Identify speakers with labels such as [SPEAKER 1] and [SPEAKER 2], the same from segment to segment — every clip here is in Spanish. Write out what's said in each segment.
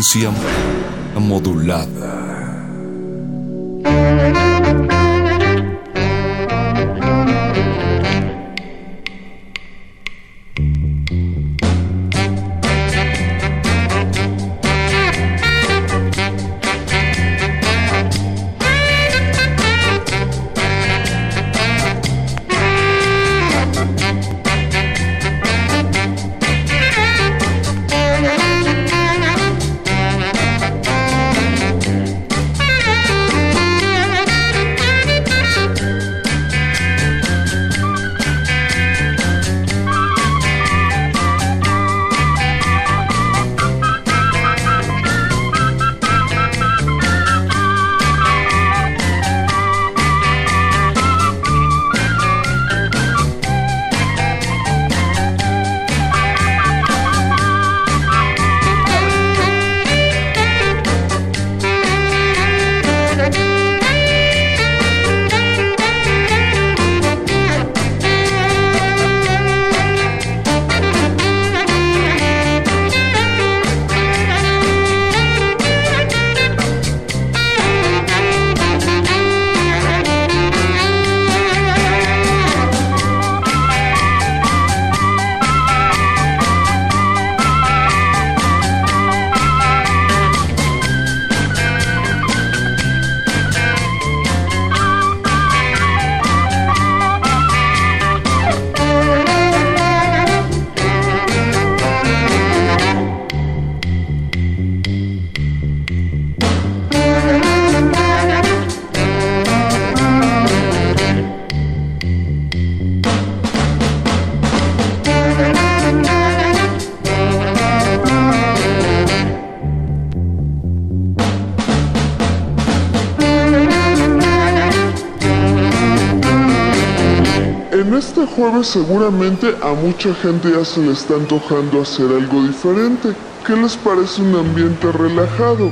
[SPEAKER 1] Resistencia
[SPEAKER 2] seguramente a mucha gente ya se le está antojando hacer algo diferente. ¿Qué les parece un ambiente relajado?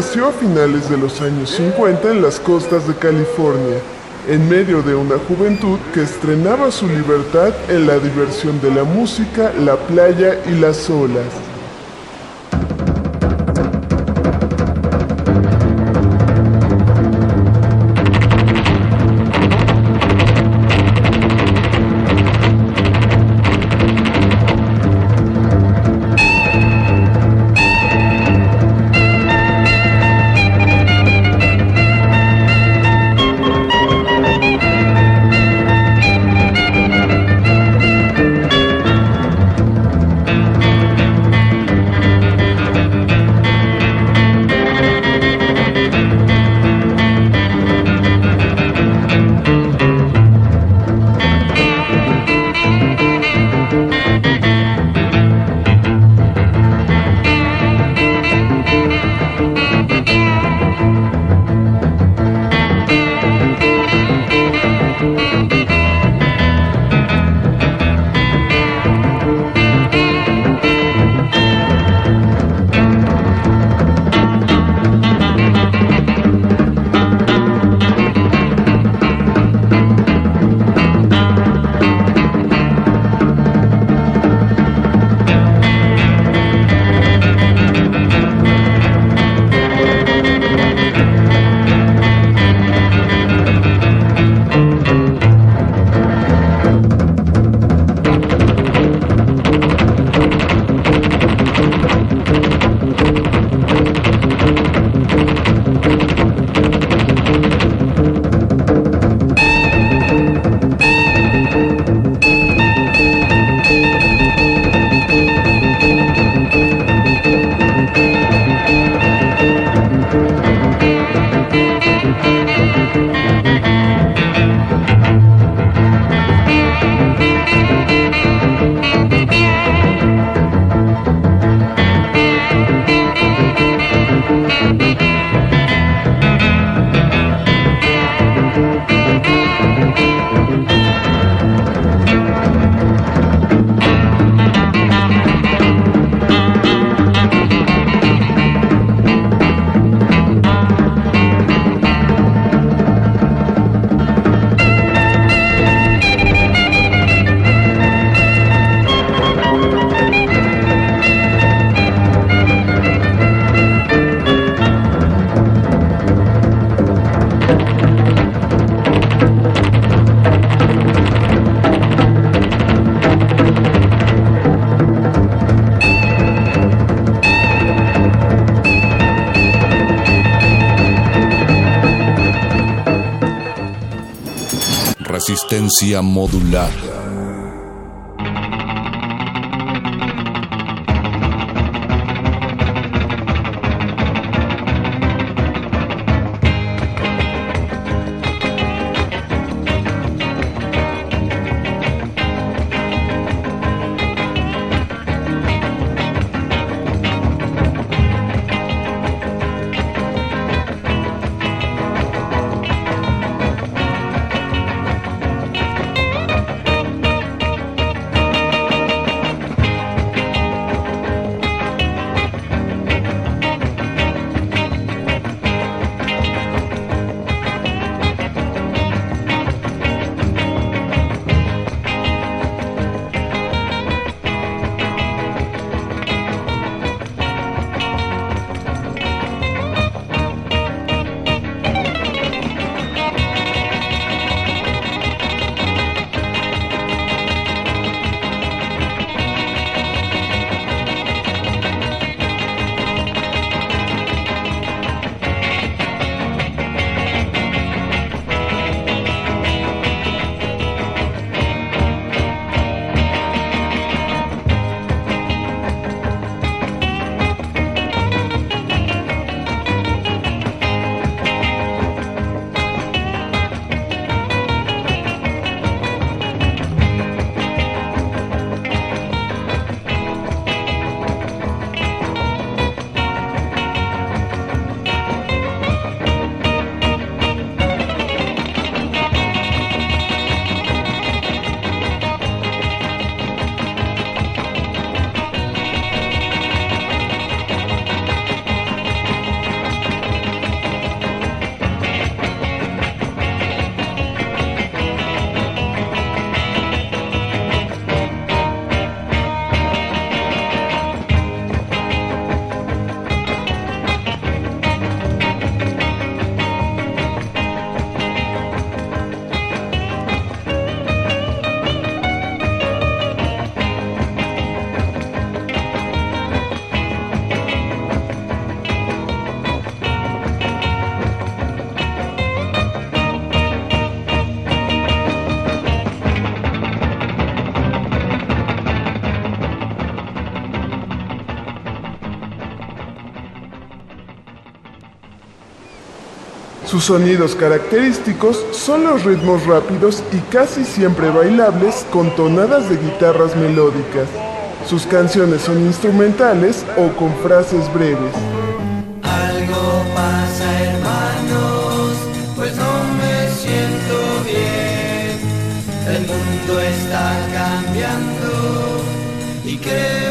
[SPEAKER 2] Nació a finales de los años 50 en las costas de California, en medio de una juventud que estrenaba su libertad en la diversión de la música, la playa y las olas.
[SPEAKER 1] Resistencia modulada.
[SPEAKER 2] Sus sonidos característicos son los ritmos rápidos y casi siempre bailables con tonadas de guitarras melódicas. Sus canciones son instrumentales o con frases breves.
[SPEAKER 3] Algo pasa hermanos, pues no me siento bien. El mundo está cambiando y creo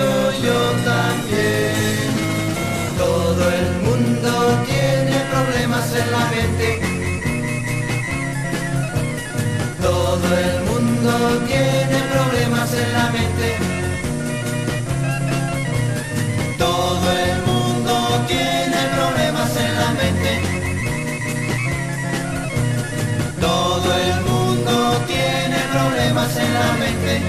[SPEAKER 3] tiene problemas en la mente. Todo el mundo tiene problemas en la mente. Todo el mundo tiene problemas en la mente.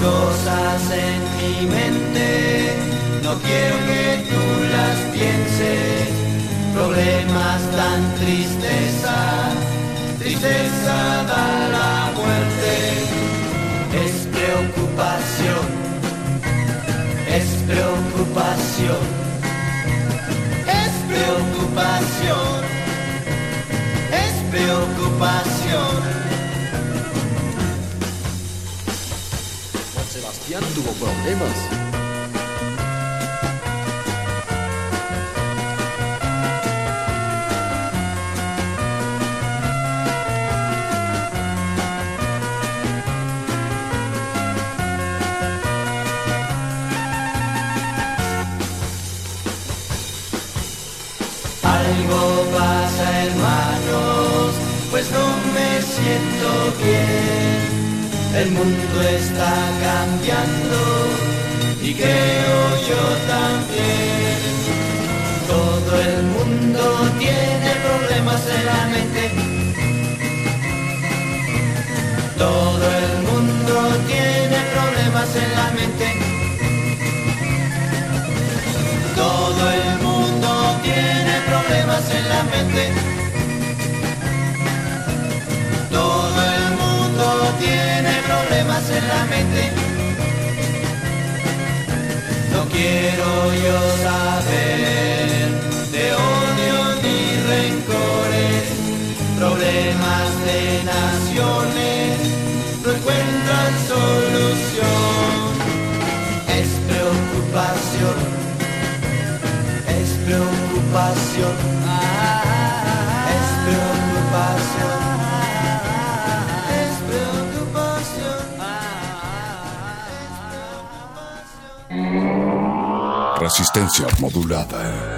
[SPEAKER 3] Cosas en mi mente, no quiero que tú las pienses. Problemas tan tristeza, tristeza da la muerte. Es preocupación es preocupación, es preocupación, es preocupación.
[SPEAKER 4] Sebastián tuvo problemas.
[SPEAKER 3] Siento bien. El mundo está cambiando y creo yo también. Todo el mundo tiene problemas en la mente. Todo el mundo tiene problemas en la mente. Todo el mundo tiene problemas en la mente. tiene problemas en la mente. No quiero yo saber de odio ni rencores, problemas de naciones no encuentran solución. Es preocupación, es preocupación.
[SPEAKER 1] Resistencia modulada.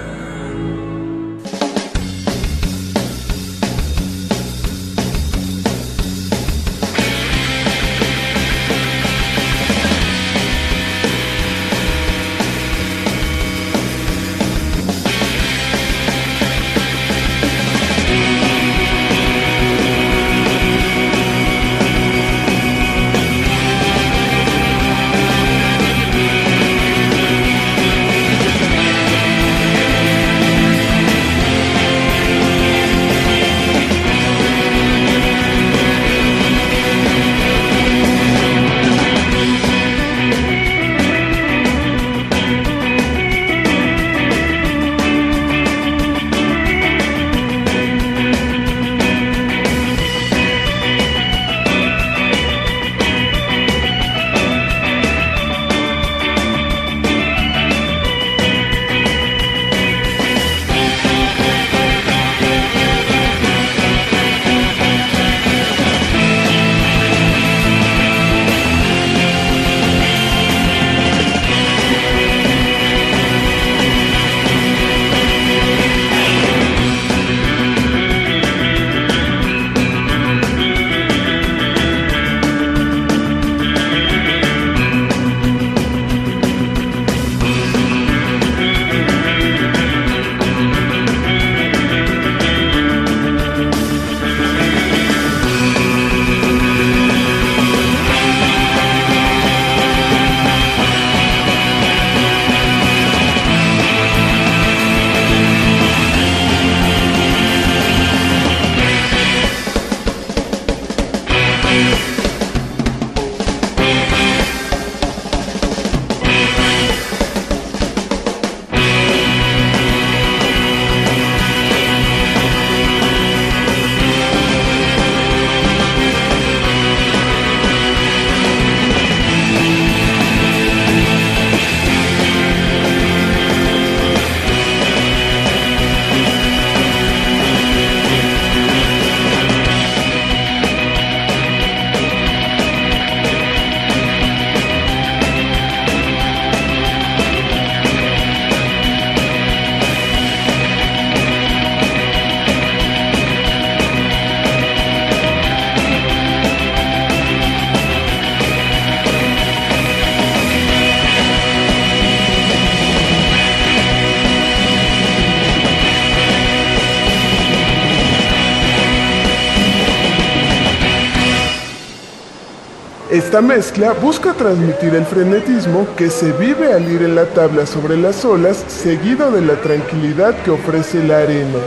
[SPEAKER 2] Esta mezcla busca transmitir el frenetismo que se vive al ir en la tabla sobre las olas, seguido de la tranquilidad que ofrece la arena.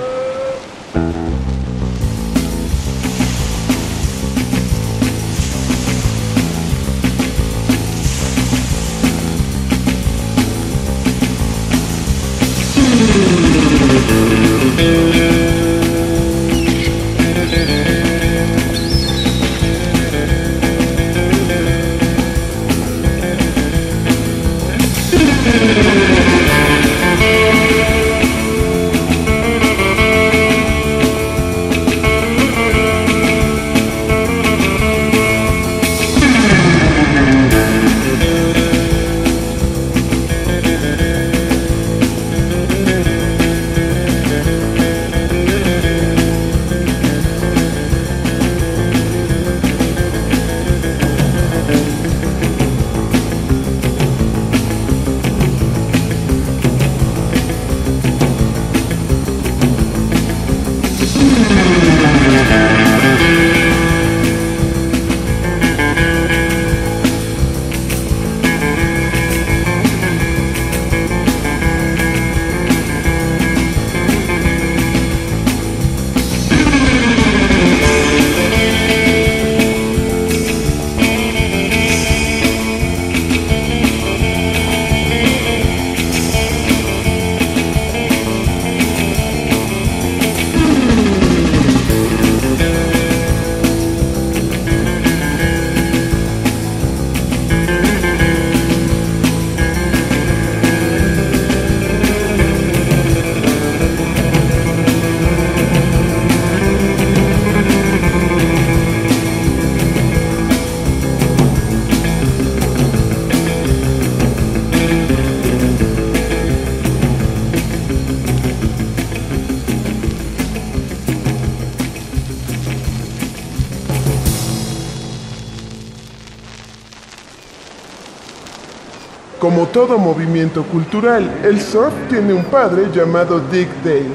[SPEAKER 2] Como todo movimiento cultural, el surf tiene un padre llamado Dick Dale,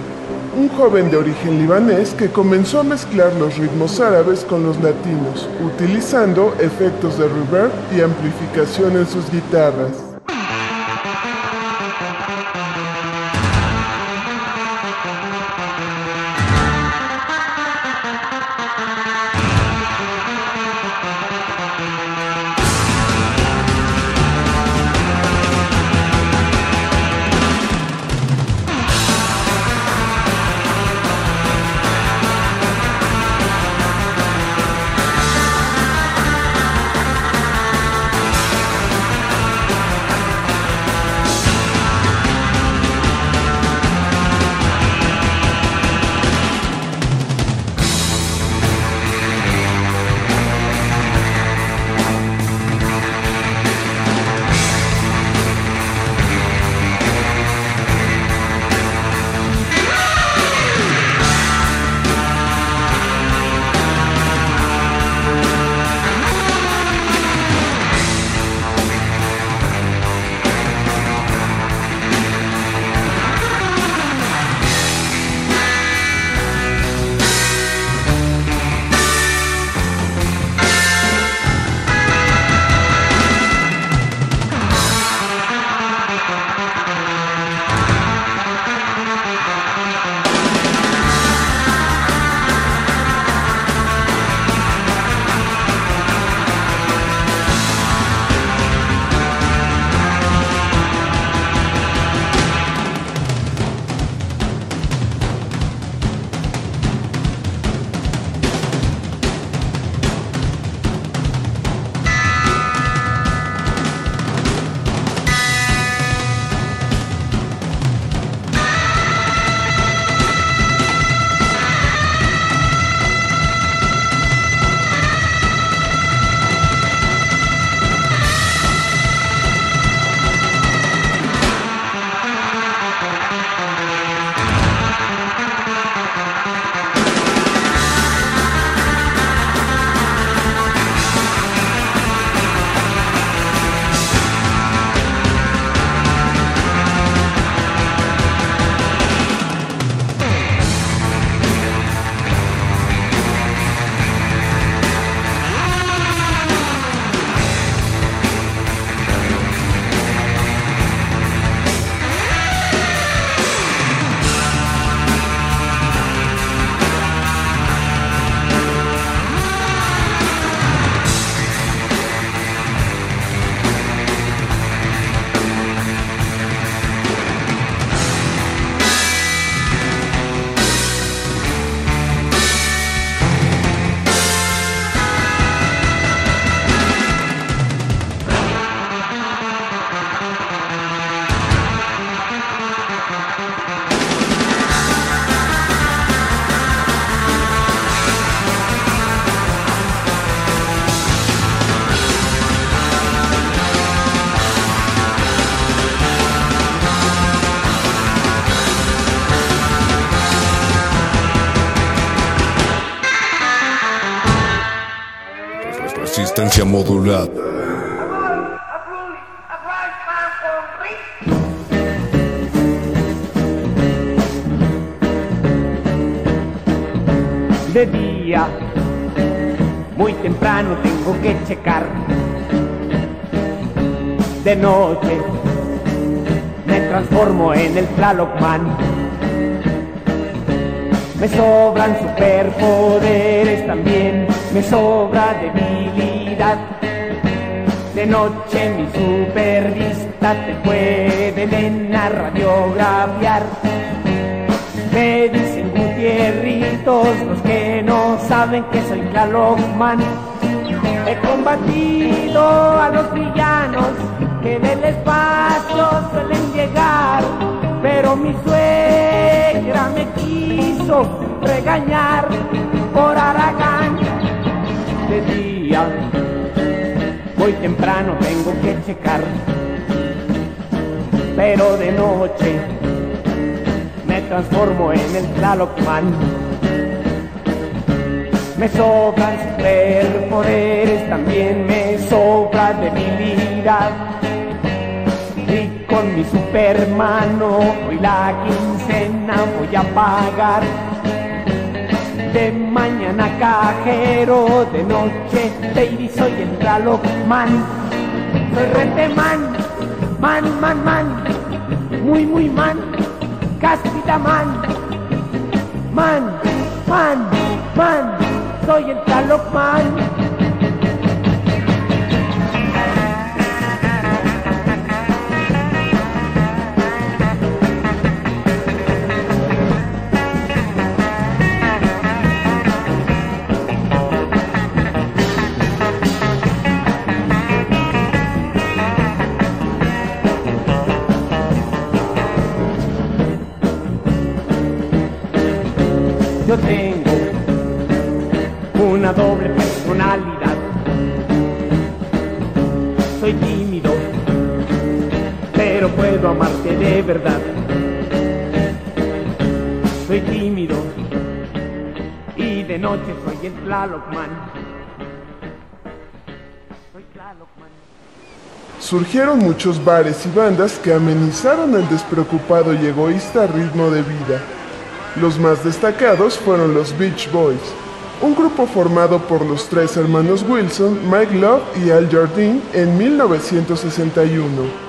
[SPEAKER 2] un joven de origen libanés que comenzó a mezclar los ritmos árabes con los latinos, utilizando efectos de reverb y amplificación en sus guitarras.
[SPEAKER 1] Modulada.
[SPEAKER 5] de día. Muy temprano tengo que checar. De noche me transformo en el Tlalocman. Me sobran superpoderes también, me sobra debilidad. De noche mi supervista te pueden radiografiar. Me dicen Gutierritos los que no saben que soy Tlalocman. He combatido a los villanos que del espacio suelen llegar, pero mi suegra me quiso regañar por Aragán. De día, muy temprano tengo que checar, pero de noche me transformo en el Tlalocman. Me sobran superpoderes, también me sobra debilidad. con mi supermano. Hoy la quincena voy a pagar. De mañana cajero, de noche baby soy el man. Soy renteman, man, man, man, muy, muy man, casita man, man, man, man, soy el man. Verdad. Soy tímido y de noche soy el Tlalocman. Soy Tlalocman.
[SPEAKER 2] Surgieron muchos bares y bandas que amenizaron el despreocupado y egoísta ritmo de vida. Los más destacados fueron los Beach Boys, un grupo formado por los tres hermanos Wilson, Mike Love y Al Jardine en 1961.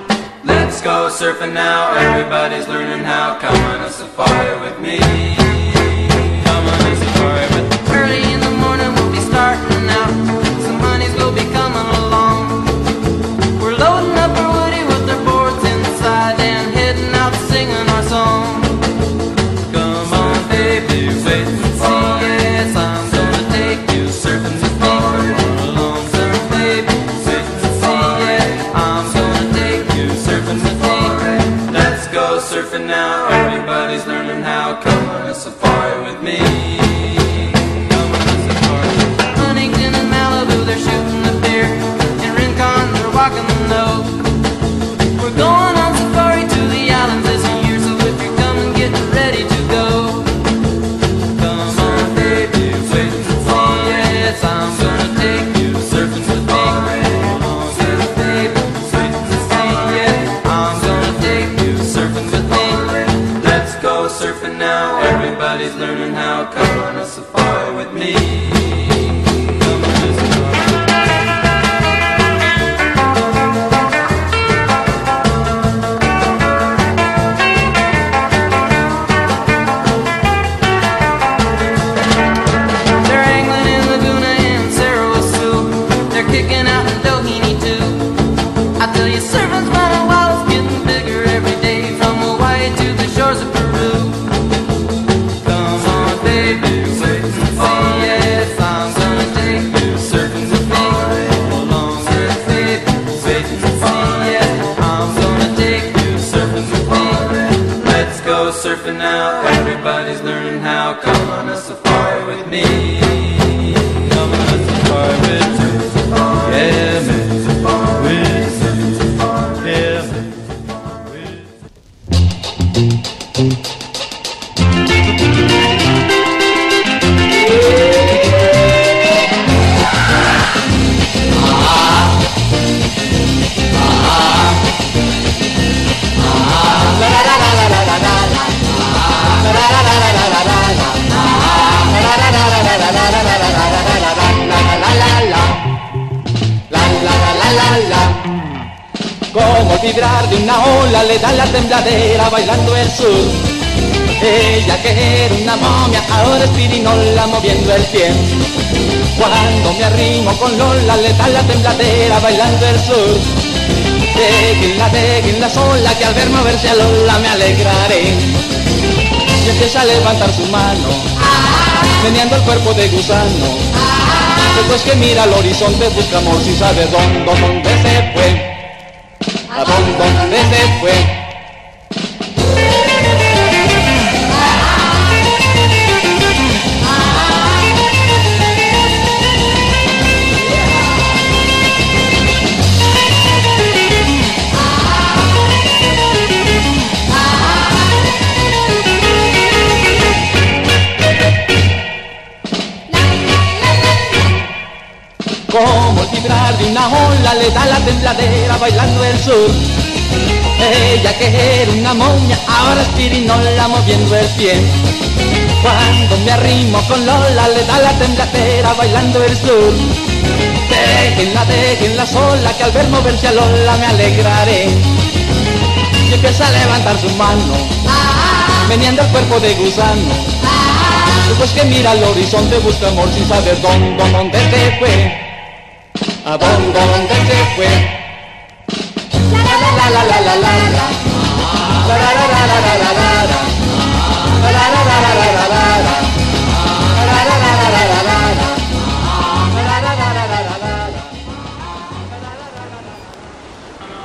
[SPEAKER 6] Let's go surfing now, everybody's learning how. Come on a safari with me. Surfing now. Everybody's learning
[SPEAKER 7] tembladera bailando el sur. Ella que era una momia, ahora es pirinola moviendo el pie. Cuando me arrimo con Lola le da la tembladera bailando el sur. Déjenla, déjenla sola que al ver moverse a Lola me alegraré. Y empieza a levantar su mano, meneando el cuerpo de gusano. Después que mira al horizonte busca amor sin saber dónde, dónde se fue. ¿A dónde, dónde se fue? Bailando el sur. Ella que era una momia, ahora es pirinola moviendo el pie. Cuando me arrimo con Lola, le da la tembladera bailando el sur. Déjenla, déjenla sola, que al ver moverse a Lola me alegraré. Y empieza a levantar su mano, meneando el cuerpo de gusano. Después que mira al horizonte, busca amor sin saber dónde, dónde se fue. A dónde se fue la la la la la. La la la la la la la la. La la la la la la la la. La.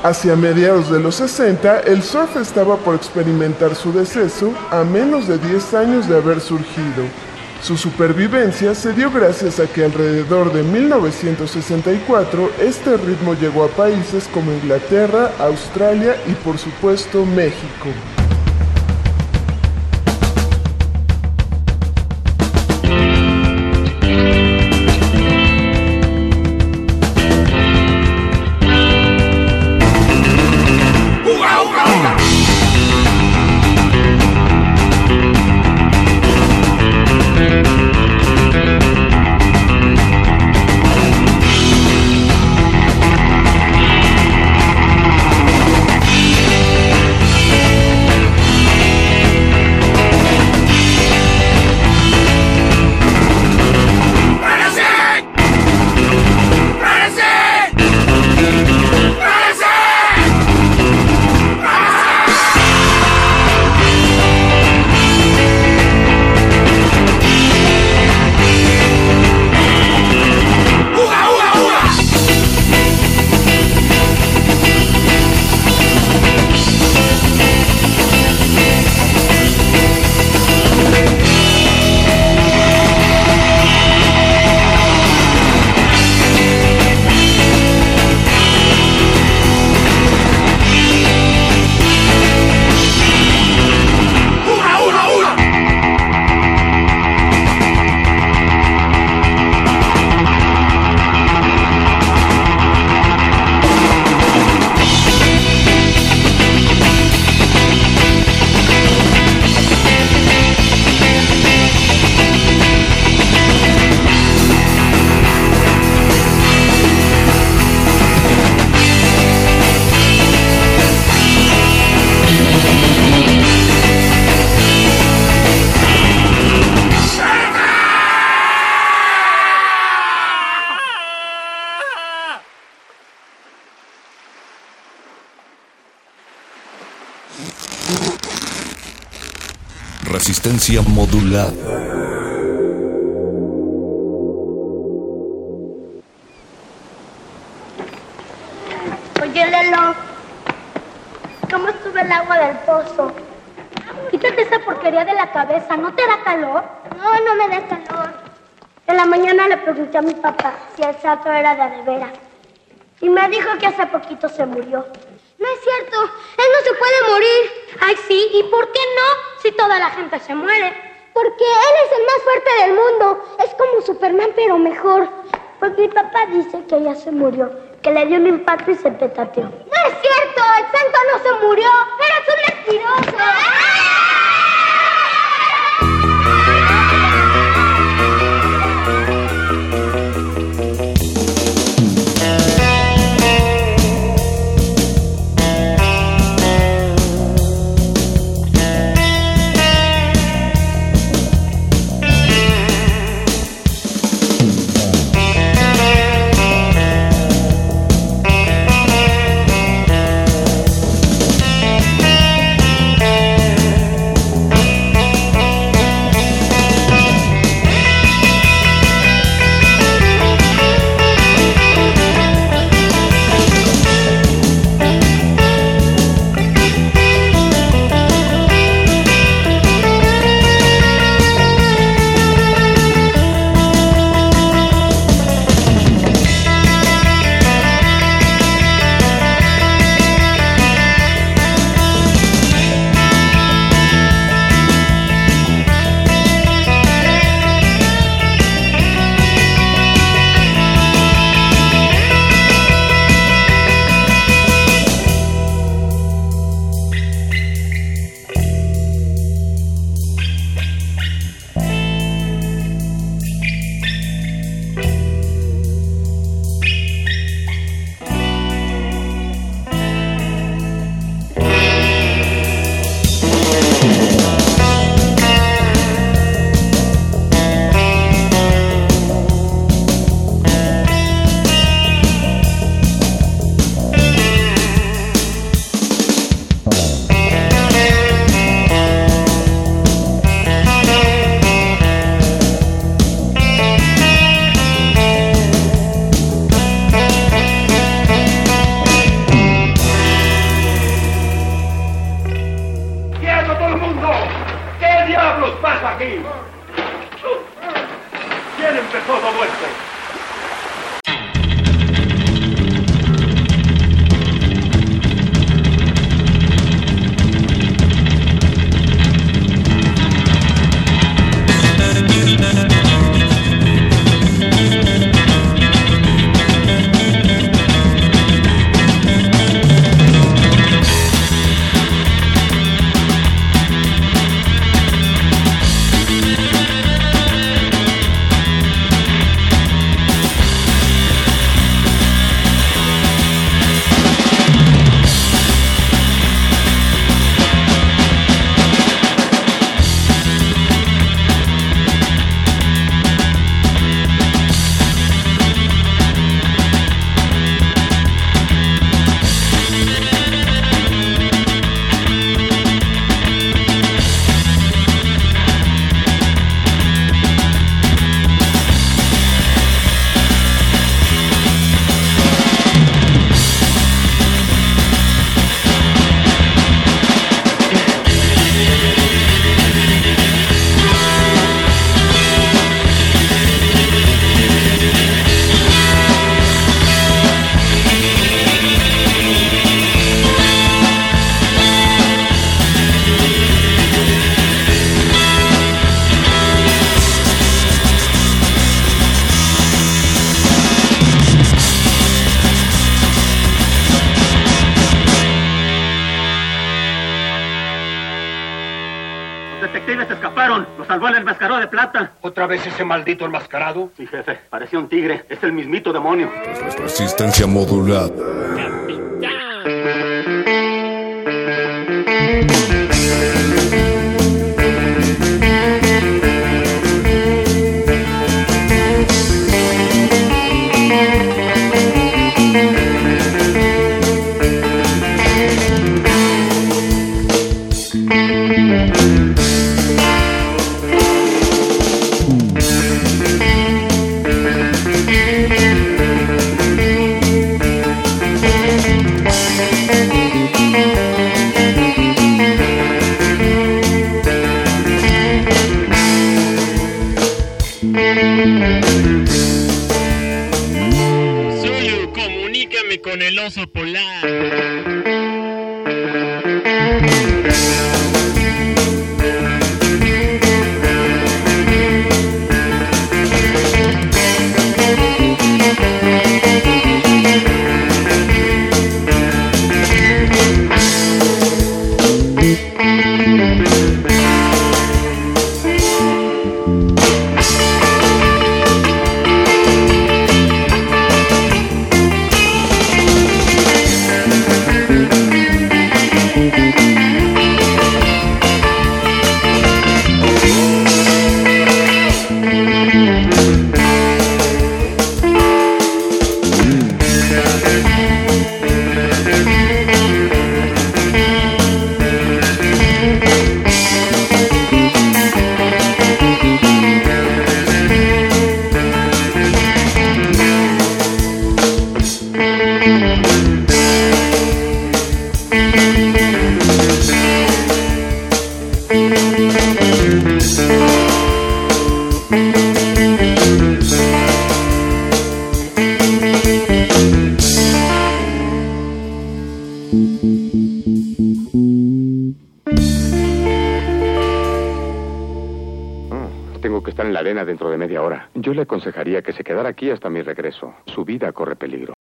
[SPEAKER 2] Hacia mediados de los 60, el surf estaba por experimentar su deceso a menos de 10 años de haber surgido. Su supervivencia se dio gracias a que alrededor de 1964 este ritmo llegó a países como Inglaterra, Australia y por supuesto México.
[SPEAKER 1] Modulada.
[SPEAKER 8] Oye, Lelo, ¿cómo estuvo el agua del pozo? Quítate esa porquería de la cabeza, ¿no te da calor? No, no me da calor. En la mañana le pregunté a mi papá si el santo era de veras. Y me dijo que hace poquito se murió. No es cierto, él no se puede morir. Ay, sí, ¿y por qué no? Si toda la gente se muere. Porque él es el más fuerte del mundo. Es como Superman, pero mejor. Pues mi papá dice que ella se murió, que le dio un impacto y se petateó. No es cierto, el santo no se murió.
[SPEAKER 9] ¿Otra vez ese maldito enmascarado?
[SPEAKER 10] Sí, jefe. Parecía un tigre. Es el mismito demonio.
[SPEAKER 1] Resistencia modulada.
[SPEAKER 11] Dentro de media hora. Yo le aconsejaría que se quedara aquí hasta mi regreso. Su vida corre peligro.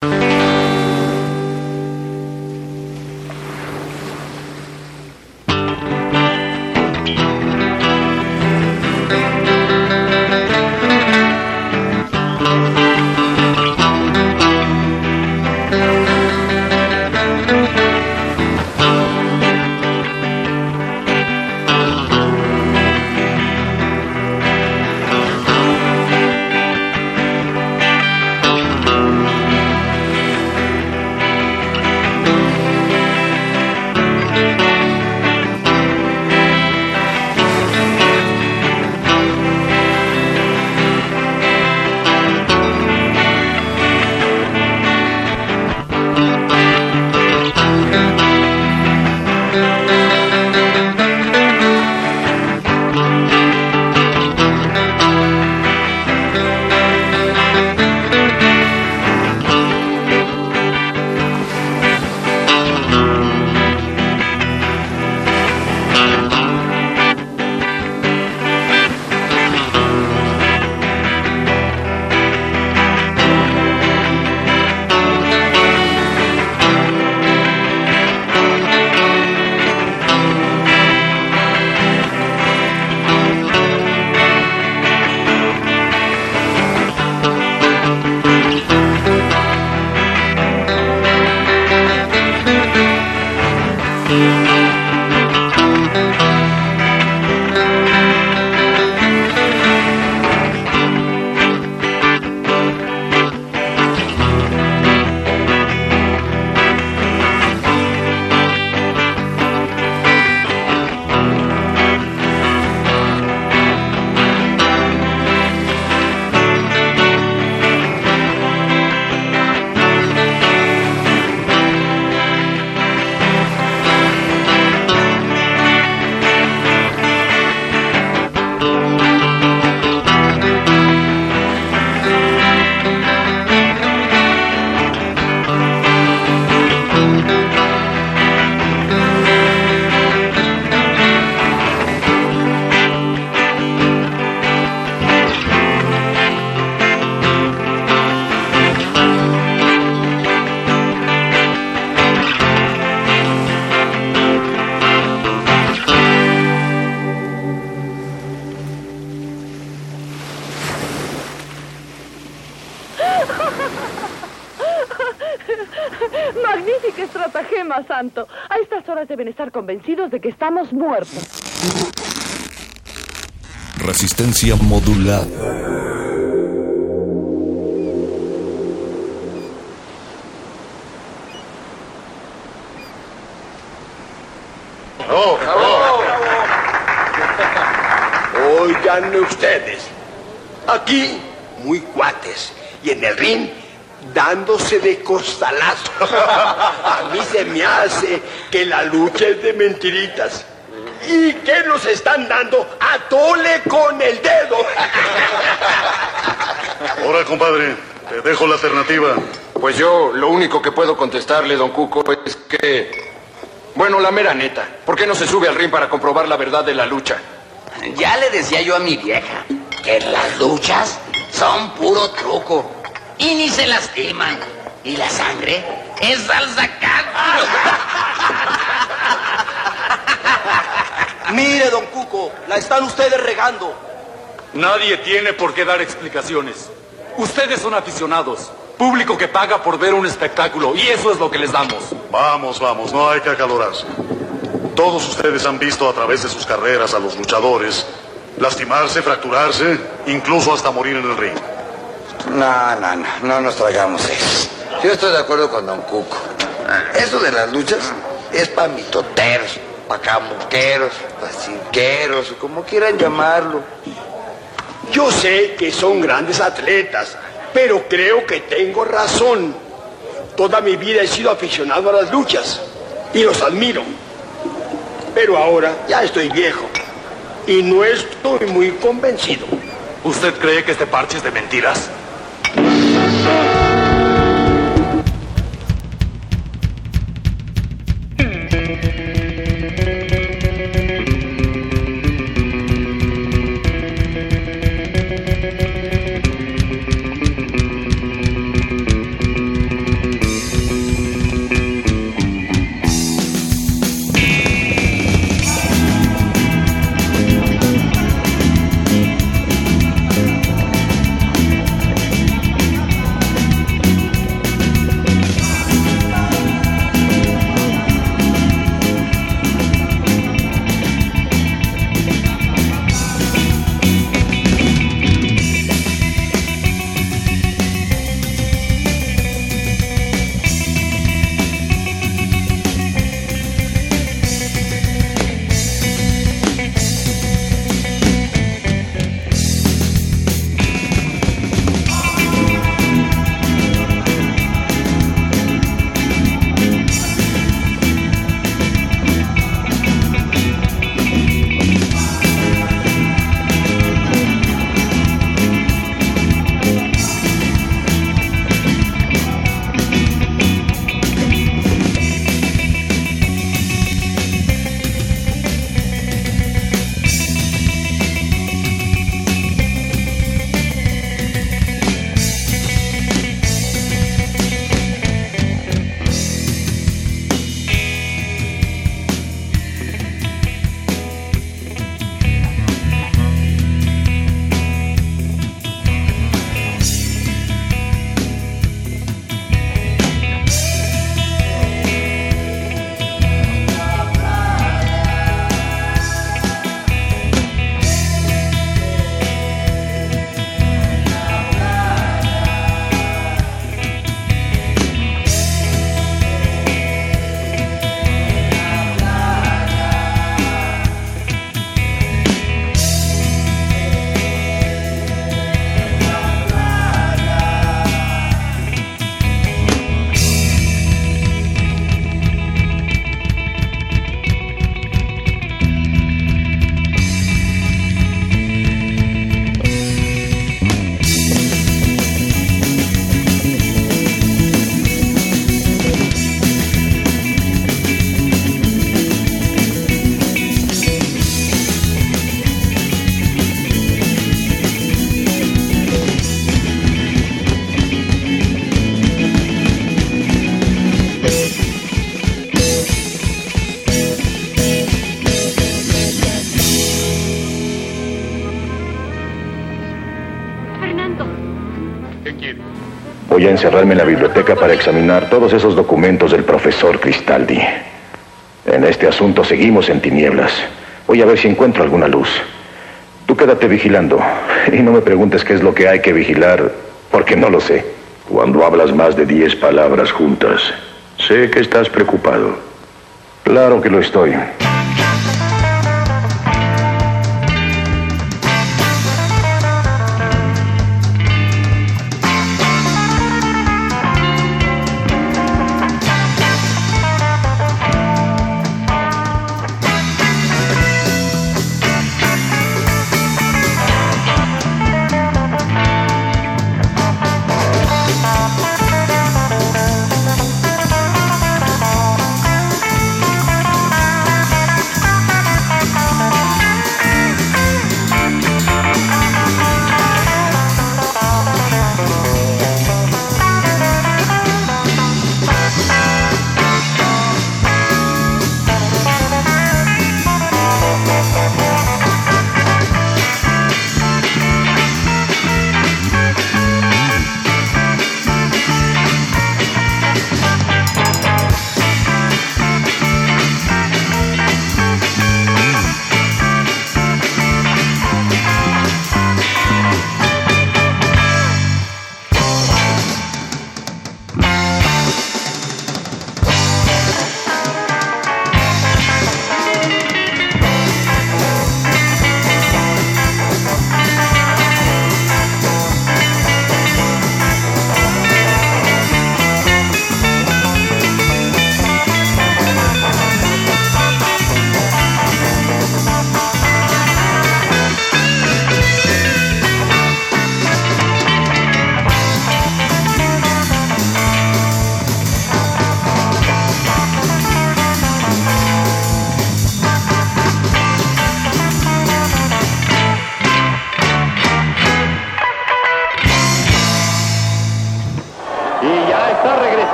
[SPEAKER 12] Convencidos de que estamos muertos.
[SPEAKER 1] Resistencia modulada.
[SPEAKER 13] ¡Oh, ustedes, aquí muy cuates y en el ring dándose de costalazo. A mí se me hace que la lucha es de mentiritas. ¿Y qué nos están dando? A tole con el dedo.
[SPEAKER 14] Ahora, compadre, te dejo la alternativa.
[SPEAKER 15] Pues yo lo único que puedo contestarle, don Cuco, es que... Bueno, la mera neta. ¿Por qué no se sube al ring para comprobar la verdad de la lucha?
[SPEAKER 16] Ya le decía yo a mi vieja que las luchas son puro truco y ni se lastiman. Y la sangre es salsa
[SPEAKER 17] Mire, don Cuco, la están ustedes regando.
[SPEAKER 18] Nadie tiene por qué dar explicaciones. Ustedes son aficionados, público que paga por ver un espectáculo, y eso es lo que les damos.
[SPEAKER 14] Vamos, vamos, no hay que acalorarse. Todos ustedes han visto a través de sus carreras a los luchadores lastimarse, fracturarse, incluso hasta morir en el ring.
[SPEAKER 19] No, no, no, no nos tragamos eso. Yo estoy de acuerdo con Don Cuco. Eso de las luchas es para mitoteros, para camuqueros, como quieran llamarlo.
[SPEAKER 13] Yo sé que son grandes atletas, pero creo que tengo razón. Toda mi vida he sido aficionado a las luchas y los admiro. Pero ahora ya estoy viejo y no estoy muy convencido.
[SPEAKER 18] ¿Usted cree que este parche es de mentiras?
[SPEAKER 20] Encerrarme en la biblioteca para examinar todos esos documentos del profesor Cristaldi. En este asunto seguimos en tinieblas. Voy a ver si encuentro alguna luz. Tú quédate vigilando y no me preguntes qué es lo que hay que vigilar, porque no lo sé.
[SPEAKER 21] Cuando hablas más de diez palabras juntas, sé que estás preocupado.
[SPEAKER 20] Claro que lo estoy.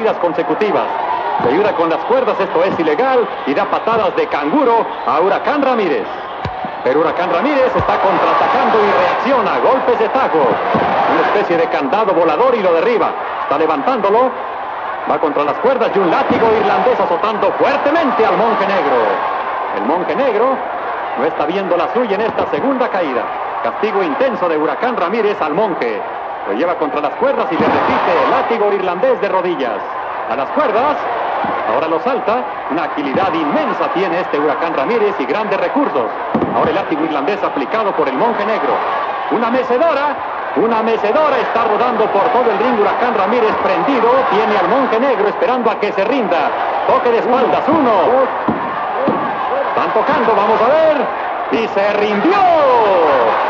[SPEAKER 22] Caídas consecutivas. Le ayuda con las cuerdas, esto es ilegal, y da patadas de canguro a Huracán Ramírez. Pero Huracán Ramírez está contraatacando y reacciona, golpes de taco. Una especie de candado volador y lo derriba. Está levantándolo. Va contra las cuerdas y un látigo irlandés azotando fuertemente al monje negro. El monje negro no está viendo la suya en esta segunda caída. Castigo intenso de Huracán Ramírez al monje. Lo lleva contra las cuerdas y le repite el látigo irlandés de rodillas. A las cuerdas, ahora lo salta. Una agilidad inmensa tiene este Huracán Ramírez y grandes recursos. Ahora el látigo irlandés aplicado por el monje negro. Una mecedora, una mecedora está rodando por todo el ring. Huracán Ramírez prendido. Tiene al monje negro esperando a que se rinda. Toque de espaldas, uno. Están tocando, vamos a ver. Y se rindió.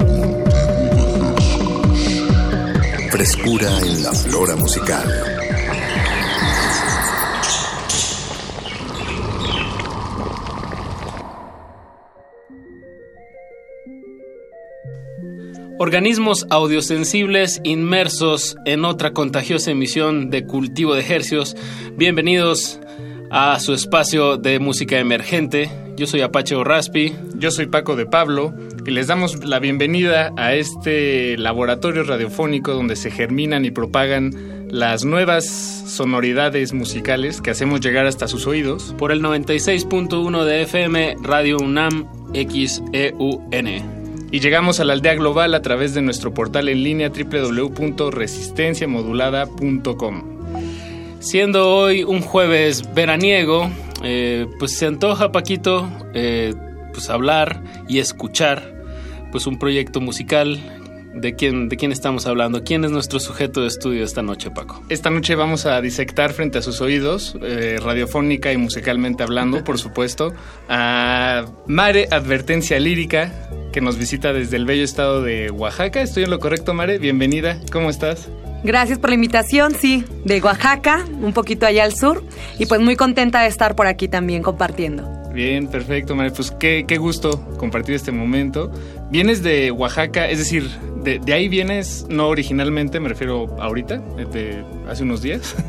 [SPEAKER 1] Frescura en la flora musical.
[SPEAKER 23] Organismos audiosensibles inmersos en otra contagiosa emisión de Cultivo de Hercios. Bienvenidos a su espacio de música emergente. Yo soy Apache Raspi.
[SPEAKER 24] Yo soy Paco de Pablo y les damos la bienvenida a este laboratorio radiofónico donde se germinan y propagan las nuevas sonoridades musicales que hacemos llegar hasta sus oídos.
[SPEAKER 23] Por el 96.1 de FM Radio UNAM XEUN.
[SPEAKER 24] Y llegamos a la aldea global a través de nuestro portal en línea www.resistenciamodulada.com.
[SPEAKER 23] Siendo hoy un jueves veraniego, eh, pues se antoja, Paquito, eh, pues hablar y escuchar pues un proyecto musical. ¿De quién, ¿De quién estamos hablando? ¿Quién es nuestro sujeto de estudio esta noche, Paco?
[SPEAKER 24] Esta noche vamos a disectar frente a sus oídos, eh, radiofónica y musicalmente hablando, por supuesto, a Mare Advertencia Lírica, que nos visita desde el bello estado de Oaxaca. ¿Estoy en lo correcto, Mare? Bienvenida. ¿Cómo estás?
[SPEAKER 25] Gracias por la invitación, sí, de Oaxaca, un poquito allá al sur, y pues muy contenta de estar por aquí también compartiendo.
[SPEAKER 24] Bien, perfecto, Mare. Pues qué, qué gusto compartir este momento. Vienes de Oaxaca, es decir, de, de, ahí vienes, no originalmente, me refiero ahorita, de hace unos días.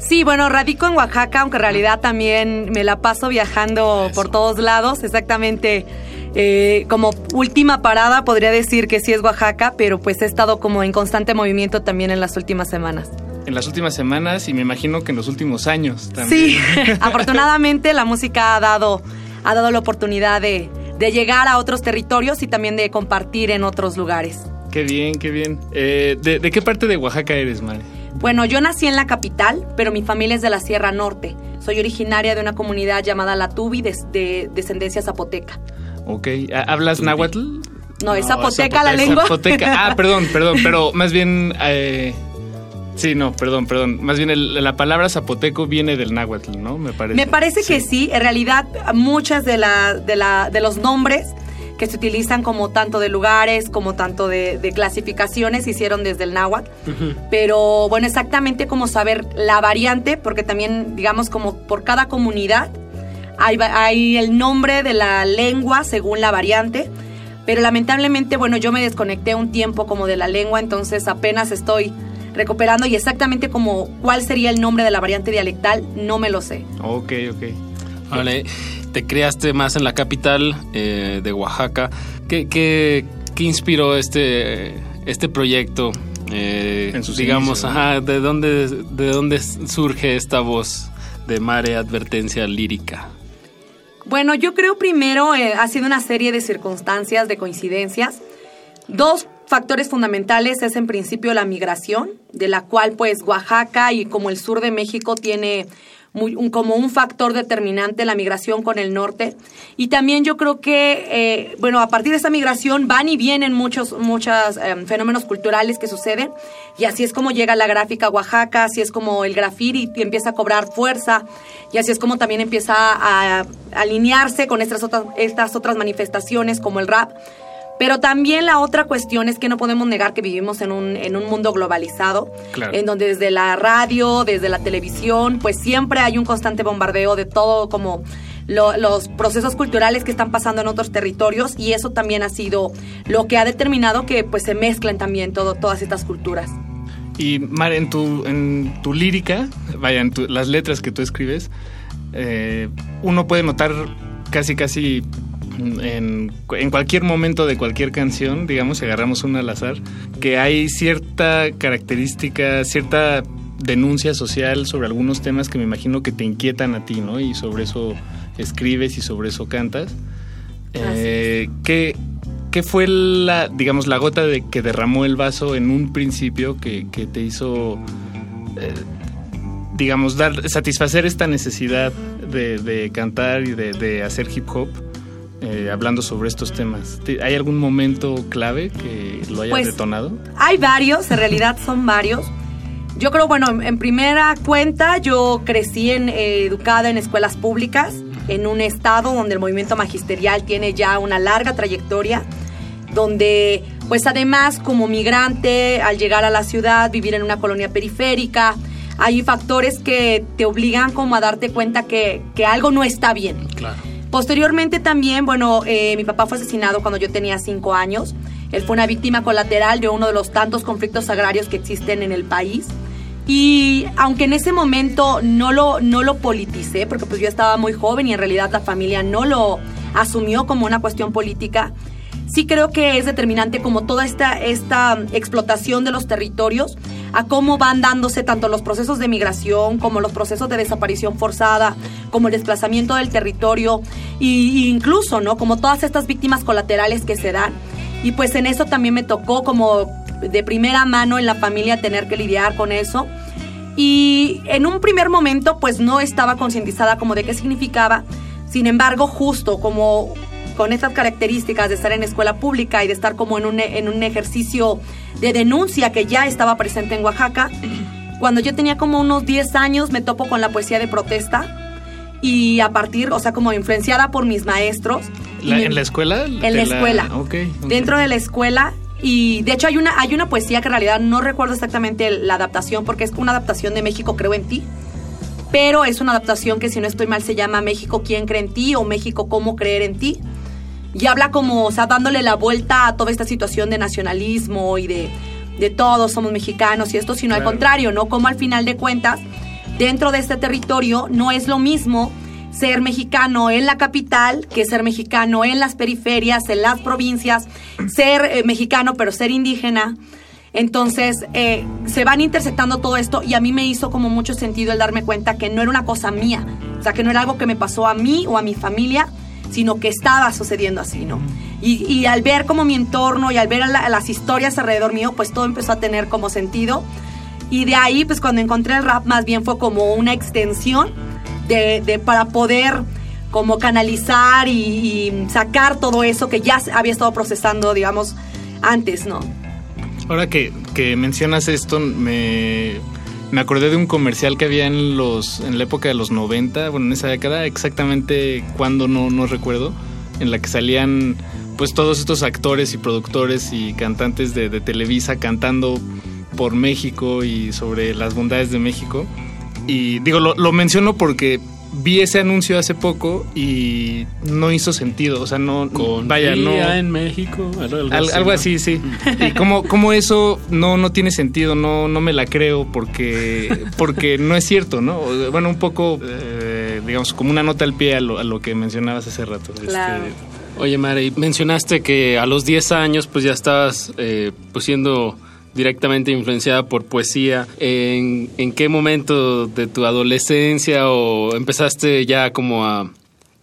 [SPEAKER 25] Sí, bueno, radico en Oaxaca, aunque en realidad también me la paso viajando Eso. por todos lados, exactamente. Eh, como última parada podría decir que sí es Oaxaca, pero pues he estado como en constante movimiento también en las últimas semanas.
[SPEAKER 24] En las últimas semanas y me imagino que en los últimos años también.
[SPEAKER 25] Sí, afortunadamente la música ha dado, ha dado la oportunidad de, de, llegar a otros territorios y también de compartir en otros lugares.
[SPEAKER 24] Qué bien, qué bien. Eh, ¿de, ¿de, qué parte de Oaxaca eres, Mari?
[SPEAKER 25] Bueno, yo nací en la capital, pero mi familia es de la Sierra Norte. Soy originaria de una comunidad llamada La Tubi, de, de descendencia zapoteca.
[SPEAKER 24] Ok, ¿hablas náhuatl?
[SPEAKER 25] No, es zapoteca la lengua.
[SPEAKER 24] Zapoteca. Ah, perdón, perdón, pero más bien... Eh, sí, no, perdón, perdón. Más bien el, la palabra zapoteco viene del náhuatl, ¿no? Me parece.
[SPEAKER 25] Me parece sí. que sí. En realidad, muchas de, la, de, la, de los nombres que se utilizan como tanto de lugares como tanto de, de clasificaciones se hicieron desde el náhuatl. Uh -huh. Pero bueno, exactamente como saber la variante, porque también, digamos, como por cada comunidad hay, hay, el nombre de la lengua según la variante, pero lamentablemente, bueno, yo me desconecté un tiempo como de la lengua, entonces apenas estoy recuperando y exactamente como cuál sería el nombre de la variante dialectal, no me lo sé.
[SPEAKER 24] Ok, ok.
[SPEAKER 23] Vale, te creaste más en la capital eh, de Oaxaca. ¿Qué, qué, qué inspiró este, este proyecto?
[SPEAKER 24] Eh, en sus
[SPEAKER 23] digamos,
[SPEAKER 24] inicios,
[SPEAKER 23] ajá, ¿de dónde, ¿de dónde surge esta voz de Mare Advertencia Lírica?
[SPEAKER 25] Bueno, yo creo primero eh, ha sido una serie de circunstancias, de coincidencias. Dos factores fundamentales es en principio la migración, de la cual pues Oaxaca y como el sur de México tiene como un factor determinante la migración con el norte. Y también yo creo que, eh, bueno, a partir de esa migración van y vienen muchos, muchos eh, fenómenos culturales que suceden. Y así es como llega la gráfica a Oaxaca, así es como el graffiti empieza a cobrar fuerza. Y así es como también empieza a, a alinearse con estas otras, estas otras manifestaciones como el rap. Pero también la otra cuestión es que no podemos negar que vivimos en un, en un mundo globalizado,
[SPEAKER 24] claro.
[SPEAKER 25] en donde desde la radio, desde la televisión, pues siempre hay un constante bombardeo de todo como lo, los procesos culturales que están pasando en otros territorios y eso también ha sido lo que ha determinado que pues se mezclen también todo, todas estas culturas.
[SPEAKER 24] Y Mar, en tu, en tu lírica, vaya, en tu, las letras que tú escribes, eh, uno puede notar casi, casi en, en, cualquier momento de cualquier canción, digamos, si agarramos una al azar, que hay cierta característica, cierta denuncia social sobre algunos temas que me imagino que te inquietan a ti, ¿no? Y sobre eso escribes y sobre eso cantas. Eh, ¿qué, ¿qué fue la, digamos, la gota de que derramó el vaso en un principio que, que te hizo, eh, digamos, dar, satisfacer esta necesidad de, de cantar y de, de hacer hip hop? Eh, hablando sobre estos temas. ¿Te- ¿Hay algún momento clave que lo haya
[SPEAKER 25] Pues,
[SPEAKER 24] detonado?
[SPEAKER 25] Hay varios, en realidad son varios. Yo creo, bueno, en- en primera cuenta, yo crecí en, eh, educada en escuelas públicas, en un estado donde el movimiento magisterial tiene ya una larga trayectoria, donde, pues además, como migrante, al llegar a la ciudad, vivir en una colonia periférica, hay factores que te obligan como a darte cuenta que, que algo no está bien.
[SPEAKER 23] Claro.
[SPEAKER 25] Posteriormente también, bueno, eh, mi papá fue asesinado cuando yo tenía cinco años. Él fue una víctima colateral de uno de los tantos conflictos agrarios que existen en el país. Y aunque en ese momento no lo, no lo politicé, porque pues yo estaba muy joven y en realidad la familia no lo asumió como una cuestión política, sí creo que es determinante como toda esta, esta explotación de los territorios, a cómo van dándose tanto los procesos de migración como los procesos de desaparición forzada, como el desplazamiento del territorio y incluso, ¿no? Como todas estas víctimas colaterales que se dan. Y pues en eso también me tocó como de primera mano en la familia tener que lidiar con eso. Y en un primer momento pues no estaba concientizada como de qué significaba. Sin embargo, justo como con estas características de estar en escuela pública y de estar como en un, en un ejercicio de denuncia que ya estaba presente en Oaxaca, cuando yo tenía como unos 10 años me topo con la poesía de protesta y a partir, o sea, como influenciada por mis maestros.
[SPEAKER 24] La-
[SPEAKER 25] me-
[SPEAKER 24] ¿En la escuela?
[SPEAKER 25] En
[SPEAKER 24] De
[SPEAKER 25] la escuela.
[SPEAKER 24] ok, ok.
[SPEAKER 25] Dentro de la escuela. Y de hecho hay una, hay una poesía que en realidad no recuerdo exactamente la adaptación porque es una adaptación de México Creo en ti. Pero es una adaptación que si no estoy mal se llama México ¿Quién cree en ti? o México ¿Cómo creer en ti? Y habla como, o sea, dándole la vuelta a toda esta situación de nacionalismo y de, de todos somos mexicanos y esto, sino al contrario, ¿no? Como al final de cuentas, dentro de este territorio no es lo mismo ser mexicano en la capital que ser mexicano en las periferias, en las provincias, ser eh, mexicano pero ser indígena. Entonces eh, se van intersectando todo esto y a mí me hizo como mucho sentido el darme cuenta que no era una cosa mía, o sea, que no era algo que me pasó a mí o a mi familia, sino que estaba sucediendo así, ¿no? Y, al ver como mi entorno y al ver las historias alrededor mío, pues todo empezó a tener como sentido. Y de ahí, pues cuando encontré el rap, más bien fue como una extensión de, para poder como canalizar y, sacar todo eso que ya había estado procesando, digamos, antes, ¿no?
[SPEAKER 24] Ahora que, que mencionas esto, me, me acordé de un comercial que había en los en la época de los 90, bueno, en esa década, exactamente cuándo no, no recuerdo, en la que salían pues todos estos actores y productores y cantantes de, de Televisa cantando por México y sobre las bondades de México. Y digo, lo, lo menciono porque vi ese anuncio hace poco y no hizo sentido, o sea, no... vaya, no...
[SPEAKER 23] En México. Algo,
[SPEAKER 24] Al- algo
[SPEAKER 23] ¿no?
[SPEAKER 24] así, sí. Y como, como eso no, no tiene sentido, no, no me la creo porque, porque no es cierto, ¿no? Bueno, un poco, eh, digamos, como una nota al pie a lo, a lo que mencionabas hace rato. Este,
[SPEAKER 23] Oye, Mari, mencionaste que a los 10 años pues ya estabas eh, pues siendo directamente influenciada por poesía. ¿En, qué momento de tu adolescencia o empezaste ya como a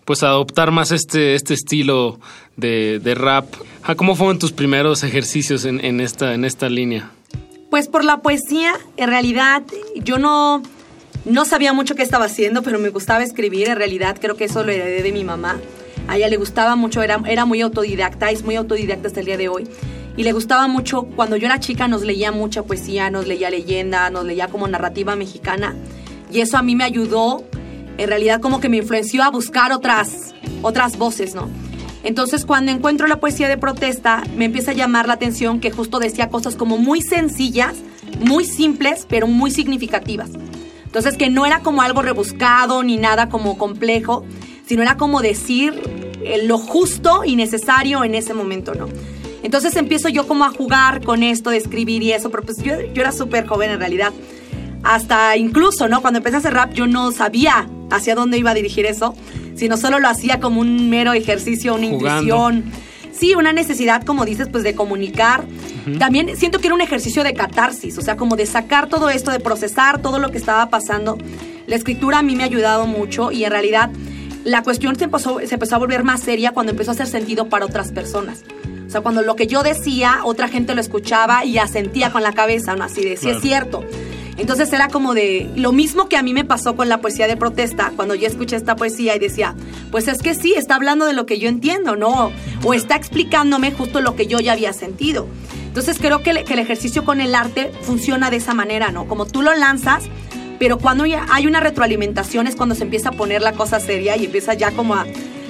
[SPEAKER 23] pues adoptar más este, este estilo de, de rap? Ah, ¿Cómo fueron tus primeros ejercicios en, en esta, en esta línea?
[SPEAKER 25] Pues por la poesía, en realidad yo no, no sabía mucho qué estaba haciendo, pero me gustaba escribir. En realidad creo que eso lo heredé de mi mamá. A ella le gustaba mucho, era, era muy autodidacta, es muy autodidacta hasta el día de hoy. Y le gustaba mucho, cuando yo era chica nos leía mucha poesía, nos leía leyenda, nos leía como narrativa mexicana. Y eso a mí me ayudó, en realidad como que me influenció a buscar otras, otras voces, ¿no? Entonces cuando encuentro la poesía de protesta, me empieza a llamar la atención que justo decía cosas como muy sencillas, muy simples, pero muy significativas. Entonces que no era como algo rebuscado ni nada como complejo, sino era como decir eh, lo justo y necesario en ese momento, ¿no? Entonces empiezo yo como a jugar con esto de escribir y eso, pero pues yo, yo era súper joven en realidad. Hasta incluso, ¿no? Cuando empecé a hacer rap yo no sabía hacia dónde iba a dirigir eso, sino solo lo hacía como un mero ejercicio, una
[SPEAKER 23] Jugando.
[SPEAKER 25] intuición. Sí, una necesidad, como dices, pues de comunicar. También siento que era un ejercicio de catarsis, o sea, como de sacar todo esto, de procesar todo lo que estaba pasando. La escritura a mí me ha ayudado mucho y en realidad la cuestión se empezó, se empezó a volver más seria cuando empezó a hacer sentido para otras personas. O sea, cuando lo que yo decía, otra gente lo escuchaba y asentía con la cabeza, ¿no? Así de, sí es cierto. Entonces era como de lo mismo que a mí me pasó con la poesía de protesta, cuando yo escuché esta poesía y decía, pues es que sí, está hablando de lo que yo entiendo, ¿no? O está explicándome justo lo que yo ya había sentido. Entonces creo que, el- que el ejercicio con el arte funciona de esa manera, ¿no? Como tú lo lanzas, pero cuando ya hay una retroalimentación es cuando se empieza a poner la cosa seria y empieza ya como a,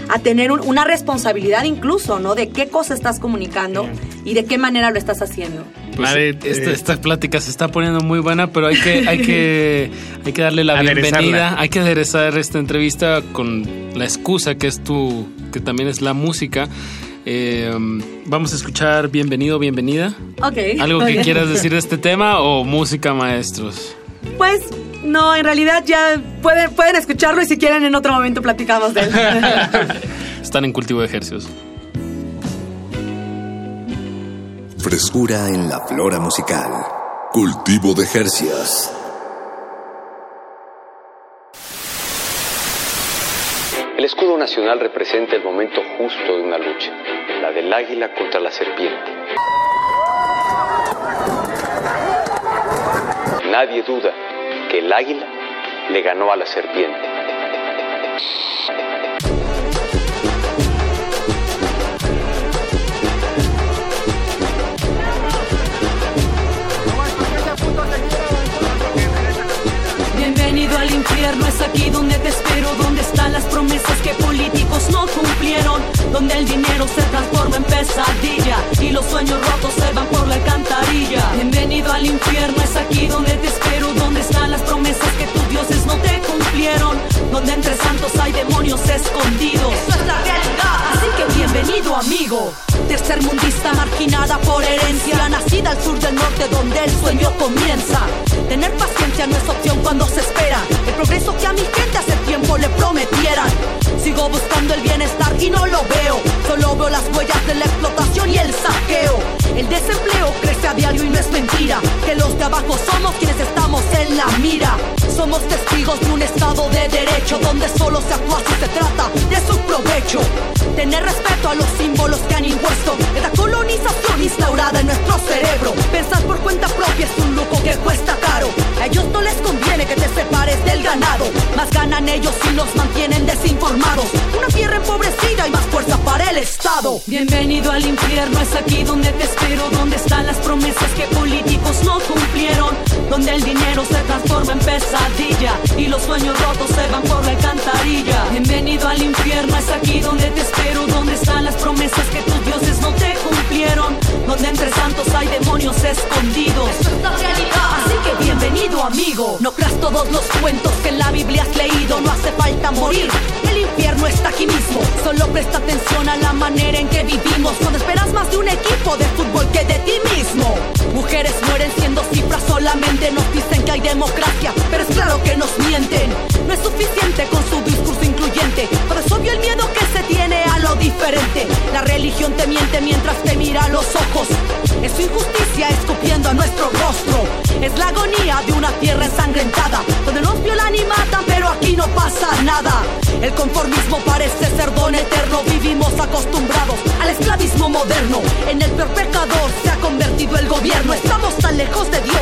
[SPEAKER 25] a tener un- una responsabilidad incluso, ¿no? De qué cosa estás comunicando y de qué manera lo estás haciendo.
[SPEAKER 23] Pues, esta,
[SPEAKER 24] eh,
[SPEAKER 23] esta plática se está poniendo muy buena, pero hay que, hay que, hay que darle la
[SPEAKER 24] Aderezarla.
[SPEAKER 23] bienvenida, hay que aderezar esta entrevista con la excusa que es tu, que también es la música. Eh, vamos a escuchar Bienvenido, Bienvenida.
[SPEAKER 25] Ok.
[SPEAKER 23] ¿Algo que quieras decir de este tema o música, maestros?
[SPEAKER 25] Pues no, en realidad ya pueden, pueden escucharlo y si quieren en otro momento platicamos de él.
[SPEAKER 23] Están en cultivo de ejercicios.
[SPEAKER 1] Frescura en la flora musical. Cultivo de Jercias.
[SPEAKER 26] El escudo nacional representa el momento justo de una lucha, la del águila contra la serpiente. Nadie duda que el águila le ganó a la serpiente.
[SPEAKER 27] Infierno, es aquí donde te espero, donde están las promesas que políticos no cumplieron, donde el dinero se transforma en pesadilla y los sueños rotos se van por la alcantarilla. Bienvenido al infierno, es aquí donde te espero, donde están las promesas que tus dioses no te cumplieron, donde entre santos hay demonios escondidos. Eso es la realidad, que bienvenido amigo. Tercermundista marginada por herencia, nacida al sur del norte donde el sueño comienza. Tener paciencia no es opción cuando se espera el progreso que a mi gente hace tiempo le prometieran. Sigo buscando el bienestar y no lo veo, solo veo las huellas de la explotación y el saqueo. El desempleo crece a diario y no es mentira, que los de abajo somos quienes estamos en la mira. Somos testigos de un estado de derecho donde solo se actúa si se trata de su provecho. Tener respeto a los símbolos que han impuesto esta colonización instaurada en nuestro cerebro. Pensar por cuenta propia es un lujo que cuesta caro. A ellos no les conviene que te separes del ganado. Más ganan ellos si nos mantienen desinformados. Una tierra empobrecida y más fuerza para el Estado. Bienvenido al infierno, es aquí donde te espero. Donde están las promesas que políticos no cumplieron. Donde el dinero se transforma en pesadilla y los sueños rotos se van por la alcantarilla. Bienvenido al infierno, es aquí donde te espero. Donde están las promesas que tus dioses no te cumplieron. Donde entre santos hay demonios escondidos. Eso es realidad, así que bienvenido amigo. No creas todos los cuentos que en la Biblia has leído, no hace falta morir. El infierno está aquí mismo, solo presta atención a la manera en que vivimos. Cuando esperas más de un equipo de fútbol que de ti mismo. Mujeres mueren siendo cifras solamente, nos dicen que hay democracia, pero es claro que nos mienten. No es suficiente con su discurso incluyente, pero es obvio el miedo que se tiene diferente. La religión te miente mientras te mira a los ojos. Es su injusticia escupiendo a nuestro rostro. Es la agonía de una tierra ensangrentada, donde nos violan y matan, pero aquí no pasa nada. El conformismo parece ser don eterno, vivimos acostumbrados al esclavismo moderno. En el peor se ha convertido el gobierno. Estamos tan lejos de Dios,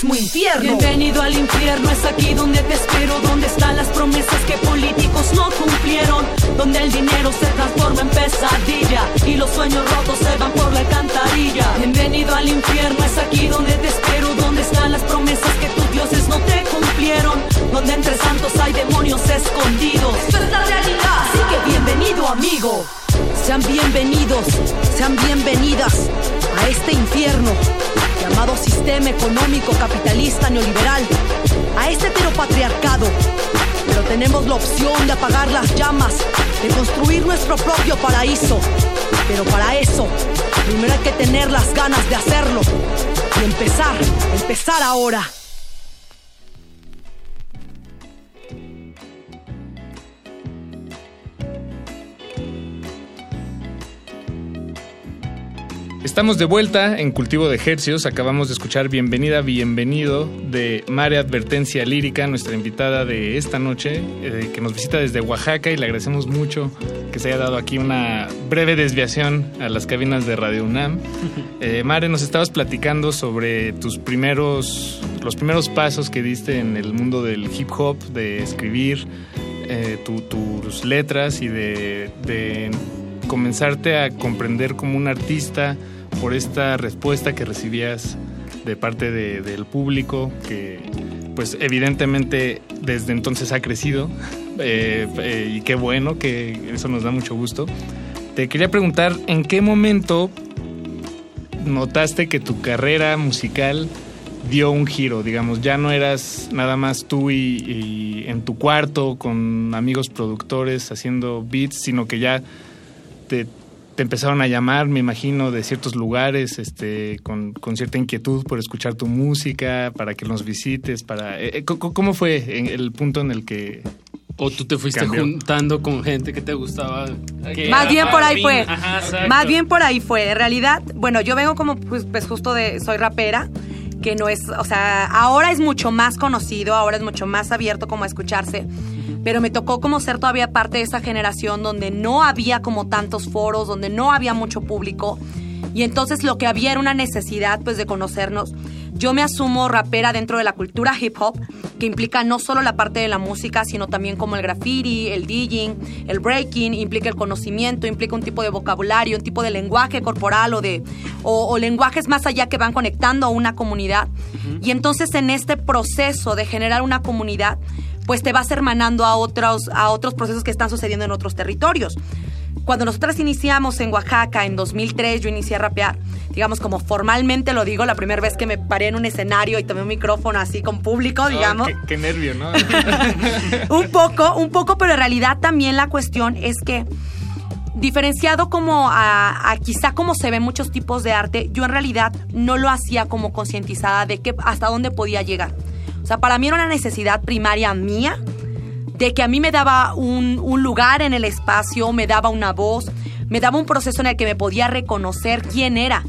[SPEAKER 27] Bienvenido al infierno, es aquí donde te espero, donde están las promesas que políticos no cumplieron, donde el dinero se transforma en pesadilla y los sueños rotos se van por la alcantarilla. Bienvenido al infierno, es aquí donde te espero, donde están las promesas que tus dioses no te cumplieron, donde entre santos hay demonios escondidos. Eso es la realidad, así que bienvenido amigo. Sean bienvenidos, sean bienvenidas a este infierno llamado sistema económico capitalista neoliberal, a este heteropatriarcado. Pero tenemos la opción de apagar las llamas, de construir nuestro propio paraíso. Pero para eso, primero hay que tener las ganas de hacerlo y empezar, empezar ahora.
[SPEAKER 24] Estamos de vuelta en Cultivo de Ejercios. Acabamos de escuchar Bienvenida, Bienvenido de Mare Advertencia Lírica, nuestra invitada de esta noche, eh, que nos visita desde Oaxaca y le agradecemos mucho que se haya dado aquí una breve desviación a las cabinas de Radio UNAM. Eh, Mare, nos estabas platicando sobre tus primeros, los primeros pasos que diste en el mundo del hip hop, de escribir eh, tu- tus letras y de, de comenzarte a comprender como un artista por esta respuesta que recibías de parte de- del público que pues evidentemente desde entonces ha crecido eh, eh, y qué bueno que eso nos da mucho gusto. Te quería preguntar en qué momento notaste que tu carrera musical dio un giro, digamos, ya no eras nada más tú y, y en tu cuarto con amigos productores haciendo beats, sino que ya te, te empezaron a llamar, me imagino, de ciertos lugares, este, con, con cierta inquietud por escuchar tu música, para que nos visites, para eh, eh, ¿cómo fue el punto en el que
[SPEAKER 23] o tú te fuiste
[SPEAKER 24] cambió?
[SPEAKER 23] juntando con gente que te gustaba. que
[SPEAKER 25] Más bien por ahí fue.
[SPEAKER 23] Ajá.
[SPEAKER 25] Más bien por ahí fue. En realidad, bueno, yo vengo como, pues, pues, justo de, soy rapera, que no es, o sea, ahora es mucho más conocido, ahora es mucho más abierto como a escucharse, pero me tocó como ser todavía parte de esa generación donde no había como tantos foros, donde no había mucho público. Y entonces lo que había era una necesidad pues de conocernos. Yo me asumo rapera dentro de la cultura hip hop, que implica no solo la parte de la música, sino también como el graffiti, el DJing, el breaking, implica el conocimiento, implica un tipo de vocabulario, un tipo de lenguaje corporal o de o, o lenguajes más allá que van conectando a una comunidad. Y entonces en este proceso de generar una comunidad, pues te vas hermanando a otros a otros procesos que están sucediendo en otros territorios. Cuando nosotras iniciamos en Oaxaca en 2003, yo inicié a rapear, digamos como formalmente lo digo, la primera vez que me paré en un escenario y tomé un micrófono así con público, digamos.
[SPEAKER 24] Qué, qué nervio, ¿no?
[SPEAKER 25] un poco, un poco, pero en realidad también la cuestión es que diferenciado como a, a quizá como se ven muchos tipos de arte, yo en realidad no lo hacía como concientizada de que hasta dónde podía llegar. Sea, para mí era una necesidad primaria mía de que a mí me daba un, un lugar en el espacio, me daba una voz, me daba un proceso en el que me podía reconocer quién era.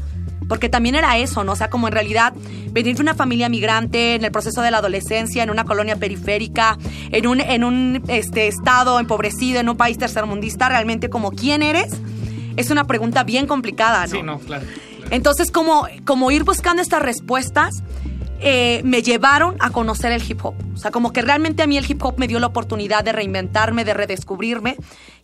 [SPEAKER 25] Porque también era eso, ¿no? O sea, como en realidad venir de una familia migrante en el proceso de la adolescencia, en una colonia periférica, en un, en un este, estado empobrecido, en un país tercermundista, realmente como quién eres, es una pregunta bien complicada, ¿no?
[SPEAKER 24] Sí, no, claro.
[SPEAKER 25] Entonces, como, como ir buscando estas respuestas, eh, me llevaron a conocer el hip hop. O sea, como que realmente a mí el hip hop me dio la oportunidad de reinventarme, de redescubrirme.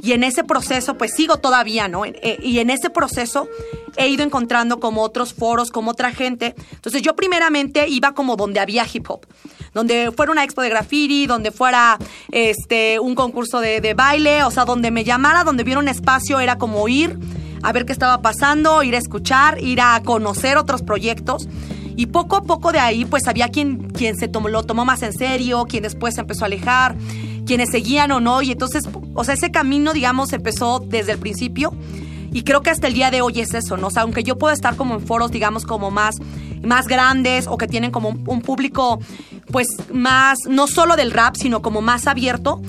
[SPEAKER 25] Y en ese proceso, pues sigo todavía, ¿no? Eh, y en ese proceso he ido encontrando como otros foros, como otra gente. Entonces yo primeramente iba como donde había hip hop. Donde fuera una expo de graffiti, donde fuera este, un concurso de, de baile, o sea, donde me llamara, donde viera un espacio, era como ir a ver qué estaba pasando, ir a escuchar, ir a conocer otros proyectos. Y poco a poco de ahí, pues había quien, se tomó, lo tomó más en serio, quien después se empezó a alejar, quienes seguían o no. Y entonces, o sea, ese camino, digamos, empezó desde el principio. Y creo que hasta el día de hoy es eso, ¿no? O sea, aunque yo puedo estar como en foros, digamos, como más, más grandes o que tienen como un, un público, pues más, no solo del rap, sino como más abierto,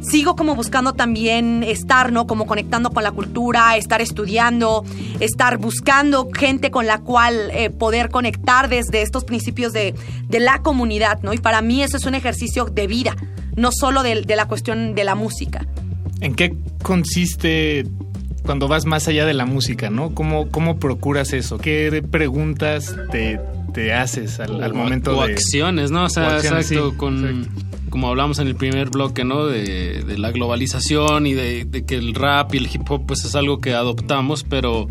[SPEAKER 25] sigo como buscando también estar, ¿no? Como conectando con la cultura, estar estudiando, estar buscando gente con la cual eh, poder conectar desde estos principios de, de la comunidad, ¿no? Y para mí eso es un ejercicio de vida, no solo de, de la cuestión de la música.
[SPEAKER 24] ¿En qué consiste cuando vas más allá de la música, no? ¿Cómo, cómo procuras eso? ¿Qué preguntas te, te haces al, al
[SPEAKER 23] O-
[SPEAKER 24] momento
[SPEAKER 23] o
[SPEAKER 24] de...
[SPEAKER 23] acciones, ¿no? O sea,
[SPEAKER 24] o acciones,
[SPEAKER 23] exacto,
[SPEAKER 24] sí,
[SPEAKER 23] con como hablamos en el primer bloque, ¿no? De, de la globalización y de, de que el rap y el hip hop pues es algo que adoptamos, pero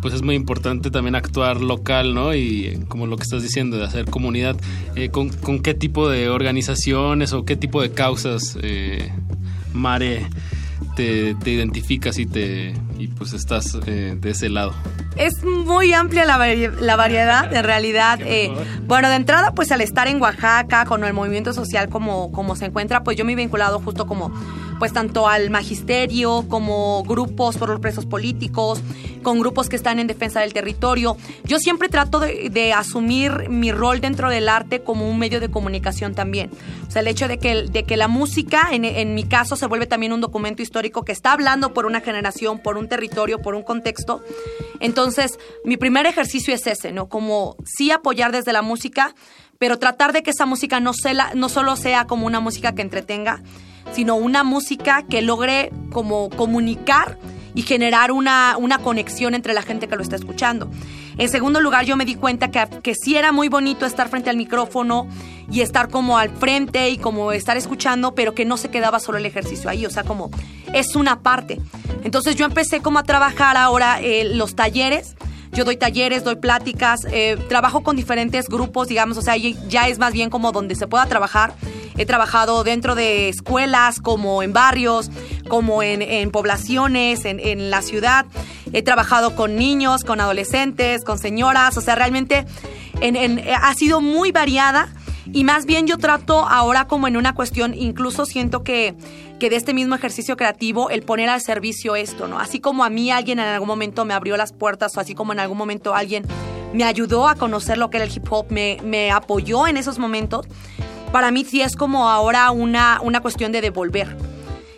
[SPEAKER 23] pues es muy importante también actuar local, ¿no? Y como lo que estás diciendo, de hacer comunidad, eh, ¿con, con qué tipo de organizaciones o qué tipo de causas, eh, Mare, te, te identificas y te y pues estás eh, de ese lado?
[SPEAKER 25] Es muy amplia la, vari- la variedad, en realidad. eh, bueno, de entrada, pues al estar en Oaxaca, con el movimiento social como, como se encuentra, pues yo me he vinculado justo como, pues tanto al magisterio, como grupos por los presos políticos, con grupos que están en defensa del territorio. Yo siempre trato de, asumir mi rol dentro del arte como un medio de comunicación también. O sea, el hecho de que, de que la música, en, en mi caso, se vuelve también un documento histórico que está hablando por una generación, por un territorio, por un contexto. Entonces, mi primer ejercicio es ese, ¿no? Como sí apoyar desde la música, pero tratar de que esa música no, sea, no solo sea como una música que entretenga, sino una música que logre como comunicar y generar una, una conexión entre la gente que lo está escuchando. En segundo lugar, yo me di cuenta que, que sí era muy bonito estar frente al micrófono y estar como al frente y como estar escuchando, pero que no se quedaba solo el ejercicio ahí, o sea, como es una parte. Entonces yo empecé como a trabajar ahora eh, los talleres. Yo doy talleres, doy pláticas, eh, trabajo con diferentes grupos, digamos, o sea, ya es más bien como donde se pueda trabajar. He trabajado dentro de escuelas, como en barrios, como en, poblaciones, en, la ciudad. He trabajado con niños, con adolescentes, con señoras, o sea, realmente en, ha sido muy variada. Y más bien yo trato ahora como en una cuestión, incluso siento que, que de este mismo ejercicio creativo, el poner al servicio esto, ¿no? Así como a mí alguien en algún momento me abrió las puertas o así como en algún momento alguien me ayudó a conocer lo que era el hip hop, me, apoyó en esos momentos, para mí sí es como ahora una, una cuestión de devolver.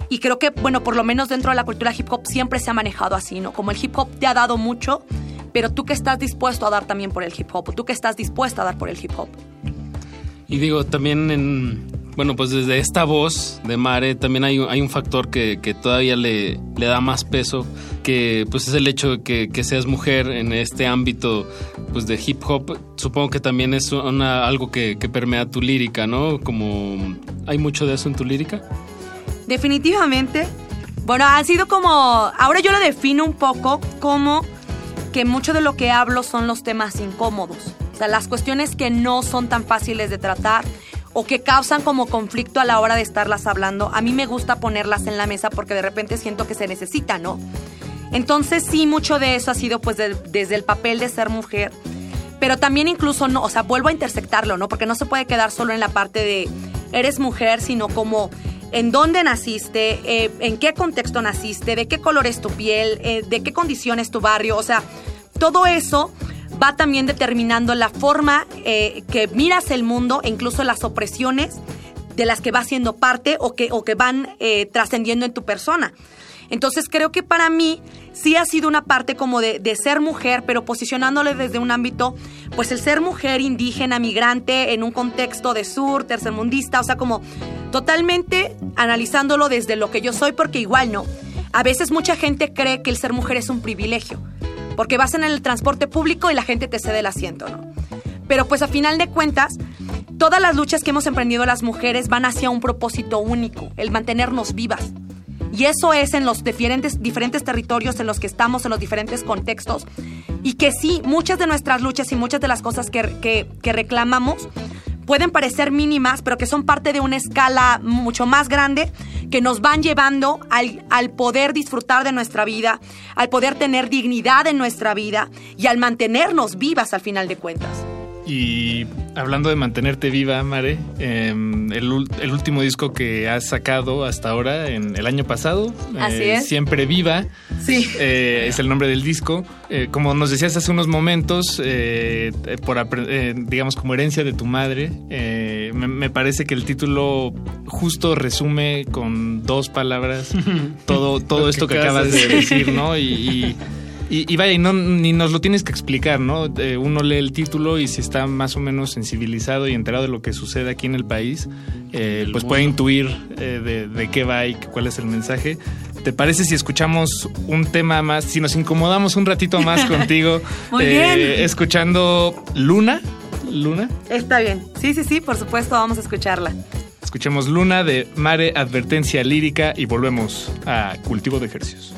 [SPEAKER 25] Y creo que, bueno, por lo menos dentro de la cultura hip hop siempre se ha manejado así, ¿no? Como el hip hop te ha dado mucho, pero tú que estás dispuesto a dar también por el hip hop, tú que estás dispuesta a dar por el hip hop.
[SPEAKER 23] Y digo, también en, bueno, pues desde esta voz de Mare también hay, hay un factor que, que todavía le, le, da más peso, que pues es el hecho de que, que, seas mujer en este ámbito pues de hip hop. Supongo que también es una, algo que, que permea tu lírica, ¿no? Como, ¿hay mucho de eso en tu lírica?
[SPEAKER 25] Definitivamente. Bueno, ha sido como, ahora yo lo defino un poco como que mucho de lo que hablo son los temas incómodos. Las cuestiones que no son tan fáciles de tratar o que causan como conflicto a la hora de estarlas hablando, a mí me gusta ponerlas en la mesa porque de repente siento que se necesita, ¿no? Entonces sí, mucho de eso ha sido pues de, desde el papel de ser mujer, pero también incluso no, o sea, vuelvo a intersectarlo, ¿no? Porque no se puede quedar solo en la parte de eres mujer, sino como en dónde naciste, eh, en qué contexto naciste, de qué color es tu piel, eh, de qué condición es tu barrio, o sea, todo eso va también determinando la forma eh, que miras el mundo e incluso las opresiones de las que vas siendo parte o que, o que van eh, trascendiendo en tu persona. Entonces creo que para mí sí ha sido una parte como de, de, ser mujer, pero posicionándole desde un ámbito, pues el ser mujer indígena, migrante, en un contexto de sur, tercermundista, o sea, como totalmente analizándolo desde lo que yo soy, porque igual no. A veces mucha gente cree que el ser mujer es un privilegio porque vas en el transporte público y la gente te cede el asiento, ¿no? Pero pues a final de cuentas, todas las luchas que hemos emprendido las mujeres van hacia un propósito único, el mantenernos vivas. Y eso es en los diferentes, diferentes territorios en los que estamos, en los diferentes contextos. Y que sí, muchas de nuestras luchas y muchas de las cosas que, que, que reclamamos pueden parecer mínimas, pero que son parte de una escala mucho más grande que nos van llevando al, al, poder disfrutar de nuestra vida, al poder tener dignidad en nuestra vida y al mantenernos vivas al final de cuentas.
[SPEAKER 24] Y hablando de mantenerte viva, Mare, eh, el, el, último disco que has sacado hasta ahora, en el año pasado,
[SPEAKER 25] Así eh, es.
[SPEAKER 24] Siempre Viva,
[SPEAKER 25] sí.
[SPEAKER 24] eh, es el nombre del disco. Eh, como nos decías hace unos momentos, eh, por digamos como herencia de tu madre, me, me, parece que el título justo resume con dos palabras todo, todo esto que, que acabas de decir, ¿no? y, y y, y, vaya, y no, ni nos lo tienes que explicar, ¿no? Eh, uno lee el título y si está más o menos sensibilizado y enterado de lo que sucede aquí en el país, eh, pues puede intuir eh, de, de, qué va y cuál es el mensaje. ¿Te parece si escuchamos un tema más, si nos incomodamos un ratito más contigo?
[SPEAKER 25] Muy bien.
[SPEAKER 24] Escuchando Luna. Luna.
[SPEAKER 25] Está bien. Sí, sí, sí, por supuesto, vamos a escucharla.
[SPEAKER 24] Escuchemos Luna de Mare Advertencia Lírica y volvemos a Cultivo de Ejercicios.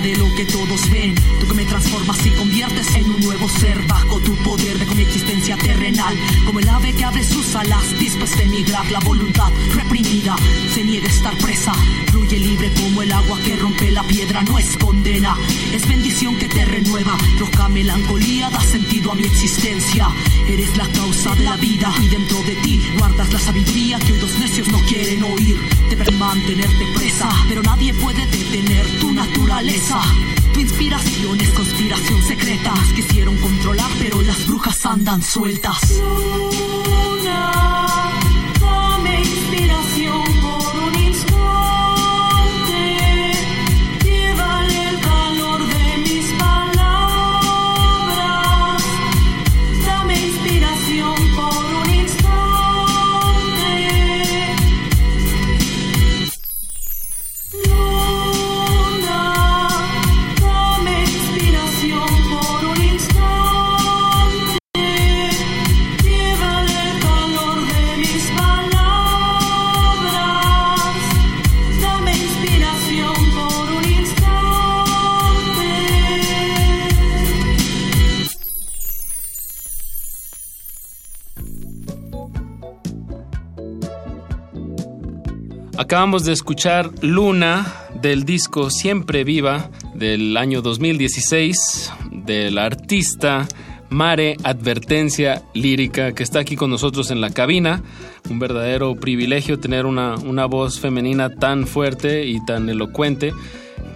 [SPEAKER 27] De lo que todos ven. Tú que me transformas y conviertes en un nuevo ser bajo tu poder de mi existencia terrenal. Como el ave que abre sus alas, dispuesta a emigrar, la voluntad reprimida se niega a estar presa. Fluye libre como el agua que rompe la piedra, no es condena, es bendición que te renueva. Roja melancolía da sentido a mi existencia. Eres la causa de la vida y dentro de ti guardas la sabiduría que hoy los necios no quieren oír. Deben mantenerte presa, pero nadie puede detener tu naturaleza. Tu inspiración es conspiración secreta. Quisieron controlar, pero las brujas andan sueltas. Luna,
[SPEAKER 23] Acabamos de escuchar Luna del disco Siempre Viva del año 2016 del artista Mare Advertencia Lírica que está aquí con nosotros en la cabina. Un verdadero privilegio tener una, una voz femenina tan fuerte y tan elocuente.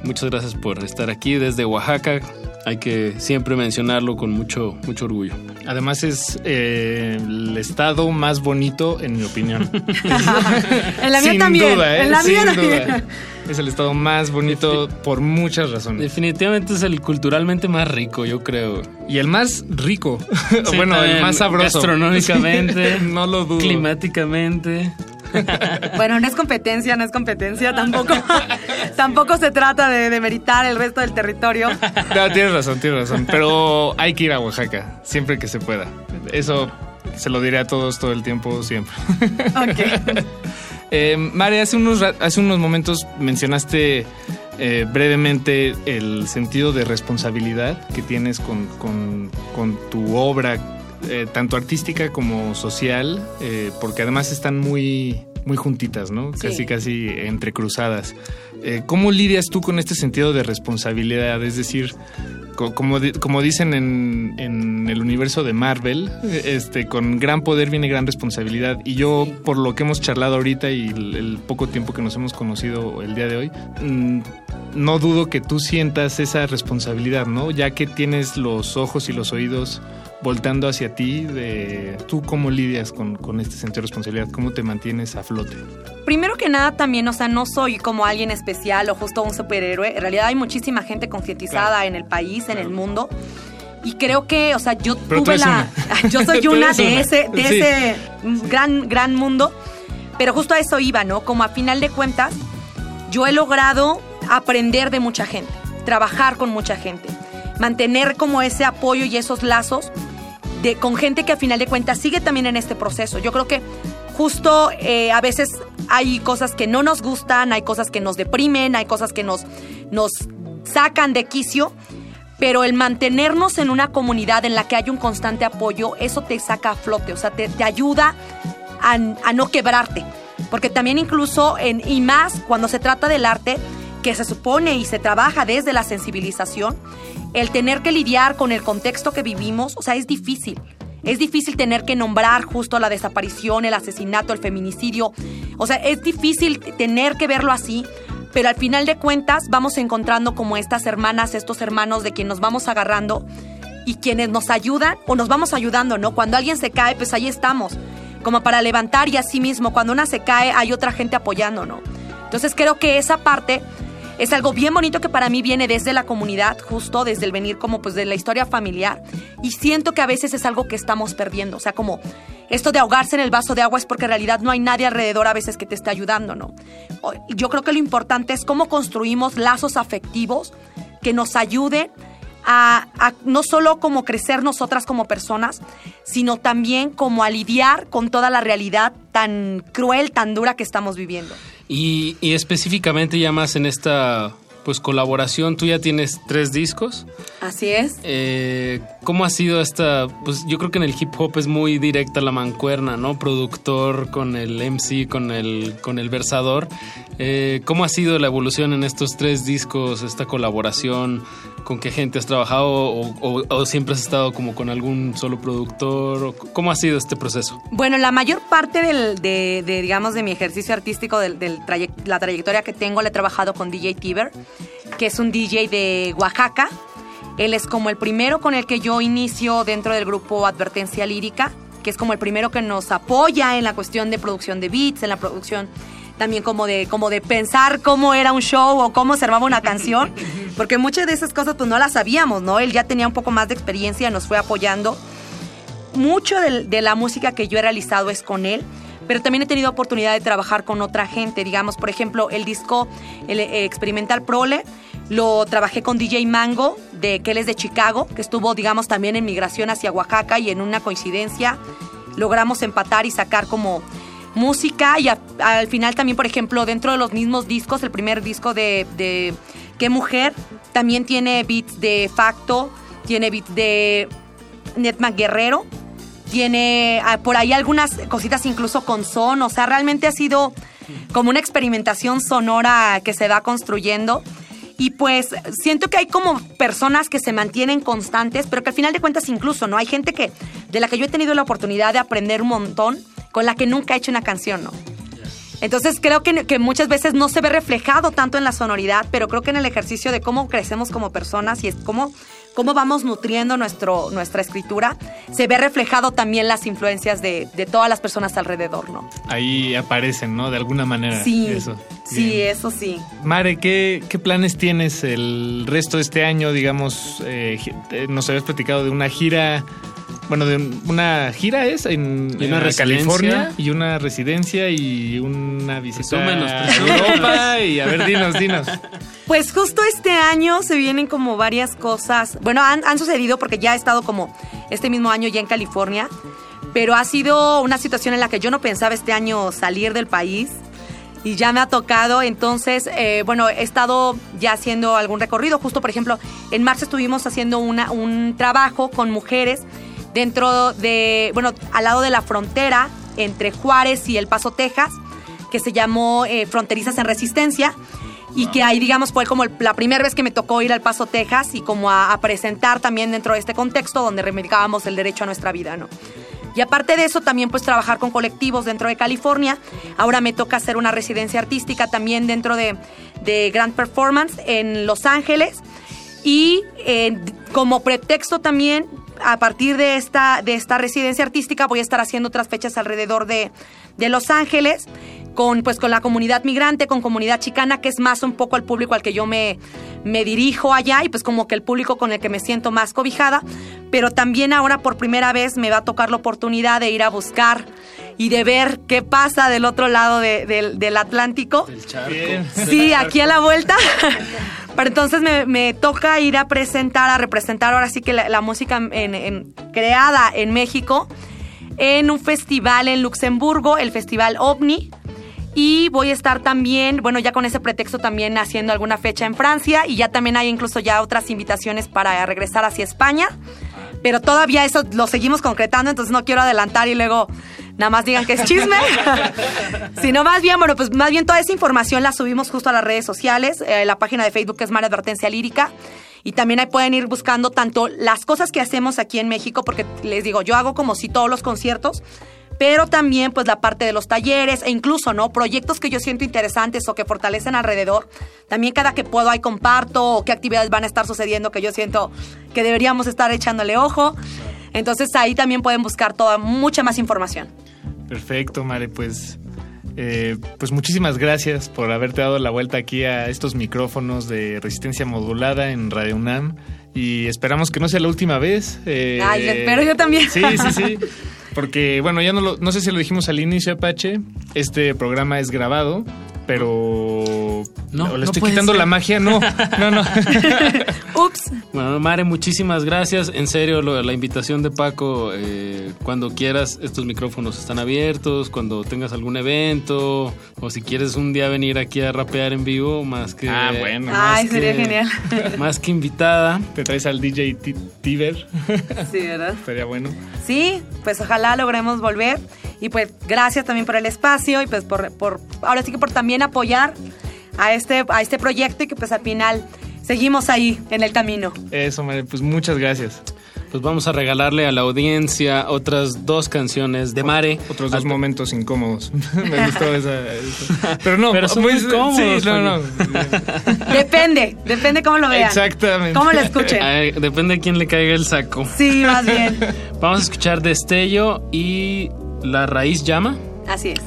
[SPEAKER 23] Muchas gracias por estar aquí desde Oaxaca. Hay que siempre mencionarlo con mucho, mucho orgullo.
[SPEAKER 24] Además es eh, el estado más bonito, en mi opinión.
[SPEAKER 25] En la mía
[SPEAKER 24] Sin
[SPEAKER 25] también.
[SPEAKER 24] duda, ¿eh?
[SPEAKER 25] En la mía
[SPEAKER 24] Sin
[SPEAKER 25] también.
[SPEAKER 24] duda. Es el estado más bonito por muchas razones.
[SPEAKER 23] Definitivamente es el culturalmente más rico, yo creo.
[SPEAKER 24] Y el más rico.
[SPEAKER 23] Sí,
[SPEAKER 24] bueno, el más sabroso.
[SPEAKER 23] Gastronómicamente.
[SPEAKER 24] no lo dudo.
[SPEAKER 23] Climáticamente.
[SPEAKER 25] Bueno, no es competencia, no es competencia, tampoco, tampoco se trata de, de meritar el resto del territorio.
[SPEAKER 24] No, tienes razón, tienes razón. Pero hay que ir a Oaxaca, siempre que se pueda. Eso se lo diré a todos todo el tiempo, siempre. Eh, Mare, hace unos, hace unos momentos mencionaste eh, brevemente el sentido de responsabilidad que tienes con, con- con tu obra, eh, tanto artística como social, eh, porque además están muy, muy juntitas, ¿no?
[SPEAKER 25] Sí.
[SPEAKER 24] Casi, casi entrecruzadas. Eh, ¿Cómo lidias tú con este sentido de responsabilidad? Es decir, co- como, di- como dicen en, en el universo de Marvel, este, con gran poder viene gran responsabilidad. Y yo, por lo que hemos charlado ahorita y el, el poco tiempo que nos hemos conocido el día de hoy, mm, no dudo que tú sientas esa responsabilidad, ¿no? Ya que tienes los ojos y los oídos voltando hacia ti, de tú cómo lidias con, con este sentido de responsabilidad, cómo te mantienes a flote.
[SPEAKER 25] Primero que nada, también, o sea, no soy como alguien especial o justo un superhéroe. En realidad hay muchísima gente concientizada en el país, en el mundo. Y creo que, o sea, yo
[SPEAKER 24] Pero
[SPEAKER 25] tuve la.
[SPEAKER 24] una.
[SPEAKER 25] Yo soy una de
[SPEAKER 24] una.
[SPEAKER 25] ese, de
[SPEAKER 24] Sí.
[SPEAKER 25] ese gran, gran mundo. Pero justo a eso iba, ¿no? Como a final de cuentas, yo he logrado aprender de mucha gente, trabajar con mucha gente, mantener como ese apoyo y esos lazos con gente que a final de cuentas sigue también en este proceso. Yo creo que justo eh, a veces hay cosas que no nos gustan, hay cosas que nos deprimen, hay cosas que nos, nos sacan de quicio, pero el mantenernos en una comunidad en la que hay un constante apoyo, eso te saca a flote, o sea, te, te ayuda a, a no quebrarte. Porque también incluso, en, y más cuando se trata del arte, que se supone y se trabaja desde la sensibilización, el tener que lidiar con el contexto que vivimos, o sea, es difícil. Es difícil tener que nombrar justo la desaparición, el asesinato, el feminicidio. O sea, es difícil tener que verlo así, pero al final de cuentas vamos encontrando como estas hermanas, estos hermanos de quien nos vamos agarrando y quienes nos ayudan o nos vamos ayudando, ¿no? Cuando alguien se cae, pues ahí estamos, como para levantar y así mismo, cuando una se cae, hay otra gente apoyando, ¿no? Entonces creo que esa parte es algo bien bonito que para mí viene desde la comunidad, justo desde el venir como pues de la historia familiar. Y siento que a veces es algo que estamos perdiendo. O sea, como esto de ahogarse en el vaso de agua es porque en realidad no hay nadie alrededor a veces que te esté ayudando, ¿no? Yo creo que lo importante es cómo construimos lazos afectivos que nos ayuden a, a no solo como crecer nosotras como personas, sino también como a lidiar con toda la realidad tan cruel, tan dura que estamos viviendo.
[SPEAKER 23] Y, y específicamente ya más en esta pues colaboración. Tú ya tienes tres discos.
[SPEAKER 25] Así es.
[SPEAKER 23] Eh, ¿Cómo ha sido esta? Pues yo creo que en el hip hop es muy directa la mancuerna, ¿no? Productor con el MC, con el, con el versador. Eh, ¿Cómo ha sido la evolución en estos tres discos, esta colaboración? ¿Con qué gente has trabajado? ¿O, siempre has estado como con algún solo productor? ¿O ¿Cómo ha sido este proceso?
[SPEAKER 25] Bueno, la mayor parte de, de, digamos, de mi ejercicio artístico, del, del la trayectoria que tengo, la he trabajado con DJ Tiber, que es un DJ de Oaxaca. Él es como el primero con el que yo inicio dentro del grupo Advertencia Lírica, que es como el primero que nos apoya en la cuestión de producción de beats, en la producción también como de, como de pensar cómo era un show o cómo se armaba una canción, porque muchas de esas cosas pues no las sabíamos, ¿no? Él ya tenía un poco más de experiencia, nos fue apoyando mucho de, la música que yo he realizado es con él, pero también he tenido oportunidad de trabajar con otra gente. Digamos, por ejemplo, el disco el, eh, Experimental Prole lo trabajé con DJ Mango, de, que él es de Chicago, que estuvo, digamos, también en migración hacia Oaxaca y en una coincidencia logramos empatar y sacar como música y al final también, por ejemplo, dentro de los mismos discos, el primer disco de, Qué Mujer, también tiene beats de Facto, tiene beats de Netman Guerrero, tiene ah, por ahí algunas cositas incluso con son, o sea, realmente ha sido como una experimentación sonora que se va construyendo. Y pues siento que hay como personas que se mantienen constantes, pero que al final de cuentas incluso, ¿no? Hay gente que, de la que yo he tenido la oportunidad de aprender un montón, con la que nunca he hecho una canción, ¿no? Entonces creo que, que muchas veces no se ve reflejado tanto en la sonoridad, pero creo que en el ejercicio de cómo crecemos como personas y es cómo, cómo vamos nutriendo nuestro, nuestra escritura, se ve reflejado también las influencias de, de todas las personas alrededor, ¿no?
[SPEAKER 24] Ahí aparecen, ¿no? De alguna manera.
[SPEAKER 25] Sí,
[SPEAKER 24] Eso.
[SPEAKER 25] sí, eso sí.
[SPEAKER 24] Mare, ¿qué, qué planes tienes el resto de este año? Digamos, eh, eh, nos habías platicado de una gira, bueno, de un- una gira es en,
[SPEAKER 23] Y una
[SPEAKER 24] en. California y una residencia y una visita
[SPEAKER 23] Presúmenos,
[SPEAKER 24] a
[SPEAKER 23] presúmenos.
[SPEAKER 24] Europa y a ver, dinos, dinos.
[SPEAKER 25] Pues justo este año se vienen como varias cosas. Bueno, han, han sucedido porque ya he estado como este mismo año ya en California, pero ha sido una situación en la que yo no pensaba este año salir del país y ya me ha tocado. Entonces, eh, bueno, he estado ya haciendo algún recorrido. Justo, por ejemplo, en marzo estuvimos haciendo una, un trabajo con mujeres dentro de, bueno, al lado de la frontera entre Juárez y El Paso, Texas, que se llamó eh, Fronterizas en Resistencia. Y que ahí, digamos, fue como la primera vez que me tocó ir al Paso, Texas, y como a, a presentar también dentro de este contexto donde reivindicábamos el derecho a nuestra vida, ¿no? Y aparte de eso, también pues trabajar con colectivos dentro de California. Ahora me toca hacer una residencia artística también dentro de, de Grand Performance en Los Ángeles. Y eh, como pretexto también, a partir de esta, de esta residencia artística, voy a estar haciendo otras fechas alrededor de, de Los Ángeles, con, pues, con la comunidad migrante, con comunidad chicana, que es más un poco el público al que yo me, me dirijo allá y pues como que el público con el que me siento más cobijada. Pero también ahora por primera vez me va a tocar la oportunidad de ir a buscar y de ver qué pasa del otro lado de- del- del Atlántico. Sí, aquí a la vuelta. Pero entonces me, me toca ir a presentar, a representar ahora sí que la, la música en- en- creada en México en un festival en Luxemburgo, el Festival OVNI. Y voy a estar también, bueno, ya con ese pretexto también haciendo alguna fecha en Francia y ya también hay incluso ya otras invitaciones para regresar hacia España. Pero todavía eso lo seguimos concretando, entonces no quiero adelantar y luego nada más digan que es chisme. Sino más bien, bueno, pues más bien toda esa información la subimos justo a las redes sociales. eh, la página de Facebook que es Mar Advertencia Lírica. Y también ahí pueden ir buscando tanto las cosas que hacemos aquí en México, porque les digo, yo hago como si todos los conciertos, pero también pues la parte de los talleres e incluso, ¿no? Proyectos que yo siento interesantes o que fortalecen alrededor. También cada que puedo ahí comparto o qué actividades van a estar sucediendo que yo siento que deberíamos estar echándole ojo. Entonces ahí también pueden buscar toda mucha más información.
[SPEAKER 24] Perfecto, Mare, pues, eh, pues muchísimas gracias por haberte dado la vuelta aquí a estos micrófonos de resistencia modulada en Radio UNAM y esperamos que no sea la última vez. eh,
[SPEAKER 25] Ay, lo espero yo también.
[SPEAKER 24] Sí, sí, sí. Porque, bueno, ya no, lo- no sé si lo dijimos al inicio, Apache, este programa es grabado, pero
[SPEAKER 23] No,
[SPEAKER 24] o le estoy quitando
[SPEAKER 23] ser.
[SPEAKER 24] la magia. No, no, no.
[SPEAKER 25] Ups.
[SPEAKER 23] Bueno, Mare, muchísimas gracias. En serio, lo- la invitación de Paco, eh, cuando quieras, estos micrófonos están abiertos, cuando tengas algún evento, o si quieres un día venir aquí a rapear en vivo, más que...
[SPEAKER 24] Ah, bueno.
[SPEAKER 25] Ay,
[SPEAKER 23] más
[SPEAKER 25] sería
[SPEAKER 23] que-
[SPEAKER 25] genial.
[SPEAKER 23] Más que invitada.
[SPEAKER 24] Te traes al DJ Ti- Tiber.
[SPEAKER 25] Sí, ¿verdad?
[SPEAKER 24] Estaría bueno.
[SPEAKER 25] Sí, pues ojalá logremos volver. Y pues gracias también por el espacio y pues por, por ahora sí que por también apoyar a este, a este proyecto y que pues al final seguimos ahí en el camino.
[SPEAKER 24] Eso, Mare, pues muchas gracias.
[SPEAKER 23] Pues vamos a regalarle a la audiencia otras dos canciones de Mare.
[SPEAKER 24] Otros dos momentos incómodos. Me gustó esa. esa. Pero no,
[SPEAKER 23] Pero son
[SPEAKER 24] pues,
[SPEAKER 23] muy cómodos,
[SPEAKER 24] Sí, no, no.
[SPEAKER 25] Depende, depende cómo lo vean.
[SPEAKER 24] Exactamente.
[SPEAKER 25] Cómo lo escuchen.
[SPEAKER 23] Depende de quién le caiga el saco.
[SPEAKER 25] Sí, más bien.
[SPEAKER 23] Vamos a escuchar Destello y La Raíz Llama.
[SPEAKER 25] Así es.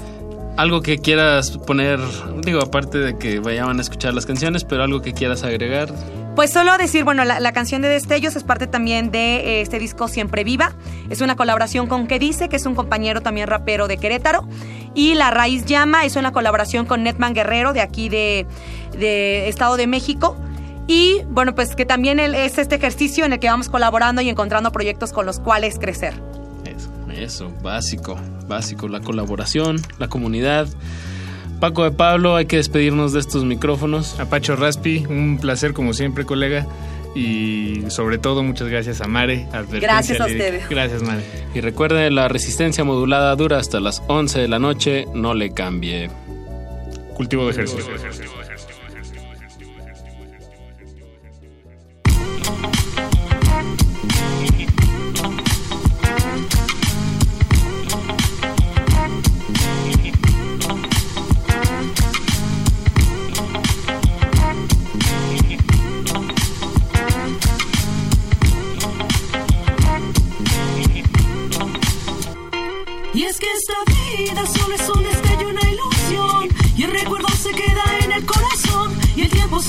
[SPEAKER 23] Algo que quieras poner, digo, aparte de que vayan a escuchar las canciones, pero algo que quieras agregar.
[SPEAKER 25] Pues solo decir, bueno, la, la canción de Destellos es parte también de eh, este disco Siempre Viva. Es una colaboración con Que Dice, que es un compañero también rapero de Querétaro. Y La Raíz Llama es una colaboración con Netman Guerrero, de aquí de, de Estado de México. Y bueno, pues que también el- es este ejercicio en el que vamos colaborando y encontrando proyectos con los cuales crecer.
[SPEAKER 23] Eso, básico, básico, la colaboración, la comunidad. Paco de Pablo, hay que despedirnos de estos micrófonos.
[SPEAKER 24] Apacho Raspi, un placer como siempre, colega. Y sobre todo, muchas gracias a Mare.
[SPEAKER 25] Gracias a ustedes.
[SPEAKER 24] Gracias, Mare.
[SPEAKER 23] Y recuerde, la resistencia modulada dura hasta las 11 de la noche, no le cambie.
[SPEAKER 24] Cultivo de ejercicio.
[SPEAKER 28] Y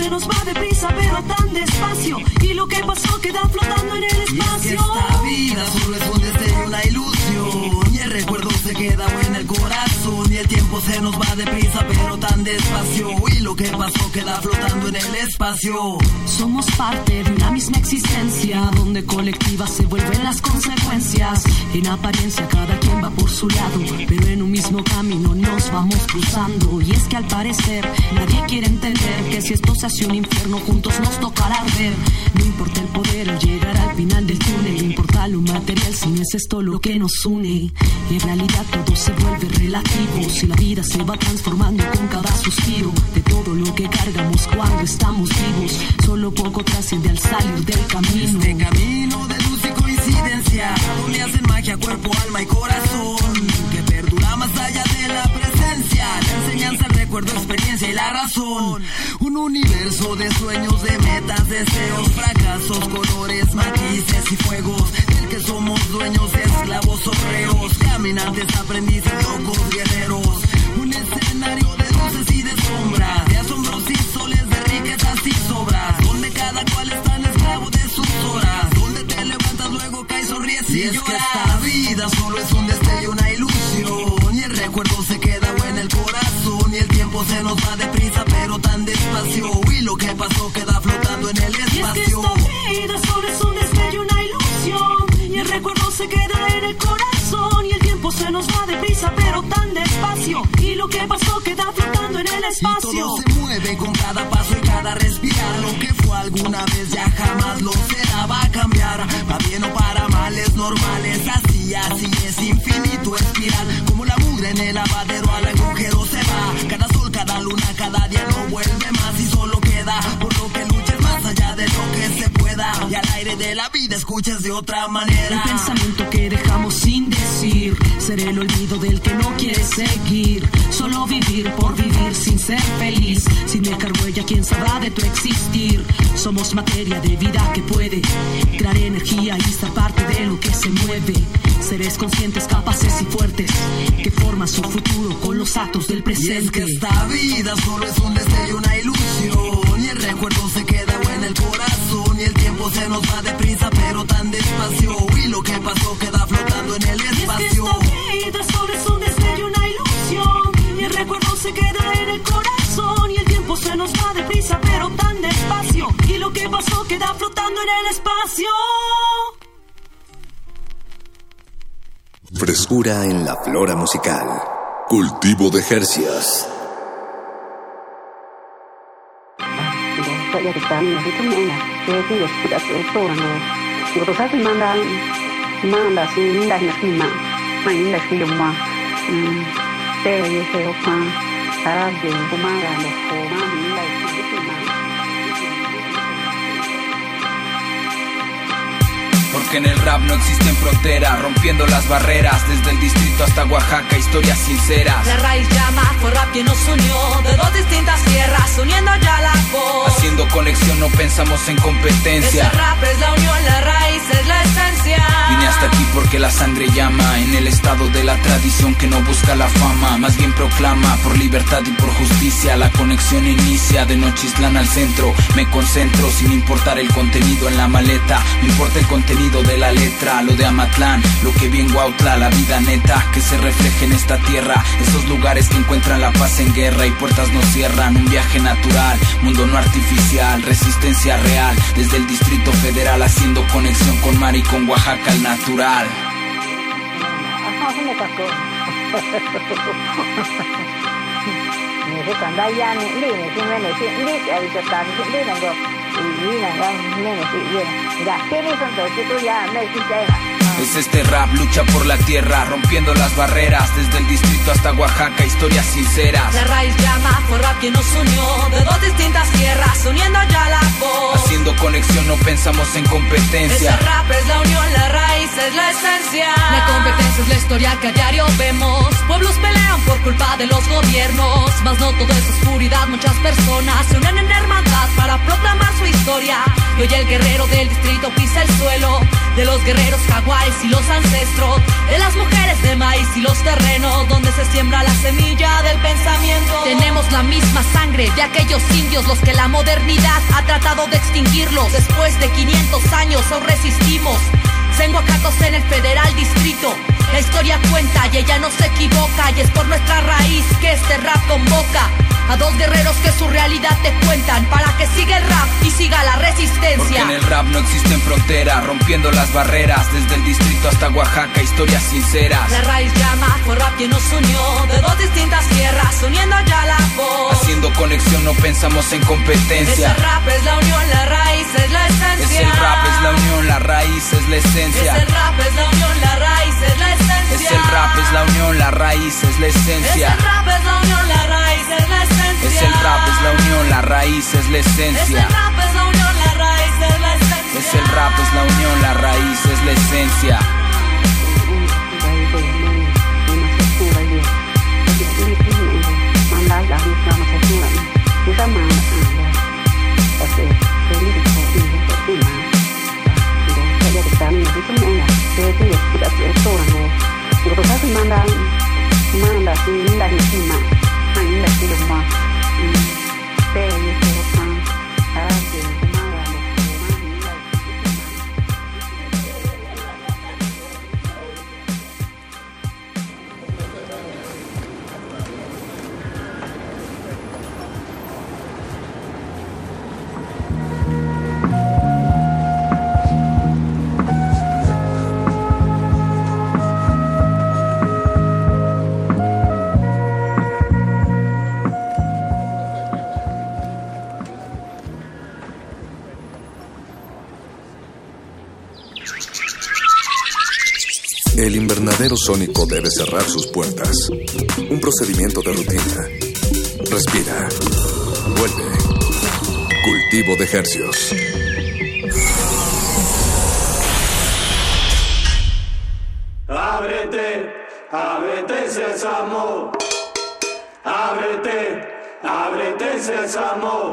[SPEAKER 28] se nos va deprisa, pero tan despacio. Y lo que pasó queda flotando en el espacio.
[SPEAKER 29] Esta vida solo es un destello, una ilusión. Se queda en el corazón. Y el tiempo se nos va deprisa, pero tan despacio. Y lo que pasó queda flotando en el espacio.
[SPEAKER 28] Somos parte de una misma existencia donde colectivas se vuelven las consecuencias. En apariencia cada quien va por su lado, pero en un mismo camino nos vamos cruzando. Y es que al parecer nadie quiere entender que si esto se hace un infierno juntos nos tocará arder. No importa el poder llegar al final del túnel, no lo material si no es esto lo que nos une. En realidad todo se vuelve relativo si la vida se va transformando con cada suspiro de todo lo que cargamos cuando estamos vivos. Solo poco trasciende al salir del camino.
[SPEAKER 29] Este camino de luz y coincidencia, donde hacen magia cuerpo, alma y corazón, enseñanza, el recuerdo, experiencia y la razón. Un universo de sueños, de metas, deseos, fracasos, colores, matices y fuegos, del que somos dueños, esclavos o reos, caminantes, aprendices, locos, guerreros. Un escenario de luces y de sombras, de asombros y soles, de riquezas y sobras, donde cada cual está en esclavo de sus horas, donde te levantas, luego caes, sonríes y,
[SPEAKER 4] Y es
[SPEAKER 29] lloras.
[SPEAKER 4] que
[SPEAKER 29] esta vida solo es un tiempo se nos va deprisa, pero tan despacio, y lo que pasó queda flotando en el
[SPEAKER 28] Y es que
[SPEAKER 29] espacio.
[SPEAKER 28] esta vida solo es un destello, una ilusión. Y el recuerdo se queda en el corazón. Y el tiempo se nos va deprisa, pero tan despacio. Y lo que pasó queda flotando en el
[SPEAKER 29] Y
[SPEAKER 28] espacio.
[SPEAKER 29] todo se mueve con cada paso y cada respirar. Lo que fue alguna vez ya jamás lo será. Va a cambiar, para bien o para mal, es normal. Es así, así es infinito espiral. Como la mugre en el lavadero al agujero se va. Cada cada luna, cada día no vuelve más. Y solo queda por lo que luches más allá de lo que se Y al aire de la vida escuches de otra manera.
[SPEAKER 28] El pensamiento que dejamos sin decir. Ser el olvido del que no quiere seguir. Solo vivir por vivir sin ser feliz. Sin dejar huella, quién sabrá de tu existir. Somos materia de vida que puede crear energía y ser parte de lo que se mueve. Seres conscientes, capaces y fuertes que forman su futuro con los actos del
[SPEAKER 29] Y
[SPEAKER 28] presente.
[SPEAKER 29] es que esta vida solo es un destello, una ilusión. El recuerdo se queda en el corazón. Y el tiempo se nos va deprisa, pero tan despacio. Y lo que pasó queda flotando en el
[SPEAKER 28] Y es que
[SPEAKER 29] espacio.
[SPEAKER 28] esta vida solo es un destello, una ilusión. Y el recuerdo se queda en el corazón. Y el tiempo se
[SPEAKER 27] se nos va deprisa, pero tan despacio. Y lo que pasó queda flotando en el espacio.
[SPEAKER 1] Frescura en la flora musical. Cultivo de Jercias.
[SPEAKER 30] Soy Aritana, soy Tumena, soy de Escuela, soy Torano. Yo to sabe manda manda si linda na kima. Mai linda si yo ma. Te ye se o pa. Para de kumara no ko ma
[SPEAKER 31] Porque en el rap no existen fronteras, rompiendo las barreras, desde el distrito hasta Oaxaca, historias sinceras.
[SPEAKER 27] La raíz llama, fue rap quien nos unió de dos distintas tierras, uniendo ya la voz.
[SPEAKER 31] Haciendo conexión no pensamos en competencia.
[SPEAKER 27] Ese rap es la unión, la raíz es la esencia.
[SPEAKER 31] Vine hasta aquí porque la sangre llama, en el estado de la tradición que no busca la fama, más bien proclama por libertad y por justicia. La conexión inicia de Nochistlán al centro, me concentro sin importar el contenido en la maleta, me importa el contenido de la letra, lo de Amatlán, lo que vi en Huautla, la vida neta que se refleja en esta tierra, esos lugares que encuentran la paz en guerra y puertas no cierran, un viaje natural, mundo no artificial, resistencia real, desde el Distrito Federal haciendo conexión con Mar y con Oaxaca el natural.
[SPEAKER 30] Ajá, ¿cómo pasó? Ni se cuando ya ni ni ni si me ni si ni ya dice tan ni ni no y ni no ni ni si bien ya qué me son dos tú ya me hiciste
[SPEAKER 31] Es este rap, lucha por la tierra, rompiendo las barreras, desde el distrito hasta Oaxaca, historias sinceras.
[SPEAKER 27] La raíz llama, fue rap quien nos unió de dos distintas tierras, uniendo ya la voz.
[SPEAKER 31] Haciendo conexión no pensamos en competencia.
[SPEAKER 27] Ese rap es la unión, la raíz es la esencia. La competencia es la historia que a diario vemos. Pueblos pelean por culpa de los gobiernos. Más no todo es oscuridad, muchas personas se unen en hermandad para proclamar su historia. Y hoy el guerrero del distrito pisa el suelo de los guerreros jaguares y los ancestros, de las mujeres de maíz y los terrenos donde se siembra la semilla del pensamiento. Tenemos la misma sangre de aquellos indios, los que la modernidad ha tratado de extinguirlos. Después de 500 años aún resistimos. Senguacatos en el federal distrito. La historia cuenta y ella no se equivoca y es por nuestra raíz que este rap convoca a dos guerreros que su realidad te cuentan para que siga el rap y siga la
[SPEAKER 31] Porque
[SPEAKER 27] resistencia.
[SPEAKER 31] en el rap no existen fronteras, rompiendo las barreras, desde el distrito hasta Oaxaca, historias sinceras.
[SPEAKER 27] La raíz llama, fue rap quien nos unió de dos distintas tierras, uniendo ya la voz.
[SPEAKER 31] Haciendo conexión no pensamos en competencia.
[SPEAKER 27] rap es la unión, la raíz es la esencia.
[SPEAKER 31] Es el rap, es la unión, la raíz es la
[SPEAKER 27] Es
[SPEAKER 31] esencia.
[SPEAKER 27] el rap, es la unión, la raíz es la esencia.
[SPEAKER 31] Es el rap, es la unión, la raíz es la
[SPEAKER 27] Es
[SPEAKER 31] esencia.
[SPEAKER 27] el rap, es la unión, la raíz es la esencia.
[SPEAKER 31] Es el rap, es la unión, la raíz es la
[SPEAKER 27] Es
[SPEAKER 31] esencia.
[SPEAKER 27] el rap, es la unión, la raíz es la esencia.
[SPEAKER 31] Es el rap, es la unión, la raíz es la esencia.
[SPEAKER 30] Misma no se suma
[SPEAKER 1] sónico debe cerrar sus puertas. Un procedimiento de rutina. Respira. Vuelve. Cultivo de hercios.
[SPEAKER 6] Ábrete, ábrete sésamo. Ábrete, ábrete sésamo.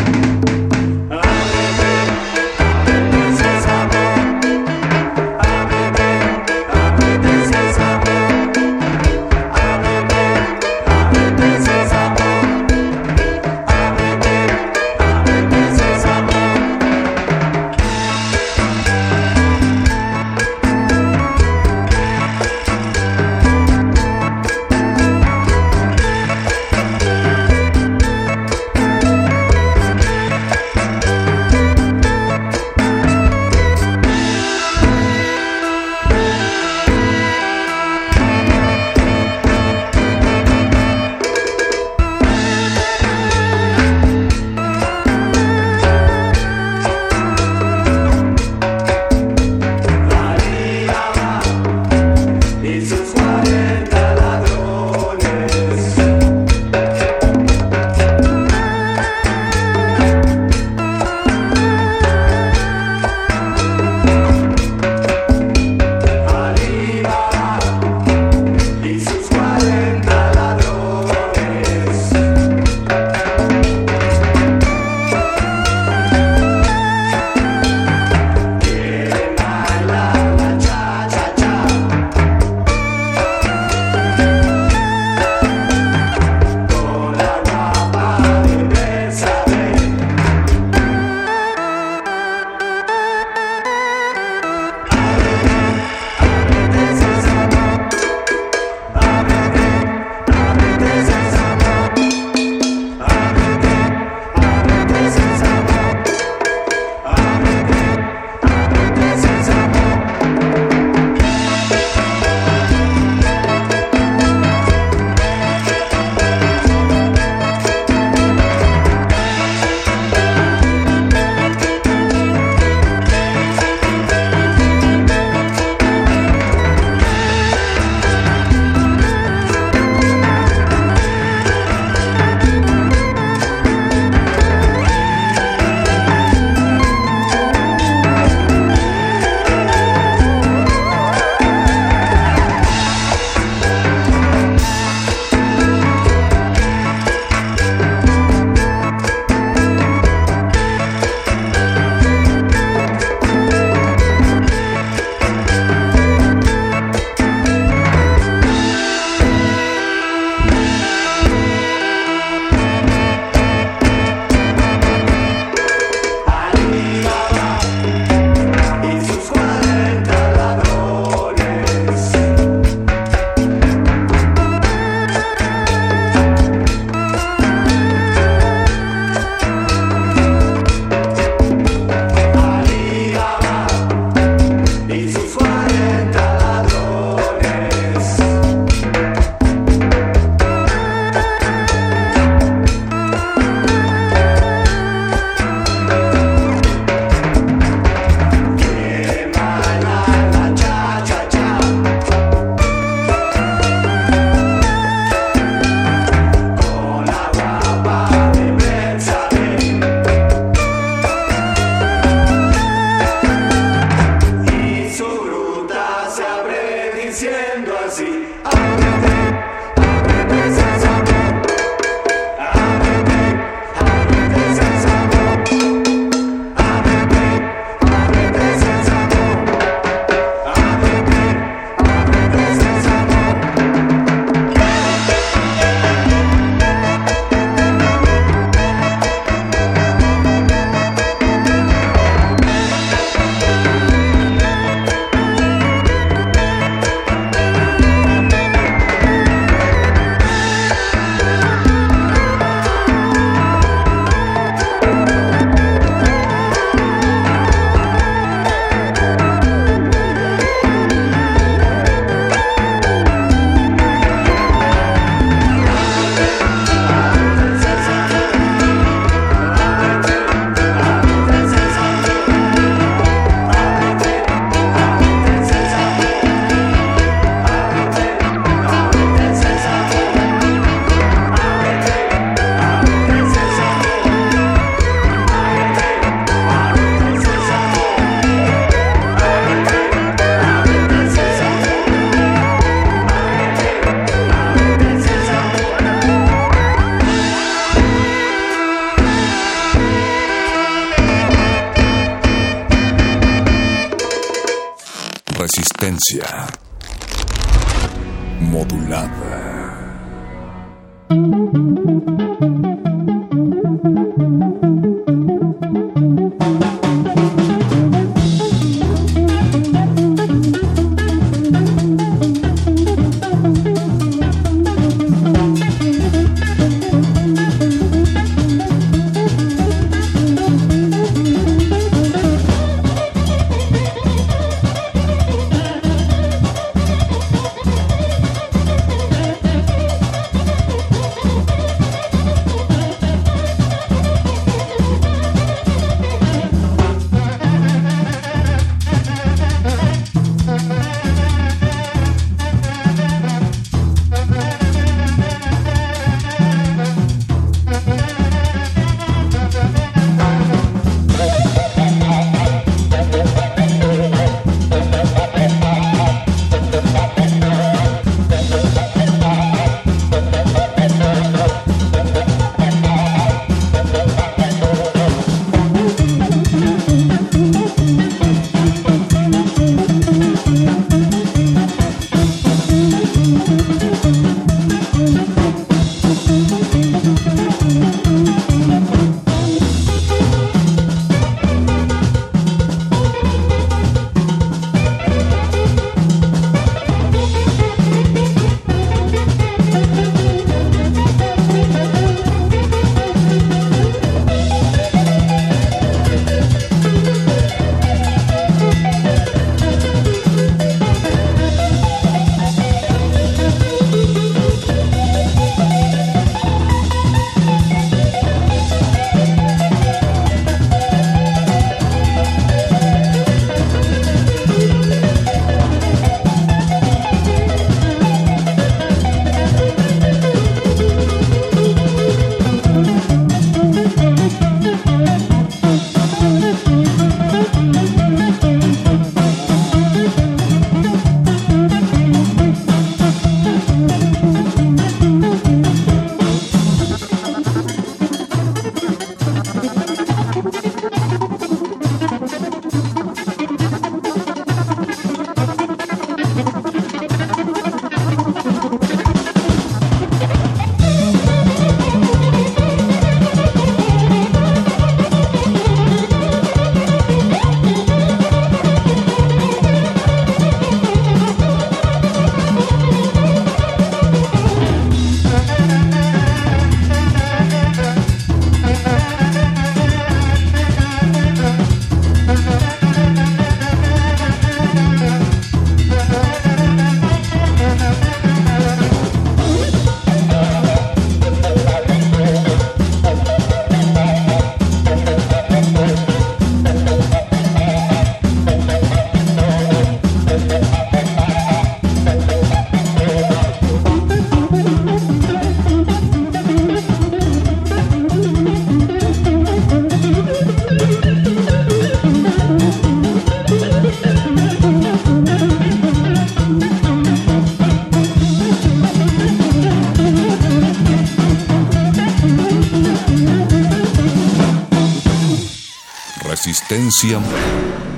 [SPEAKER 32] Resistencia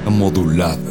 [SPEAKER 32] modulada.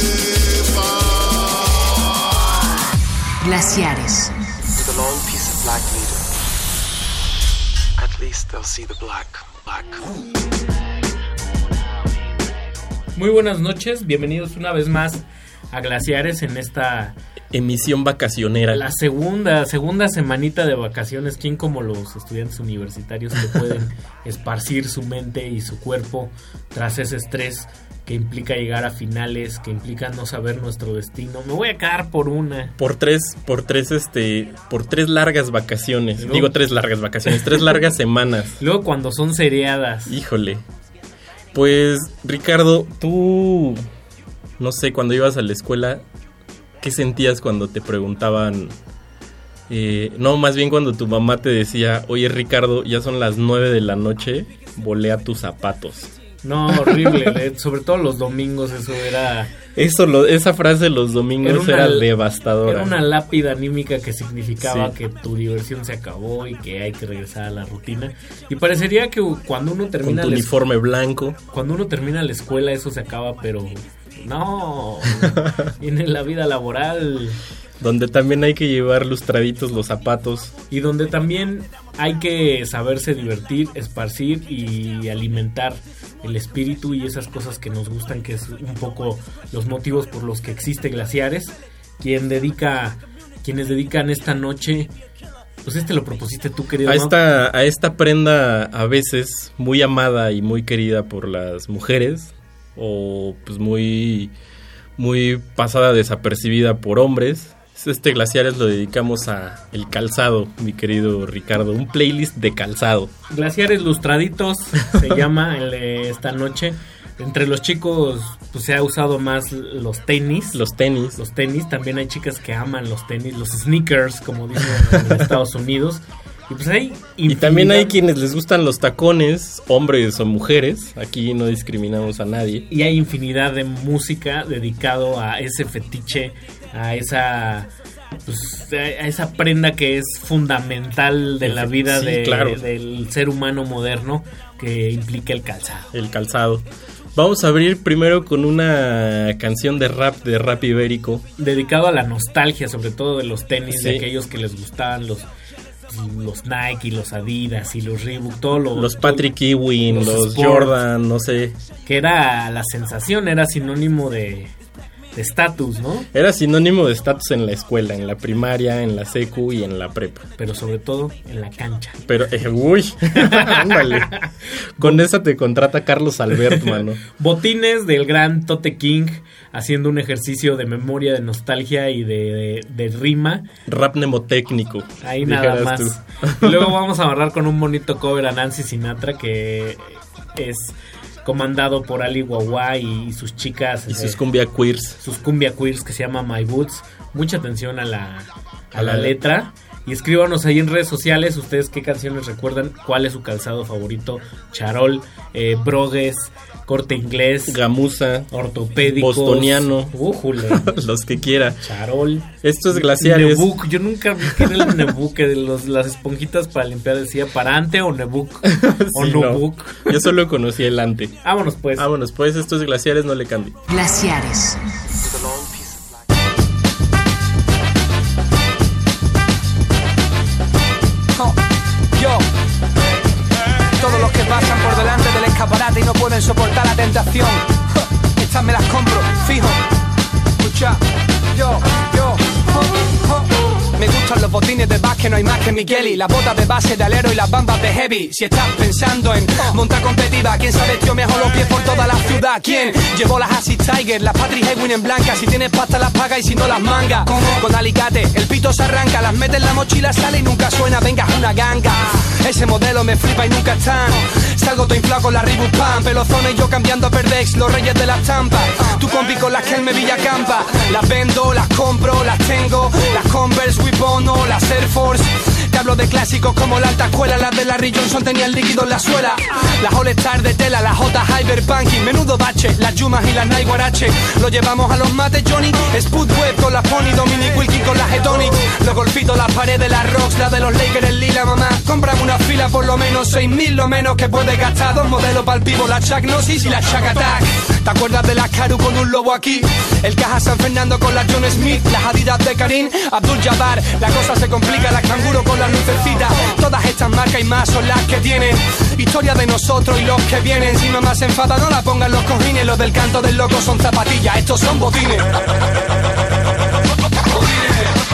[SPEAKER 33] black.
[SPEAKER 34] Muy buenas noches, bienvenidos una vez más a Glaciares en esta
[SPEAKER 35] emisión vacacionera.
[SPEAKER 34] La segunda, segunda semanita de vacaciones. ¿Quién como los estudiantes universitarios que pueden esparcir su mente y su cuerpo tras ese estrés que implica llegar a finales, que implica no saber nuestro destino? Me voy a quedar por una.
[SPEAKER 35] Por tres, por tres, este, por tres largas vacaciones.
[SPEAKER 34] Luego-
[SPEAKER 35] Digo tres largas vacaciones, tres largas semanas.
[SPEAKER 34] Luego cuando son seriadas.
[SPEAKER 35] Híjole. Pues, Ricardo, tú, no sé, cuando ibas a la escuela, ¿qué sentías cuando te preguntaban? eh, no, más bien cuando tu mamá te decía, oye Ricardo, ya son las nueve de la noche, volea tus zapatos.
[SPEAKER 34] No, horrible. Sobre todo los domingos, eso era.
[SPEAKER 35] Eso, lo- esa frase los domingos era,
[SPEAKER 34] una-
[SPEAKER 35] devastadora.
[SPEAKER 34] Era una lápida anímica que significaba
[SPEAKER 35] Sí.
[SPEAKER 34] que tu diversión se acabó y que hay que regresar a la rutina. Y parecería que cuando uno
[SPEAKER 35] Con
[SPEAKER 34] termina
[SPEAKER 35] tu
[SPEAKER 34] la es-
[SPEAKER 35] uniforme blanco.
[SPEAKER 34] cuando uno termina la escuela eso se acaba, pero no. Viene la vida laboral
[SPEAKER 35] Donde también hay que llevar lustraditos los zapatos.
[SPEAKER 34] y donde también hay que saberse divertir, esparcir y alimentar el espíritu y esas cosas que nos gustan, que es un poco los motivos por los que existe Glaciares. Quien dedica, quienes dedican esta noche, pues este lo propusiste tú, querido.
[SPEAKER 35] A esta, a esta prenda a veces muy amada y muy querida por las mujeres o pues muy, muy pasada desapercibida por hombres. Este Glaciares lo dedicamos a el calzado, mi querido Ricardo, un playlist de calzado.
[SPEAKER 34] Glaciares Lustraditos se llama el de esta noche. Entre los chicos pues se ha usado más los tenis.
[SPEAKER 35] Los tenis.
[SPEAKER 34] Los tenis. También hay chicas que aman los tenis, los sneakers, como dicen en Estados Unidos. Y pues hay
[SPEAKER 35] Y también hay quienes les gustan los tacones, hombres o mujeres. Aquí no discriminamos a nadie.
[SPEAKER 34] y hay infinidad de música dedicado a ese fetiche, a esa pues, a esa prenda que es fundamental de la vida
[SPEAKER 35] Sí,
[SPEAKER 34] de-
[SPEAKER 35] claro.
[SPEAKER 34] del ser humano moderno que implica el calzado.
[SPEAKER 35] El calzado. Vamos a abrir primero con una canción de rap de rap ibérico.
[SPEAKER 34] Dedicado a la nostalgia, sobre todo de los tenis, de aquellos que les gustaban los los Nike y los Adidas y los Reebok, todo lo,
[SPEAKER 35] Los Patrick Ewing,
[SPEAKER 34] los
[SPEAKER 35] los,
[SPEAKER 34] Sport.
[SPEAKER 35] Jordan, no sé.
[SPEAKER 34] que era la sensación, era sinónimo de estatus, ¿no?
[SPEAKER 35] Era sinónimo de estatus en la escuela, en la primaria, en la secu y en la prepa.
[SPEAKER 34] Pero sobre todo en la cancha.
[SPEAKER 35] Pero, eh, uy, ándale. Con esa te contrata Carlos Albert, mano.
[SPEAKER 34] Botines del gran Tote King haciendo un ejercicio de memoria, de nostalgia y de, de- de rima.
[SPEAKER 35] Rap mnemotécnico.
[SPEAKER 34] Ahí nada más.
[SPEAKER 35] tú.
[SPEAKER 34] Y luego vamos a agarrar con un bonito cover a Nancy Sinatra que es comandado por Ali Guagua y, y sus chicas.
[SPEAKER 35] Y
[SPEAKER 34] eh,
[SPEAKER 35] sus cumbia queers.
[SPEAKER 34] sus cumbia queers que se llama My Boots. Mucha atención a la, a
[SPEAKER 35] A
[SPEAKER 34] la
[SPEAKER 35] la-
[SPEAKER 34] letra. Y escríbanos ahí en redes sociales ustedes qué canciones recuerdan, cuál es su calzado favorito, charol, eh, brogues, corte inglés,
[SPEAKER 35] Gamuza,
[SPEAKER 34] ortopédicos,
[SPEAKER 35] bostoniano,
[SPEAKER 34] újule,
[SPEAKER 35] los que quiera.
[SPEAKER 34] charol,
[SPEAKER 35] Estos glaciares.
[SPEAKER 34] Nebuc, yo nunca vi que era el de los, las esponjitas para limpiar decía parante o Nebuc o
[SPEAKER 35] Sí, no. Yo solo conocí el ante.
[SPEAKER 34] Vámonos pues.
[SPEAKER 35] Vámonos pues, estos glaciares no le cambien.
[SPEAKER 36] Glaciares.
[SPEAKER 37] Tentación, estas me las compro, fijo. Escucha, yo. Los botines de básquet, no hay más que Migueli. Las botas de base de alero y las bambas de heavy. Si estás pensando en montar competitiva, ¿quién sabe yo mejor los pies por toda la ciudad? ¿Quién llevó las Asics Tiger, las Patrick Ewing en blanca? Si tienes pasta las paga y si no las manga. Con alicate, el pito se arranca, las mete en la mochila, sale y nunca suena. Venga, una ganga. Ese modelo me flipa y nunca están. Salgo todo inflado con la Reebok Pam, pelozones y yo cambiando a Perdex, los reyes de la estampa. Tu compi con las que él me villacampa. Las vendo, las compro, las tengo. Las Converse, Wibono, las Air Force. Hablo de clásicos como la alta escuela, las de Larry Johnson tenían líquido en la suela. Las All Star de tela, las J Hyperpunk y menudo bache. Las Yumas y las Nike Guarache. Lo llevamos a los mates, Johnny. Spud Web con las Pony, Dominic Wilkin con las Hedonic. Los golpitos, las paredes, las Rocks, la de los Lakers, lila, mamá. Comprame una fila por lo menos 6.000 lo menos que puede gastar. Dos modelos para el pivo, la Chuck Gnosis y la Chuck Attack. ¿Te acuerdas de la Caru con un lobo aquí? El Caja San Fernando con la John Smith, las Adidas de Karim, Abdul Jabbar. La cosa se complica, las Canguro con las Todas estas marcas y más son las que tienen historia de nosotros y los que vienen. Si mamá se enfada, no la pongan los cojines. Los del canto del loco son zapatillas, estos son botines.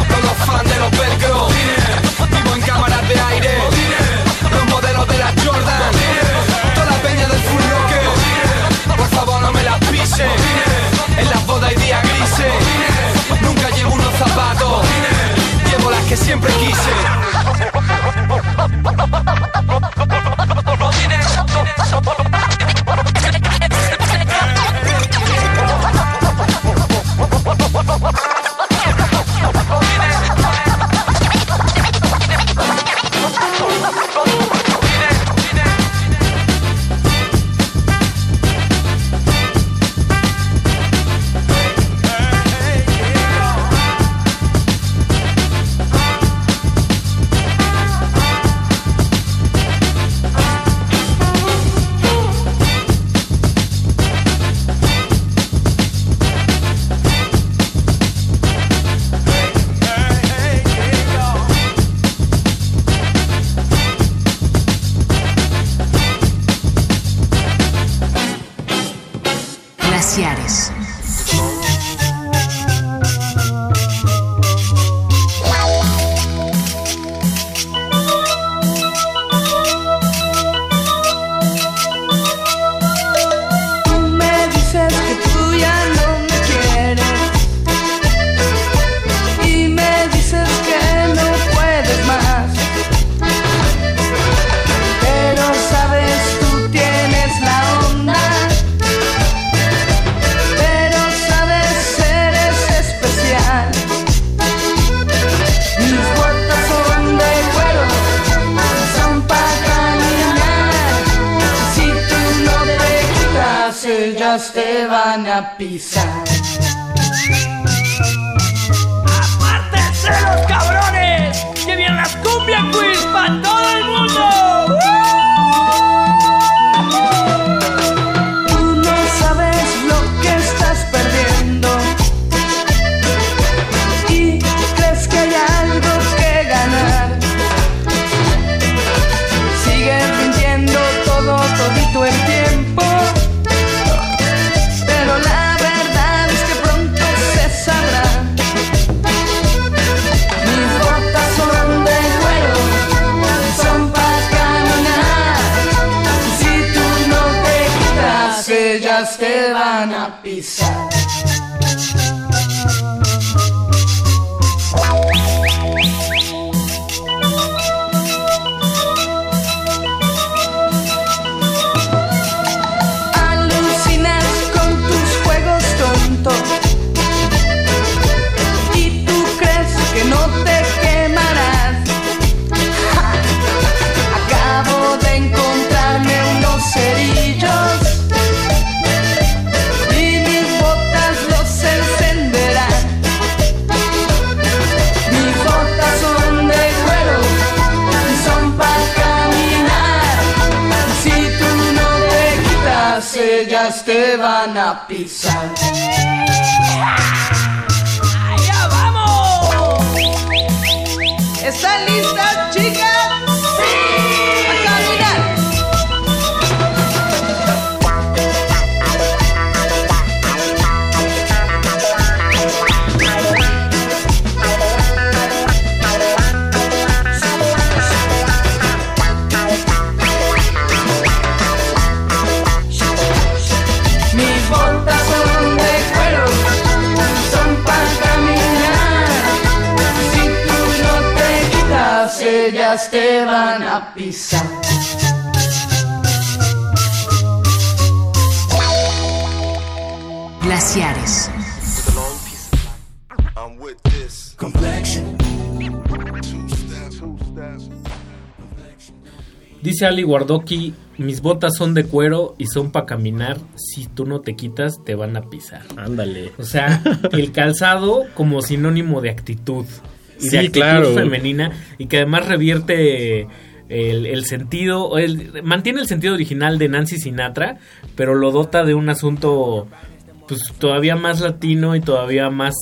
[SPEAKER 37] Con los fans de los velcro. Vivo en cámaras de aire. Los modelos de la Jordan. Toda la peña del full rocker Por favor no me las pise. En las bodas y días grises. Nunca llevo unos zapatos. las que siempre quise
[SPEAKER 34] Dice Ali Wardoki, mis botas son de cuero y son para caminar. Si tú no te quitas, te van a pisar.
[SPEAKER 35] Ándale.
[SPEAKER 34] O sea, el calzado como sinónimo de actitud. Y
[SPEAKER 35] Sí,
[SPEAKER 34] de actitud
[SPEAKER 35] claro.
[SPEAKER 34] femenina. Y que además revierte el, el sentido, el- mantiene el sentido original de Nancy Sinatra, pero lo dota de un asunto pues todavía más latino y todavía más,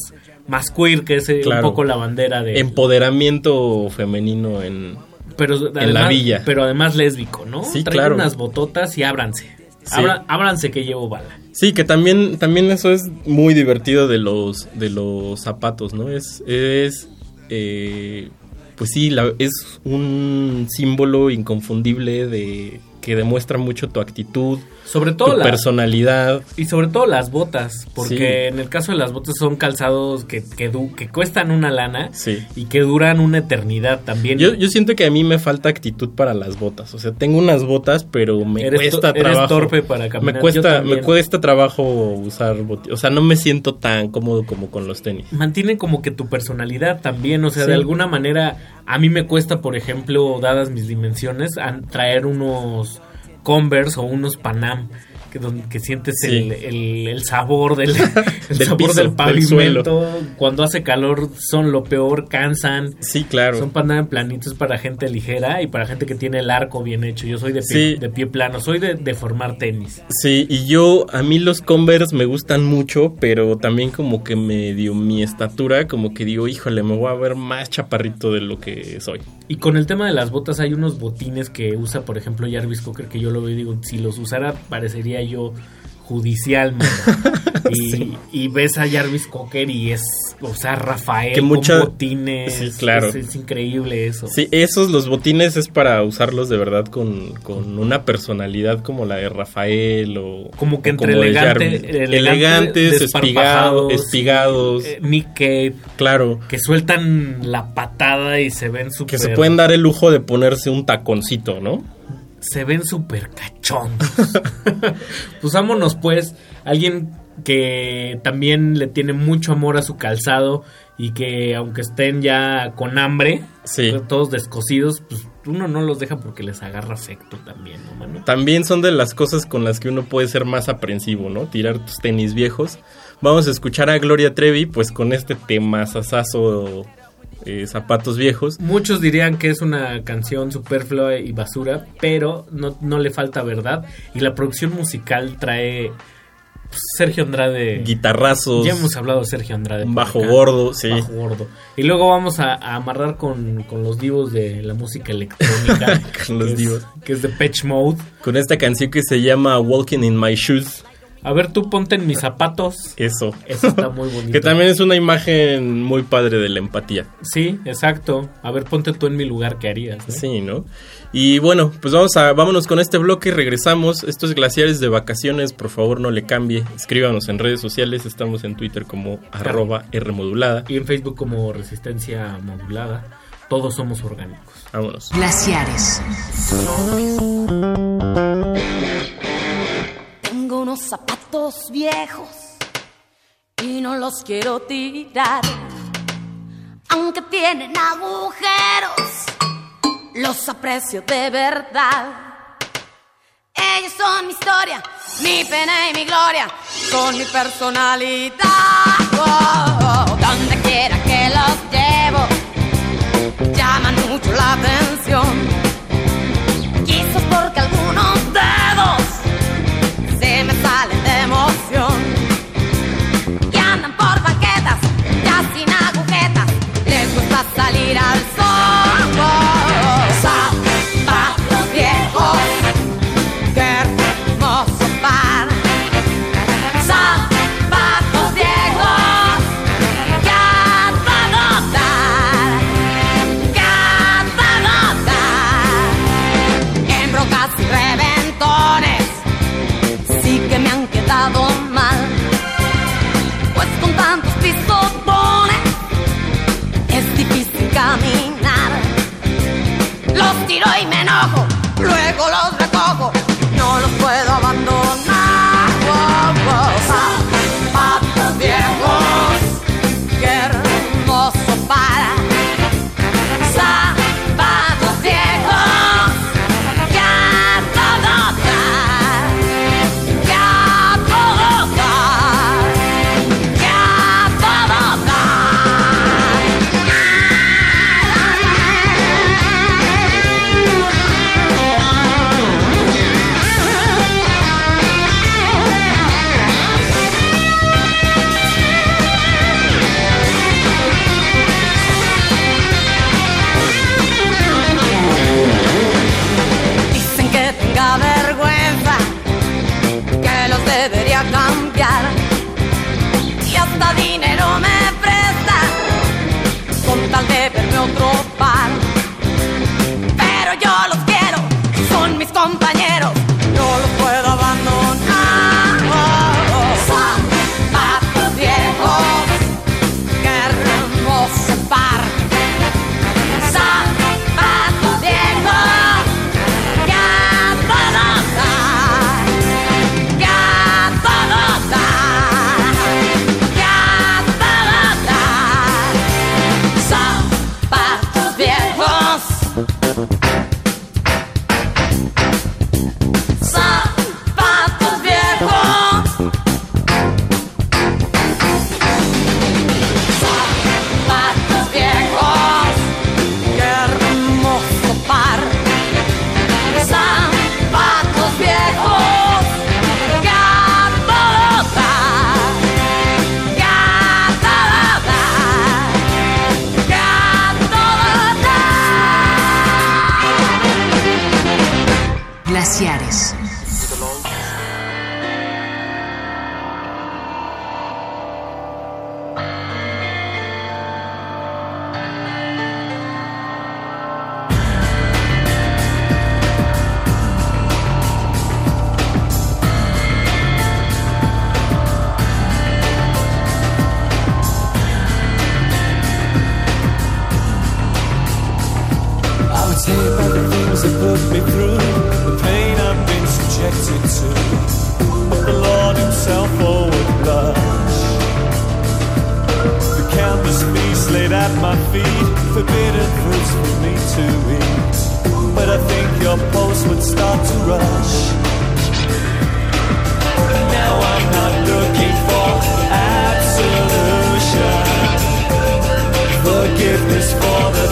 [SPEAKER 34] más queer, que es eh,
[SPEAKER 35] Claro.
[SPEAKER 34] un poco la bandera de...
[SPEAKER 35] Empoderamiento femenino en,
[SPEAKER 34] pero
[SPEAKER 35] en la
[SPEAKER 34] además-
[SPEAKER 35] villa.
[SPEAKER 34] Pero además lésbico, ¿no?
[SPEAKER 35] Sí,
[SPEAKER 34] Traigan
[SPEAKER 35] claro.
[SPEAKER 34] unas bototas y ábranse.
[SPEAKER 35] Sí.
[SPEAKER 34] Abra- ábranse que llevo bala.
[SPEAKER 35] Sí, que también, también eso es muy divertido de los, de los zapatos, ¿no? Es, es eh, pues sí, la- es un símbolo inconfundible de que demuestra mucho tu actitud,
[SPEAKER 34] Sobre todo
[SPEAKER 35] tu
[SPEAKER 34] la-
[SPEAKER 35] personalidad.
[SPEAKER 34] Y sobre todo las botas, porque
[SPEAKER 35] Sí.
[SPEAKER 34] en el caso de las botas son calzados que, que, du- que cuestan una lana
[SPEAKER 35] Sí.
[SPEAKER 34] y que duran una eternidad también.
[SPEAKER 35] Yo, yo siento que a mí me falta actitud para las botas. O sea, tengo unas botas, pero me
[SPEAKER 34] Eres
[SPEAKER 35] cuesta
[SPEAKER 34] to- eres
[SPEAKER 35] trabajo.
[SPEAKER 34] torpe para caminar.
[SPEAKER 35] Me cuesta, me cuesta trabajo usar botas. O sea, no me siento tan cómodo como con los tenis.
[SPEAKER 34] Mantiene como que tu personalidad también, o sea,
[SPEAKER 35] Sí.
[SPEAKER 34] de alguna manera a mí me cuesta, por ejemplo, dadas mis dimensiones, traer unos Converse o unos Panam. Que, donde, que sientes
[SPEAKER 35] Sí.
[SPEAKER 34] el, el- el sabor del, el
[SPEAKER 35] Del
[SPEAKER 34] sabor
[SPEAKER 35] piso,
[SPEAKER 34] del
[SPEAKER 35] del
[SPEAKER 34] pavimento. Cuando hace calor son lo peor, cansan.
[SPEAKER 35] Sí, claro.
[SPEAKER 34] Son para andar planitos para gente ligera y para gente que tiene el arco bien hecho. Yo soy de pie,
[SPEAKER 35] Sí.
[SPEAKER 34] de pie plano, soy de, de formar tenis.
[SPEAKER 35] Sí, y yo, a mí los Converse me gustan mucho, pero también como que me dio mi estatura, como que digo, híjole, me voy a ver más chaparrito de lo que soy.
[SPEAKER 34] Y con el tema de las botas hay unos botines que usa, por ejemplo, Jarvis Cocker, que yo lo veo y digo, si los usara parecería yo judicial, y, y ves a Jarvis Cocker y es, o sea, Rafael
[SPEAKER 35] Que
[SPEAKER 34] con botines.
[SPEAKER 35] Sí, claro.
[SPEAKER 34] Es, es increíble eso.
[SPEAKER 35] Sí, esos, los botines es para usarlos de verdad con, con una personalidad como la de Rafael o...
[SPEAKER 34] Como que entre
[SPEAKER 35] como
[SPEAKER 34] elegante, elegante,
[SPEAKER 35] elegantes,
[SPEAKER 34] desparpajados,
[SPEAKER 35] espigados, espigados.
[SPEAKER 34] eh, Nick Cave.
[SPEAKER 35] Claro.
[SPEAKER 34] Que sueltan la patada y se ven
[SPEAKER 35] Que
[SPEAKER 34] súper...
[SPEAKER 35] se pueden dar el lujo de ponerse un taconcito, ¿no?
[SPEAKER 34] Se ven súper cachondos. pues vámonos pues, alguien que también le tiene mucho amor a su calzado y que aunque estén ya con hambre, todos descosidos, pues uno no los deja porque les agarra afecto también, ¿no, mano?
[SPEAKER 35] También son de las cosas con las que uno puede ser más aprensivo, ¿no? Tirar tus tenis viejos. Vamos a escuchar a Gloria Trevi, pues con este tema sasazo eh, zapatos viejos.
[SPEAKER 34] Muchos dirían que es una canción superflua y basura, pero no, no le falta verdad. Y la producción musical trae pues, Sergio Andrade.
[SPEAKER 35] Guitarrazos.
[SPEAKER 34] Ya hemos hablado de Sergio Andrade.
[SPEAKER 35] Bajo
[SPEAKER 34] acá.
[SPEAKER 35] gordo, sí.
[SPEAKER 34] Bajo gordo. Y luego vamos a, a amarrar con, con los divos de la música electrónica.
[SPEAKER 35] Con los
[SPEAKER 34] es-
[SPEAKER 35] divos.
[SPEAKER 34] Que es de Patch Mode.
[SPEAKER 35] Con esta canción que se llama Walking in My Shoes.
[SPEAKER 34] A ver, tú ponte en mis zapatos.
[SPEAKER 35] Eso.
[SPEAKER 34] Eso está muy bonito.
[SPEAKER 35] Que también es una imagen muy padre de la empatía.
[SPEAKER 34] Sí, exacto. A ver, ponte tú en mi lugar, ¿qué harías? no?
[SPEAKER 35] Sí, ¿no? Y bueno, pues vamos a, vámonos con este bloque y regresamos. Estos glaciares de vacaciones, por favor no le cambie. Escríbanos en redes sociales, estamos en Twitter como arroba Rmodulada.
[SPEAKER 34] Y en Facebook como Resistencia Modulada. Todos somos orgánicos.
[SPEAKER 35] Vámonos.
[SPEAKER 27] Glaciares.
[SPEAKER 38] Unos zapatos viejos y no los quiero tirar. Aunque tienen agujeros, los aprecio de verdad. Ellos son mi historia, mi pena y mi gloria, son mi personalidad. Oh, donde quiera que los llevo, llaman mucho la atención. Salir
[SPEAKER 39] forgiveness for the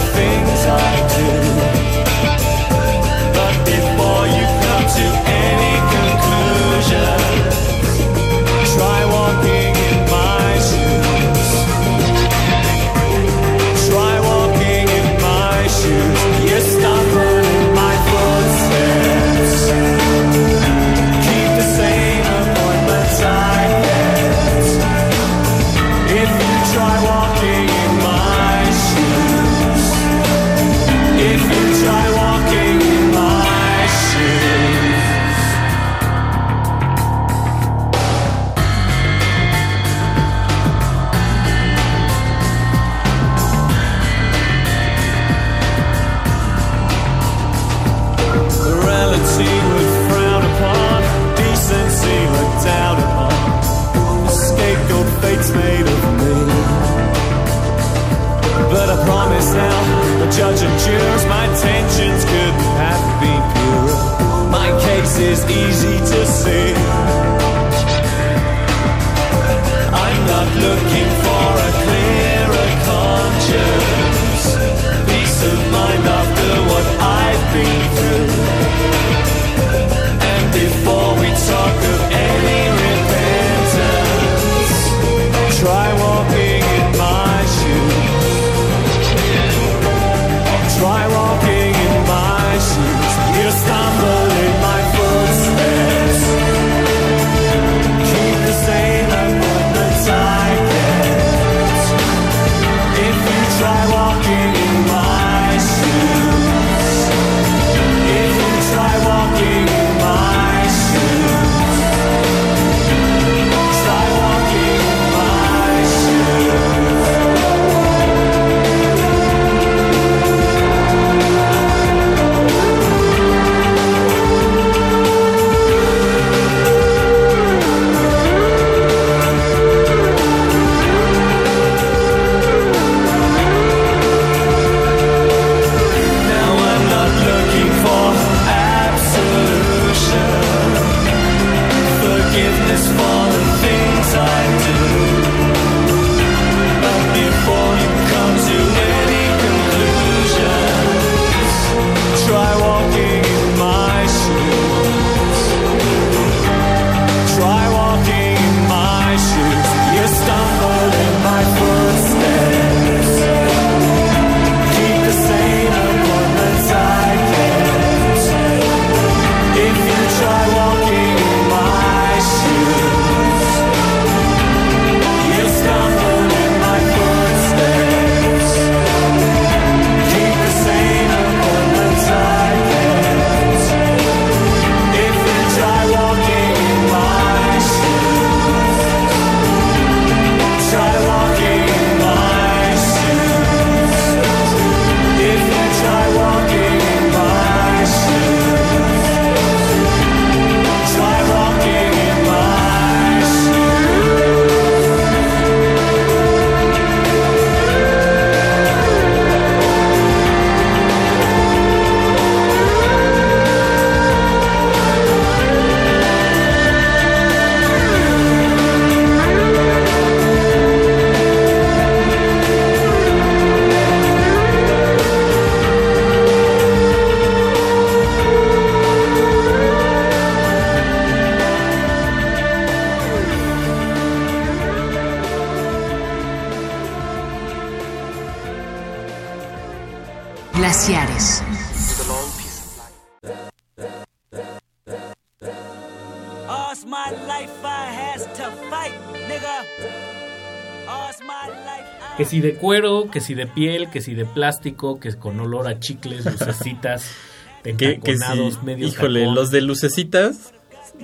[SPEAKER 34] si de cuero, que si de piel, que si de plástico, que con olor a chicles, lucecitas,
[SPEAKER 35] que, si,
[SPEAKER 34] medio
[SPEAKER 35] Híjole, los de lucecitas,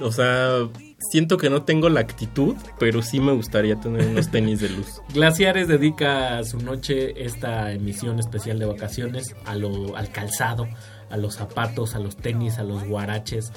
[SPEAKER 35] o sea, siento que no tengo la actitud, pero sí me gustaría tener unos tenis de luz.
[SPEAKER 34] Glaciares dedica su noche, esta emisión especial de vacaciones, a lo, al calzado, a los zapatos, a los tenis, a los guaraches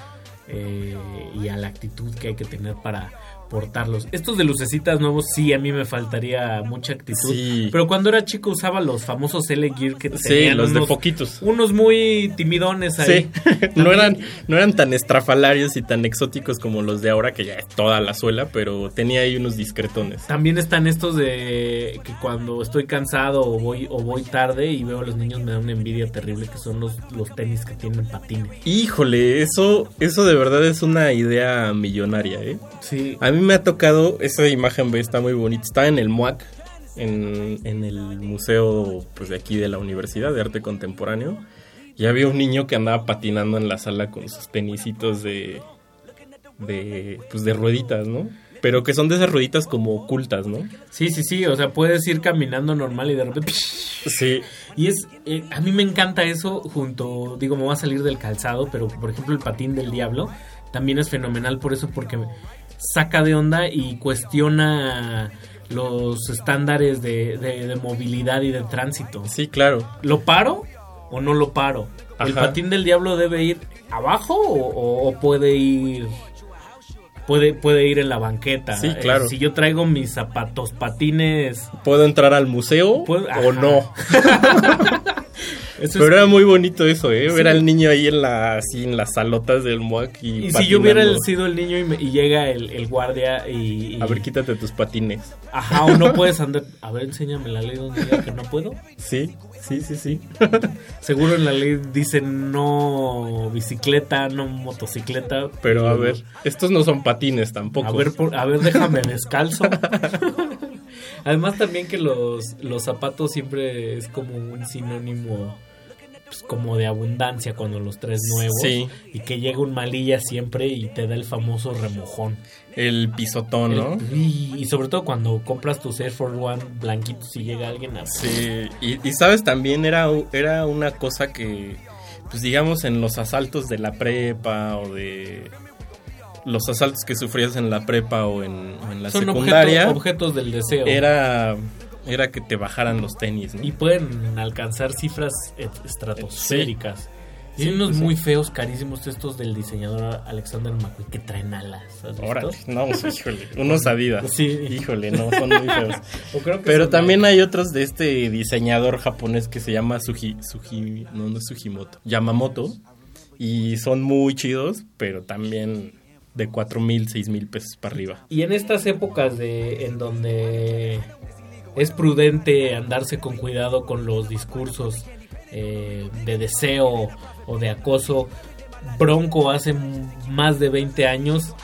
[SPEAKER 34] eh, y a la actitud que hay que tener para portarlos. Estos de lucecitas nuevos sí a mí me faltaría mucha actitud.
[SPEAKER 35] Sí.
[SPEAKER 34] Pero cuando era chico usaba los famosos L Gear que
[SPEAKER 35] Sí,
[SPEAKER 34] tenían
[SPEAKER 35] los de poquitos.
[SPEAKER 34] Unos muy timidones ahí.
[SPEAKER 35] Sí, no eran, no eran tan estrafalarios y tan exóticos como los de ahora, que ya es toda la suela, pero tenía ahí unos discretones.
[SPEAKER 34] También están estos de que cuando estoy cansado o voy o voy tarde y veo a los niños me da una envidia terrible que son los, los tenis que tienen patines.
[SPEAKER 35] Híjole, eso, eso de verdad es una idea millonaria, ¿eh?
[SPEAKER 34] Sí.
[SPEAKER 35] A mí me ha tocado, esa imagen está muy bonita, está en el MUAC, en, en el museo pues, de aquí de la Universidad de Arte Contemporáneo. Y había un niño que andaba patinando en la sala con sus tenisitos de, de, pues, de rueditas, ¿no? Pero que son de esas rueditas como ocultas, ¿no?
[SPEAKER 34] Sí, sí, sí, o sea, puedes ir caminando normal y de repente...
[SPEAKER 35] Sí.
[SPEAKER 34] Y es, eh, a mí me encanta eso junto, digo, me va a salir del calzado, pero por ejemplo el patín del diablo también es fenomenal por eso, porque saca de onda y cuestiona los estándares de, de- de movilidad y de tránsito.
[SPEAKER 35] Sí, claro.
[SPEAKER 34] ¿Lo paro o no lo paro? ¿El patín del diablo debe ir abajo o, puede ir... Puede, puede ir en la banqueta.
[SPEAKER 35] Sí,
[SPEAKER 34] Eh,
[SPEAKER 35] claro.
[SPEAKER 34] si yo traigo mis zapatos patines
[SPEAKER 35] ¿Puedo entrar al museo
[SPEAKER 34] Puedo-
[SPEAKER 35] o no?
[SPEAKER 34] Eso
[SPEAKER 35] Pero era muy bonito eso, ¿eh?
[SPEAKER 34] Sí.
[SPEAKER 35] Ver al niño ahí en, la, así, en las salotas del MUAC y,
[SPEAKER 34] Y si yo hubiera sido el niño y, me- y llega el, el guardia y, y-
[SPEAKER 35] A ver, quítate tus patines.
[SPEAKER 34] Ajá, o no puedes andar... A ver, enséñame la ley donde diga que no puedo.
[SPEAKER 35] Sí, sí, sí, sí.
[SPEAKER 34] Seguro en la ley dice no bicicleta, no motocicleta.
[SPEAKER 35] Pero a ver, estos no son patines tampoco.
[SPEAKER 34] A ver, por- a ver, déjame descalzo. Además también que los, los zapatos siempre es como un sinónimo pues, como de abundancia cuando los traes nuevos.
[SPEAKER 35] Sí.
[SPEAKER 34] Y que llega un malilla siempre y te da el famoso remojón.
[SPEAKER 35] El pisotón, ¿no?
[SPEAKER 34] Y, y sobre todo cuando compras tus Air Force One blanquitos y llega alguien a...
[SPEAKER 35] Sí, y, y sabes, también era, era una cosa que, pues digamos, en los asaltos de la prepa o de los asaltos que sufrías en la prepa o en, o en la
[SPEAKER 34] Son
[SPEAKER 35] secundaria,
[SPEAKER 34] objeto- objetos del deseo.
[SPEAKER 35] era, era que te bajaran los tenis, ¿no?
[SPEAKER 34] Y pueden alcanzar cifras et- estratosféricas. Y
[SPEAKER 35] Sí,
[SPEAKER 34] hay unos
[SPEAKER 35] pues sí.
[SPEAKER 34] muy feos, carísimos estos del diseñador Alexander McQueen que traen alas.
[SPEAKER 35] Órale, no, pues, híjole, unos Adidas.
[SPEAKER 34] Sí.
[SPEAKER 35] Híjole, no, son muy feos.
[SPEAKER 34] O creo que
[SPEAKER 35] Pero también hay otros de este diseñador japonés que se llama Suji, Suji, no, no es Sugimoto, Yamamoto. Y son muy chidos, pero también de cuatro mil, seis mil pesos para arriba.
[SPEAKER 34] Y en estas épocas de en donde es prudente andarse con cuidado con los discursos eh, de deseo o de acoso, Bronco hace más de 20 años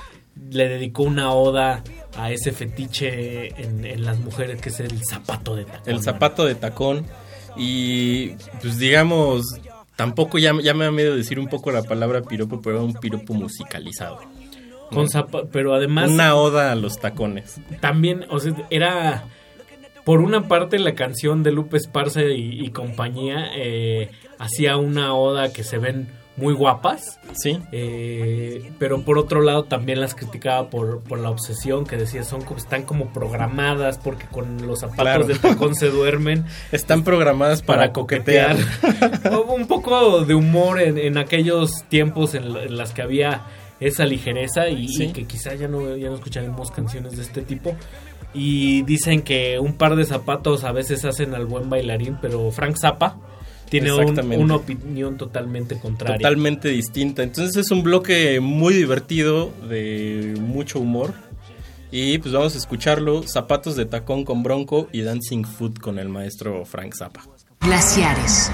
[SPEAKER 34] le dedicó una oda a ese fetiche en, en las mujeres que es el zapato de tacón.
[SPEAKER 35] El zapato de tacón. Y pues digamos, tampoco ya, ya me da miedo decir un poco la palabra piropo, pero era un piropo musicalizado.
[SPEAKER 34] Con pero además
[SPEAKER 35] Una oda a los tacones.
[SPEAKER 34] también, o sea, era por una parte la canción de Lupe Esparza y, y compañía eh, hacía una oda que se ven muy guapas.
[SPEAKER 35] Sí.
[SPEAKER 34] Eh, pero por otro lado también las criticaba por, por la obsesión que decía son como están como programadas porque con los zapatos
[SPEAKER 35] Claro.
[SPEAKER 34] de tacón se duermen
[SPEAKER 35] Están programadas para,
[SPEAKER 34] para
[SPEAKER 35] coquetear.
[SPEAKER 34] coquetear. Hubo un poco de humor en, en aquellos tiempos en, en las que había esa ligereza y,
[SPEAKER 35] Sí.
[SPEAKER 34] y que quizá ya no, ya no escucharemos canciones de este tipo. Y dicen que un par de zapatos a veces hacen al buen bailarín, pero Frank Zappa tiene un- una opinión totalmente contraria.
[SPEAKER 35] Totalmente distinta. Entonces es un bloque muy divertido, de mucho humor. Y pues vamos a escucharlo. Zapatos de tacón con Bronco y Dancing Foot con el maestro Frank Zappa.
[SPEAKER 40] Glaciares.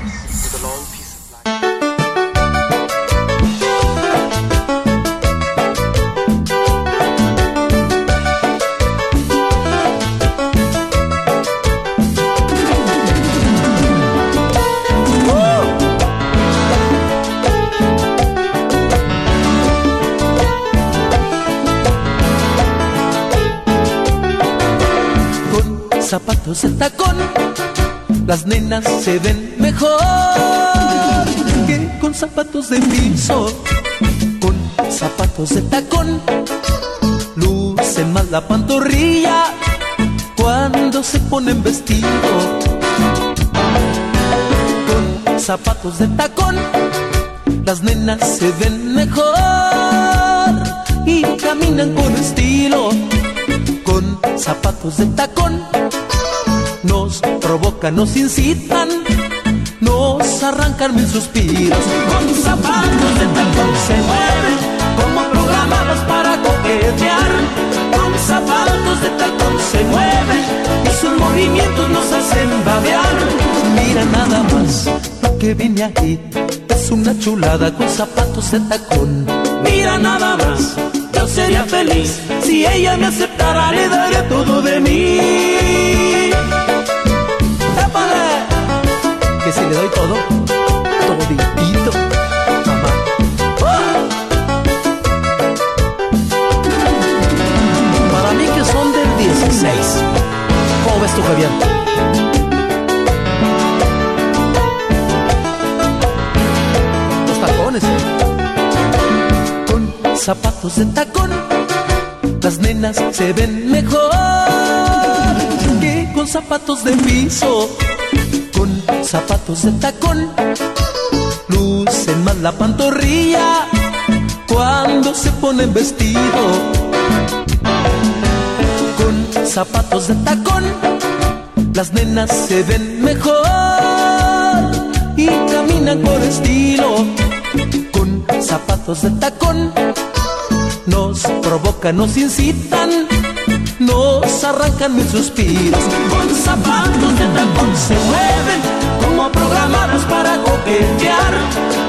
[SPEAKER 41] Zapatos de tacón, las nenas se ven mejor que con zapatos de piso. Con zapatos de tacón, lucen más la pantorrilla cuando se ponen vestido. Con zapatos de tacón, las nenas se ven mejor y caminan con estilo. Zapatos de tacón nos provocan, nos incitan, nos arrancan mil suspiros. Con zapatos de tacón se mueven como programados para coquetear. Con zapatos de tacón se mueven y sus movimientos nos hacen babear. Mira nada más lo que vine aquí. Es una chulada con zapatos de tacón. Mira nada más, yo sería feliz si ella me aceptara, le daría todo de mí. ¡Épale! Que si le doy todo, toditito, mamá. ¡Ah! Para mí que son del 16. ¿Cómo ves tú, Javier? Zapatos de tacón, las nenas se ven mejor que con zapatos de piso. Con zapatos de tacón, lucen más la pantorrilla cuando se ponen vestido. Con zapatos de tacón, las nenas se ven mejor y caminan por estilo. Con zapatos de tacón, nos provocan, nos incitan, nos arrancan mil suspiros. Con zapatos de tacón se mueven como programados para coquetear.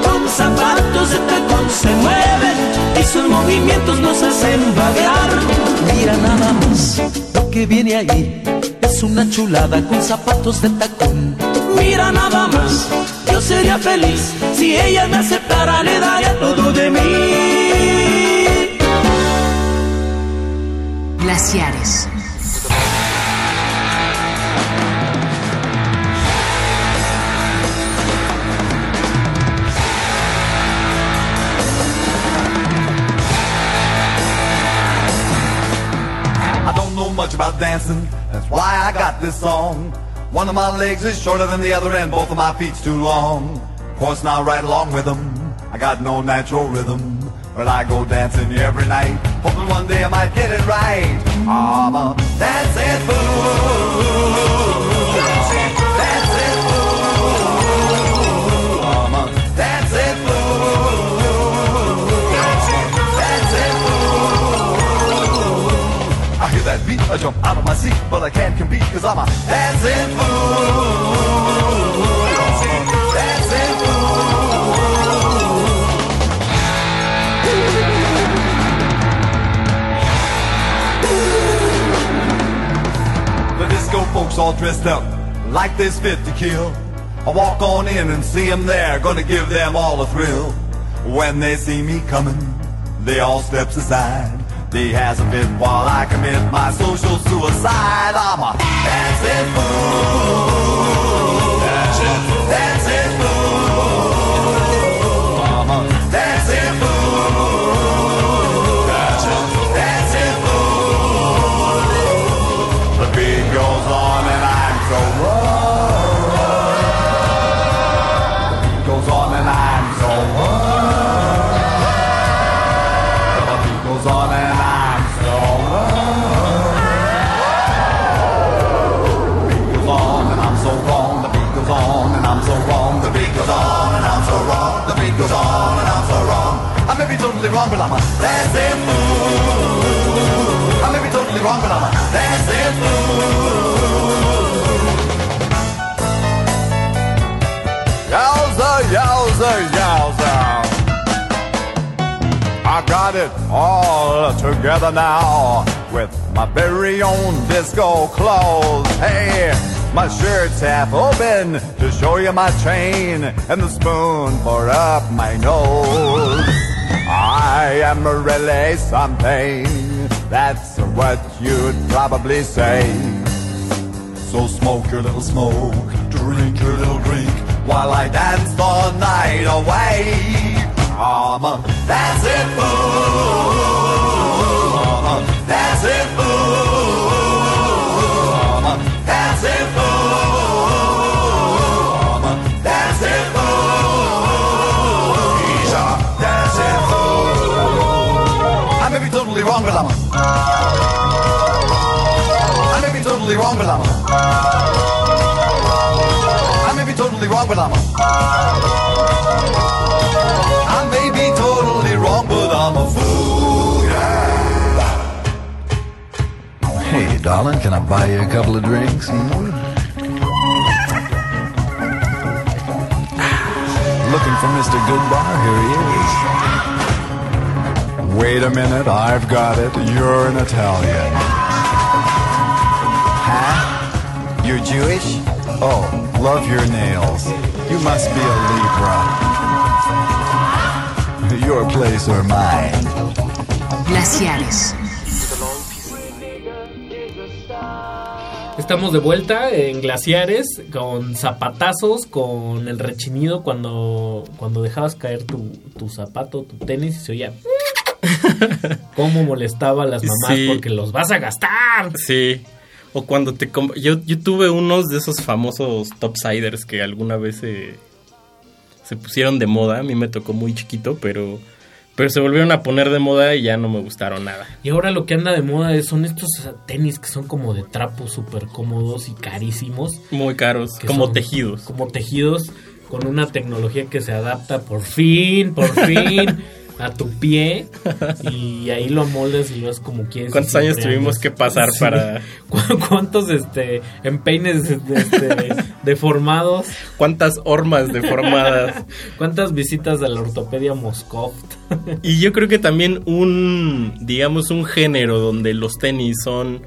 [SPEAKER 41] Con zapatos de tacón se mueven y sus movimientos nos hacen vagar. Mira nada más lo que viene ahí. Es una chulada con zapatos de tacón. Mira nada más, yo sería feliz si ella me aceptara, le daría todo de mí.
[SPEAKER 40] Glaciares.
[SPEAKER 42] I don't know much about dancing, that's why I got this song. One of my legs is shorter than the other, and both of my feet's too long. Of course, now right along with them, I got no natural rhythm. But I go dancing every night, hoping one day I might get it right. I'm a dancing fool. That beat, I jump out of my seat, but I can't compete cause I'm a dancing fool. Folks all dressed up like this fit to kill. I walk on in and see them there, gonna give them all a thrill. When they see me coming, they all steps aside. They has a fit while I commit my social suicide. I'm a dancing fool. Dancing fool. Dancing wrong, but I'm a ah, fool. I may be totally wrong, but I'm a fool. Yowza, yowza, yowza. I got it all together now with my very own disco clothes. Hey, my shirt's half open to show you my chain and the spoon for up my nose. I am really something. That's what you'd probably say. So smoke your little smoke, drink your little drink, while I dance the night away. I'm a dancing fool. I'm a dancing fool. Totally wrong, but I'm
[SPEAKER 43] may be totally wrong, but I'm a. I may be totally wrong, but I'm a fool. Yeah. Hey, darling, can I buy you a couple of drinks? Hmm? Looking for Mr. Goodbar? Here he is. Wait a minute, I've got it. You're an Italian. You're Jewish? Oh, love your nails. You must be a Libra. Your place or mine.
[SPEAKER 33] Glaciares.
[SPEAKER 34] Estamos de vuelta en glaciares con zapatazos, con el rechinido cuando, cuando dejabas caer tu, tu zapato, tu tenis y se oía. Cómo molestaba a las mamás
[SPEAKER 35] Sí.
[SPEAKER 34] porque los vas a gastar.
[SPEAKER 35] Sí. O cuando te... Yo, yo tuve unos de esos famosos topsiders que alguna vez se, se pusieron de moda. A mí me tocó muy chiquito, pero, pero se volvieron a poner de moda y ya no me gustaron nada.
[SPEAKER 34] Y ahora lo que anda de moda es- son estos tenis que son como de trapo súper cómodos y carísimos.
[SPEAKER 35] Muy caros, como tejidos.
[SPEAKER 34] Como tejidos con una tecnología que se adapta por fin, por fin a tu pie y ahí lo moldas y lo haces como quieres.
[SPEAKER 35] ¿Cuántos años tuvimos que pasar
[SPEAKER 34] Sí.
[SPEAKER 35] para-
[SPEAKER 34] ¿Cu- ¿Cuántos este empeines este, deformados?
[SPEAKER 35] ¿Cuántas hormas deformadas?
[SPEAKER 34] ¿Cuántas visitas a la ortopedia Moscov?
[SPEAKER 35] Y yo creo que también un, digamos, un género donde los tenis son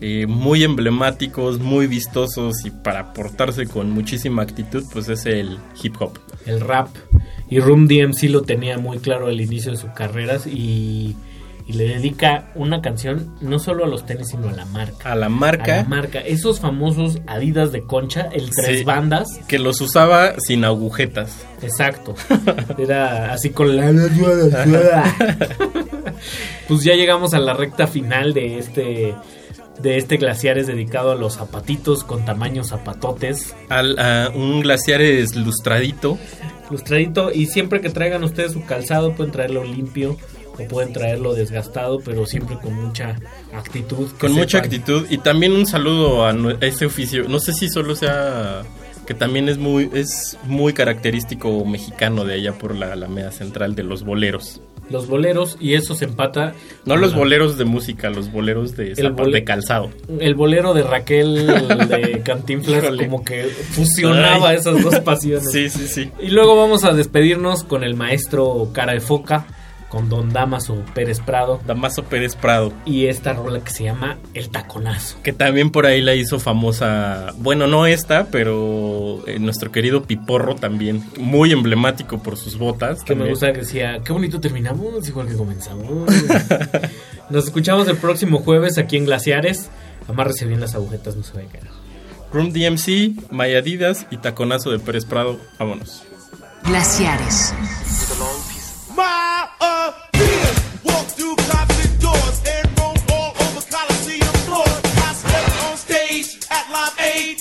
[SPEAKER 35] eh, muy emblemáticos, muy vistosos y para portarse con muchísima actitud, pues es el hip hop.
[SPEAKER 34] el rap. Y Room DMC lo tenía muy claro al inicio de sus carreras y, y le dedica una canción no solo a los tenis, sino a la marca.
[SPEAKER 35] A la marca.
[SPEAKER 34] A la marca. Esos famosos Adidas de concha, el tres
[SPEAKER 35] Sí,
[SPEAKER 34] bandas.
[SPEAKER 35] Que los usaba sin agujetas.
[SPEAKER 34] Exacto. Era así con la... pues ya llegamos a la recta final de este... De este glaciares dedicado a los zapatitos con tamaños zapatotes.
[SPEAKER 35] Al, a un glaciar es lustradito.
[SPEAKER 34] Lustradito y siempre que traigan ustedes su calzado pueden traerlo limpio o pueden traerlo desgastado pero siempre con mucha actitud
[SPEAKER 35] Con mucha
[SPEAKER 34] sepan-
[SPEAKER 35] actitud. Y también un saludo a, a ese oficio. No sé si solo sea. Que también es muy, es muy característico mexicano de allá por la Alameda Central de los boleros.
[SPEAKER 34] Los boleros y eso se empata
[SPEAKER 35] No los
[SPEAKER 34] la-
[SPEAKER 35] boleros de música, los boleros de,
[SPEAKER 34] El
[SPEAKER 35] calzado.
[SPEAKER 34] el bolero de Raquel de Cantinflas como que fusionaba
[SPEAKER 35] Ay.
[SPEAKER 34] esas dos pasiones
[SPEAKER 35] Sí, sí, sí.
[SPEAKER 34] y luego vamos a despedirnos con el maestro cara de foca con don Damaso Pérez Prado
[SPEAKER 35] Damaso Pérez Prado.
[SPEAKER 34] y esta rola que se llama El Taconazo
[SPEAKER 35] Que también por ahí la hizo famosa. Bueno, no esta, pero eh, nuestro querido Piporro también. Muy emblemático por sus botas.
[SPEAKER 34] Que me gusta que decía, qué bonito terminamos, igual que comenzamos. Nos escuchamos el próximo jueves aquí en Glaciares. Amárrese bien las agujetas, no se vayan a caer.
[SPEAKER 35] Room DMC, Mayadidas y Taconazo de Pérez Prado. Vámonos.
[SPEAKER 33] Glaciares.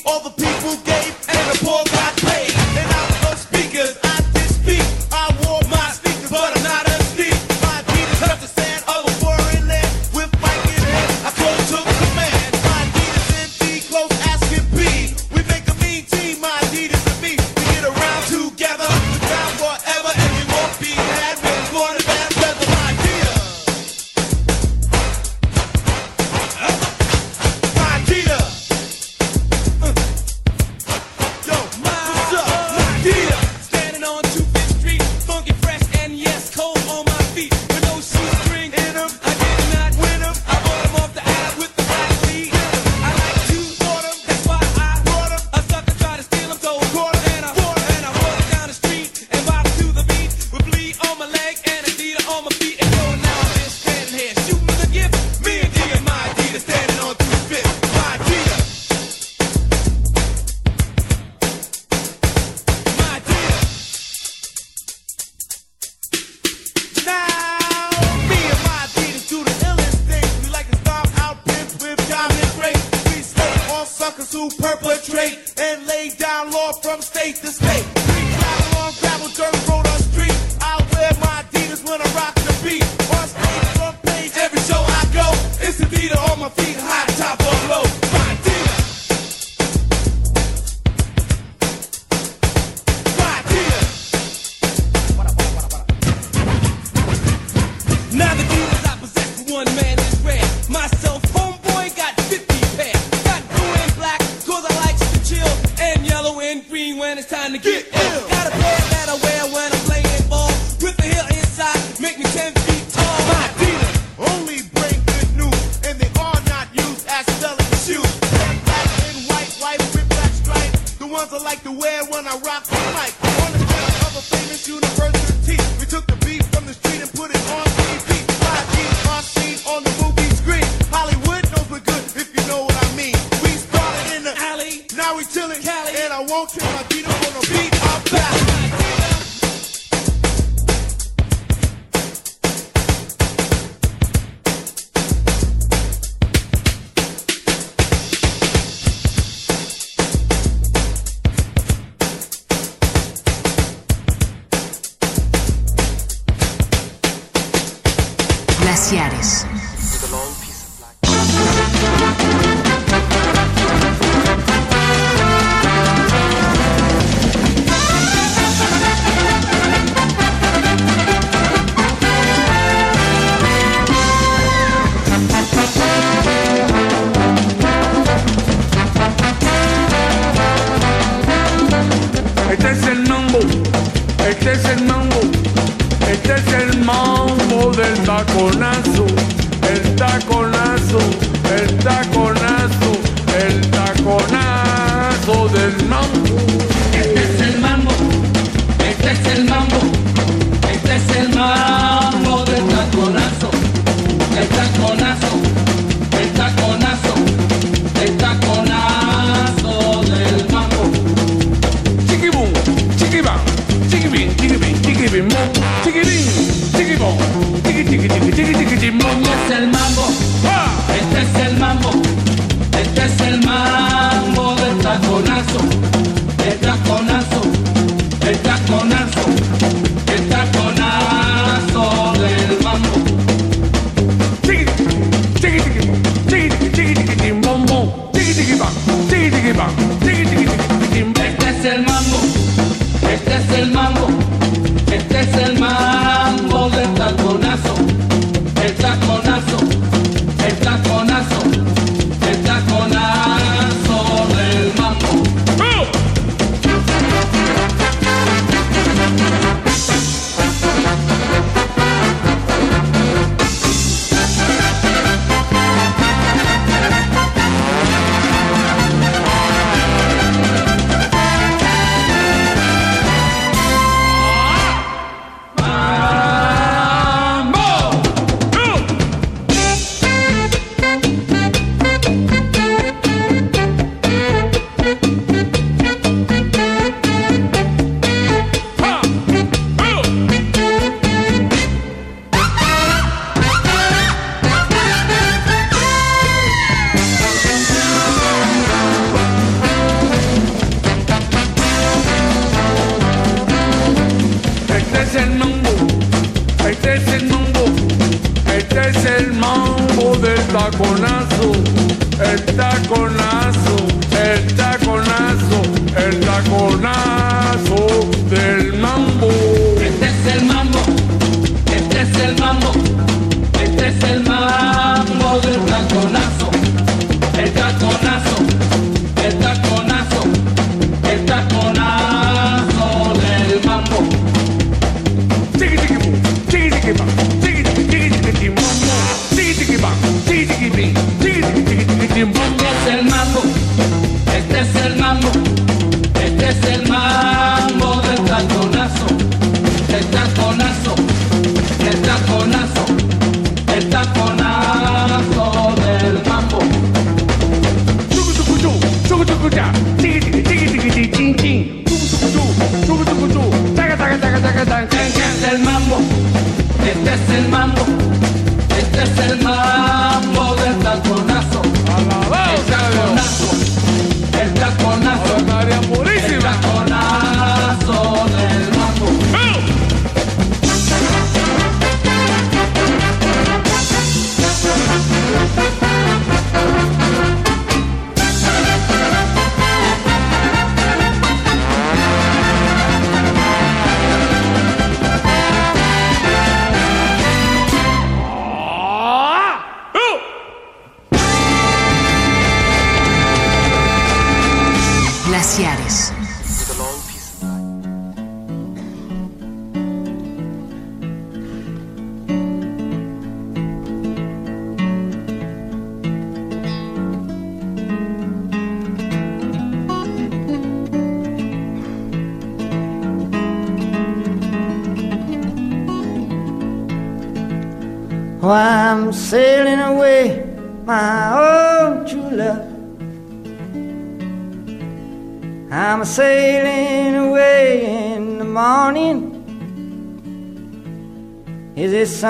[SPEAKER 13] All the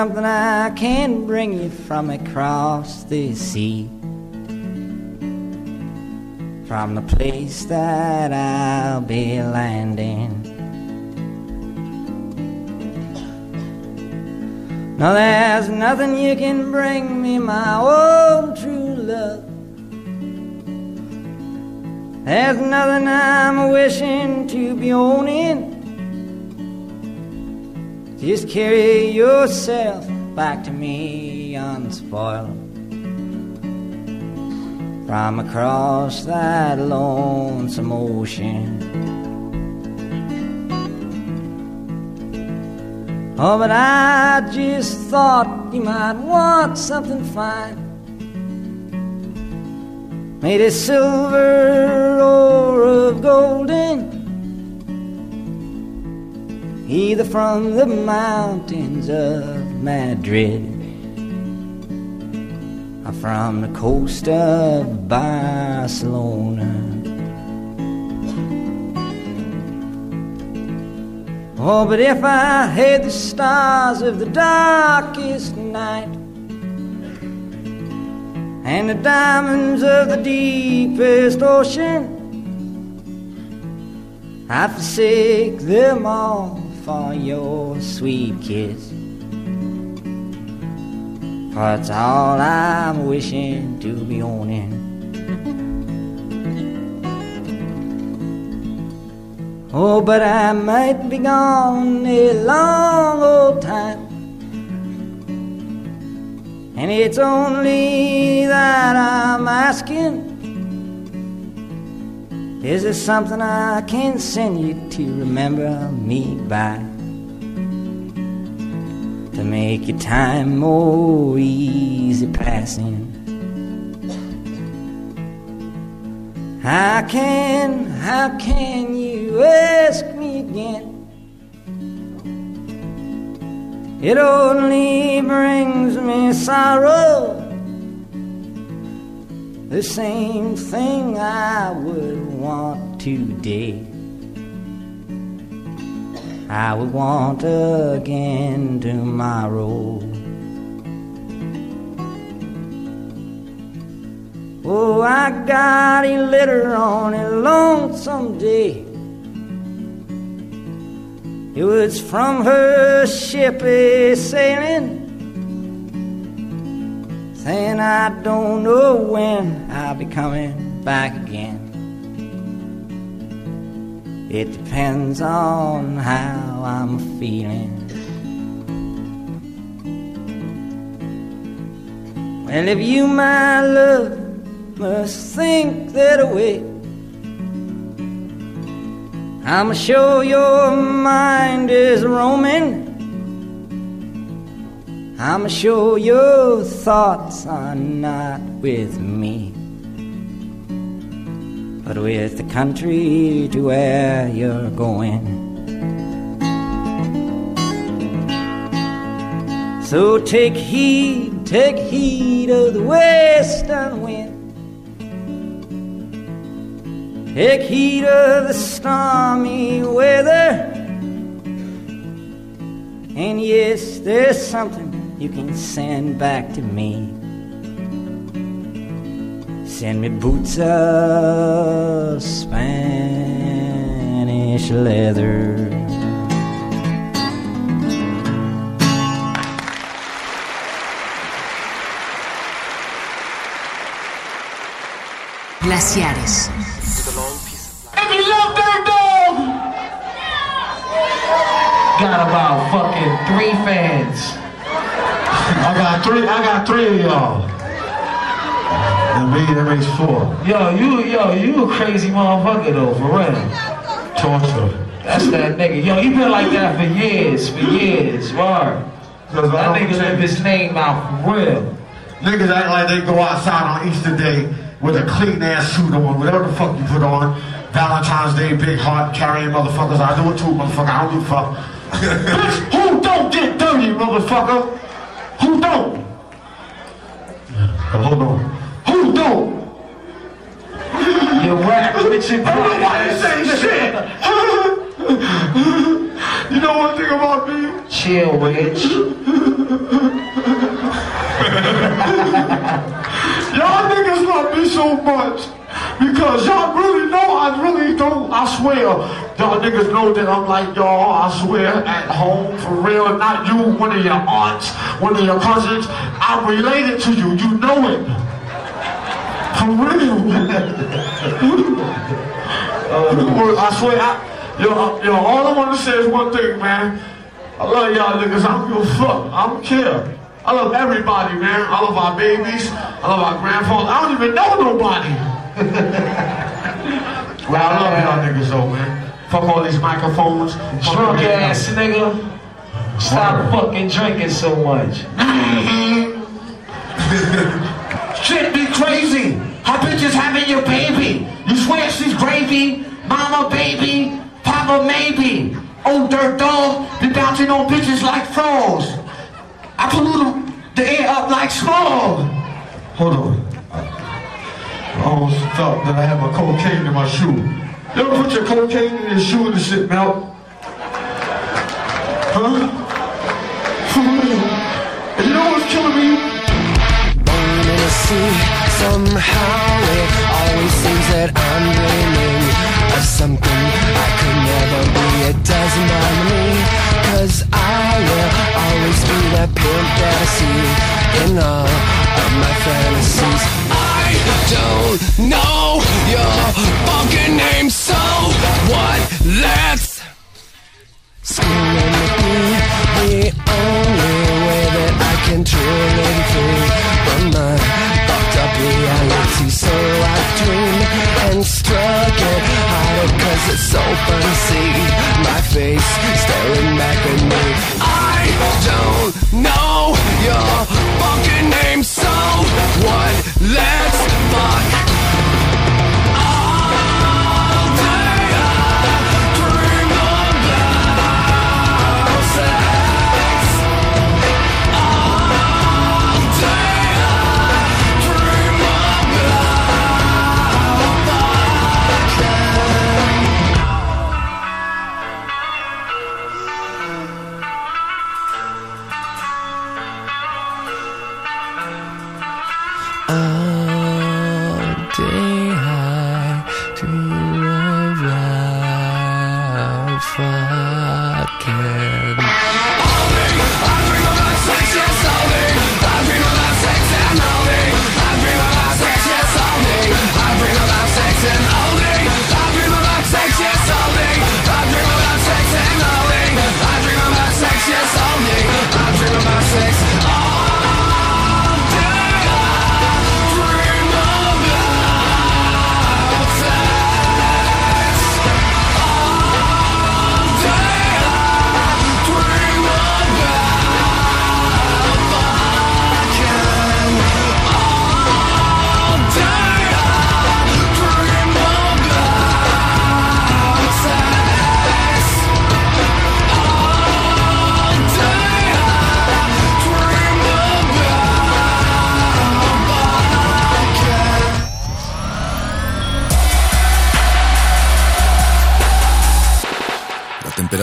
[SPEAKER 44] something I can bring you from across the sea. From the place that I'll be landing. No, there's nothing you can bring me, my old true love. There's nothing I'm wishing to be owning. Carry yourself back to me unspoiled from across that lonesome ocean. Oh, but I just thought you might want something fine. Made of silver or of golden. Either from the mountains of Madrid or from the coast of Barcelona. Oh, but if I had the stars of the darkest night and the diamonds of the deepest ocean, I'd forsake them all kiss. It's all I'm wishing to be owning. Oh, but I might be gone a long old time. And it's only that I'm asking. Is there something I can send you to remember me by? To make your time more easy passing. How can, how can you ask me again? It only brings me sorrow. The same thing I would want today. I would want again tomorrow. Oh, I got a letter on a lonesome day. It was from her ship a sailing, saying I don't know when I'll be coming back again. It depends on how I'm feeling. Well, if you, my love, must think that way. I'm sure your mind is roaming. I'm sure your thoughts are not with me, but with the country to where you're going. So take heed, take heed of the western wind. Take heed of the stormy weather. And yes, there's something you can send back to me. Send me boots of Spanish leather.
[SPEAKER 40] Glaciares.
[SPEAKER 39] And we love Dirt Dog!
[SPEAKER 45] Got about fucking three fans.
[SPEAKER 46] I got three. I got three of y'all. And me, that makes four.
[SPEAKER 45] Yo, you, yo, you a crazy motherfucker though, for real.
[SPEAKER 46] Torture.
[SPEAKER 45] That's that nigga. Yo, he been like that for years, for years. Word. That nigga live his name out for real.
[SPEAKER 46] Niggas act like they go outside on Easter Day with a clean ass suit on, whatever the fuck you put on. Valentine's Day, big heart, carrying motherfuckers. I do it too, motherfucker. I don't give a fuck. Bitch, who don't get dirty, motherfucker? Who don't? Hold on. Don't?
[SPEAKER 45] You rap with your
[SPEAKER 46] Nobody say shit. you know one thing about me?
[SPEAKER 45] Chill, Rich.
[SPEAKER 46] Y'all niggas love me so much Because y'all really know I really don't, I swear. Y'all niggas know that I'm like y'all, I swear, at home, for real. Not you, one of your aunts, one of your cousins. I'm related to you, you know it. For real. uh, I swear, I, yo, yo, all I want to say is one thing, man. I love y'all niggas, I don't give a fuck, I don't care. I love everybody, man. I love our babies. I love our grandfathers. I don't even know nobody. well, I love y'all niggas though, man. Fuck all these microphones.
[SPEAKER 47] Drunk ass nigga. Stop fucking drinking so much.
[SPEAKER 46] Shit be crazy. How bitches having your baby? You swear she's gravy? Mama baby? Papa maybe? Old dirt dog be bouncing on bitches like frogs. I pollute the air up like smog. Hold on. I almost felt that I had my cocaine in my shoe. You ever put your cocaine in your shoe and the shit melt? Huh? You know what's killing me?
[SPEAKER 48] Born in a sea, somehow it always seems that I'm dreaming of something I could never be. It doesn't bother me, cause I will always be the pimp that I see in all of my fantasies. I don't know your fucking name, so what? Let's Screaming to be the only way that I can truly free my up reality. So I dream and struggle harder cause it's to see my face staring back at me. I don't know your fucking name, so what? Let's fuck.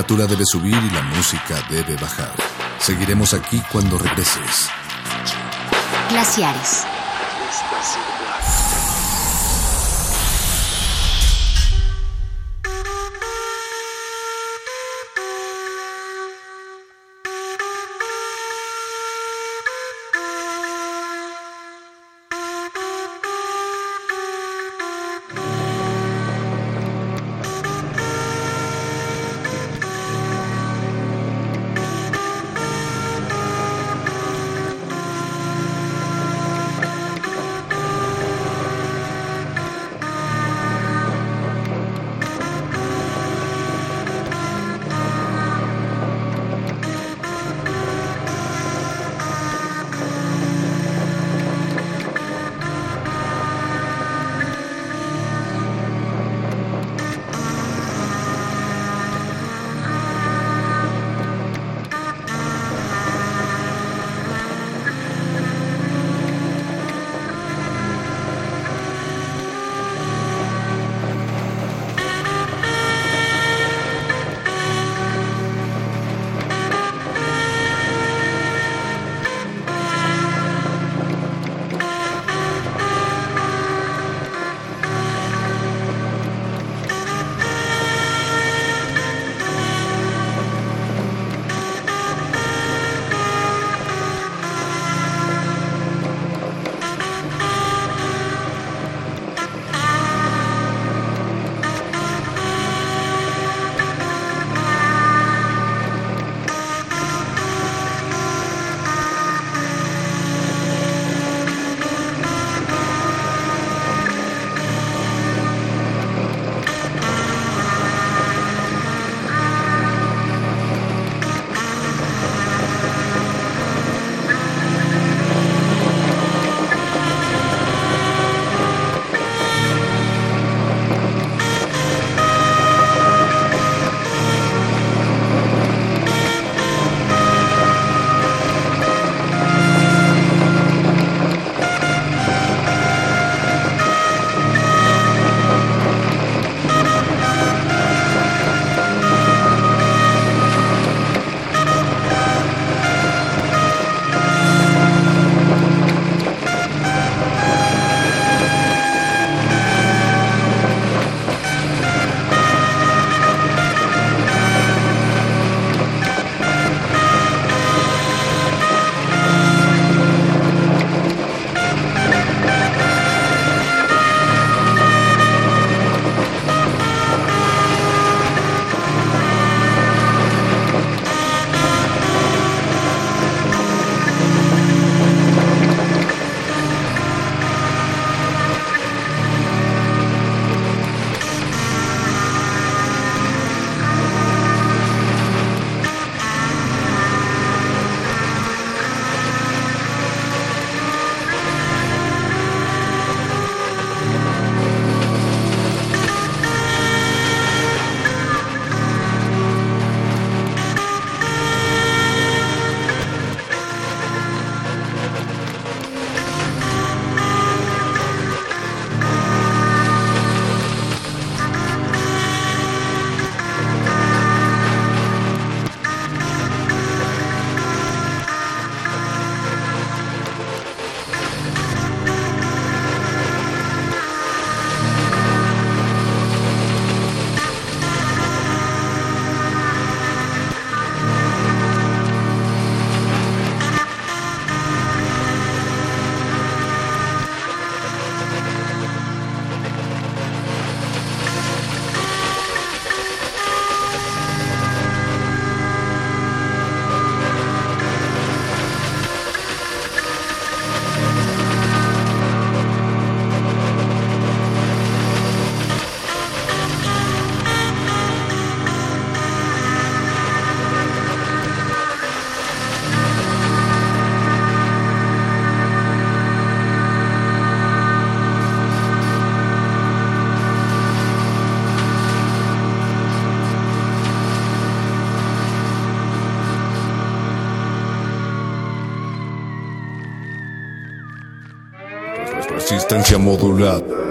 [SPEAKER 1] Temperatura debe subir y la música debe bajar. Seguiremos aquí cuando regreses.
[SPEAKER 36] Glaciares.
[SPEAKER 1] Resistencia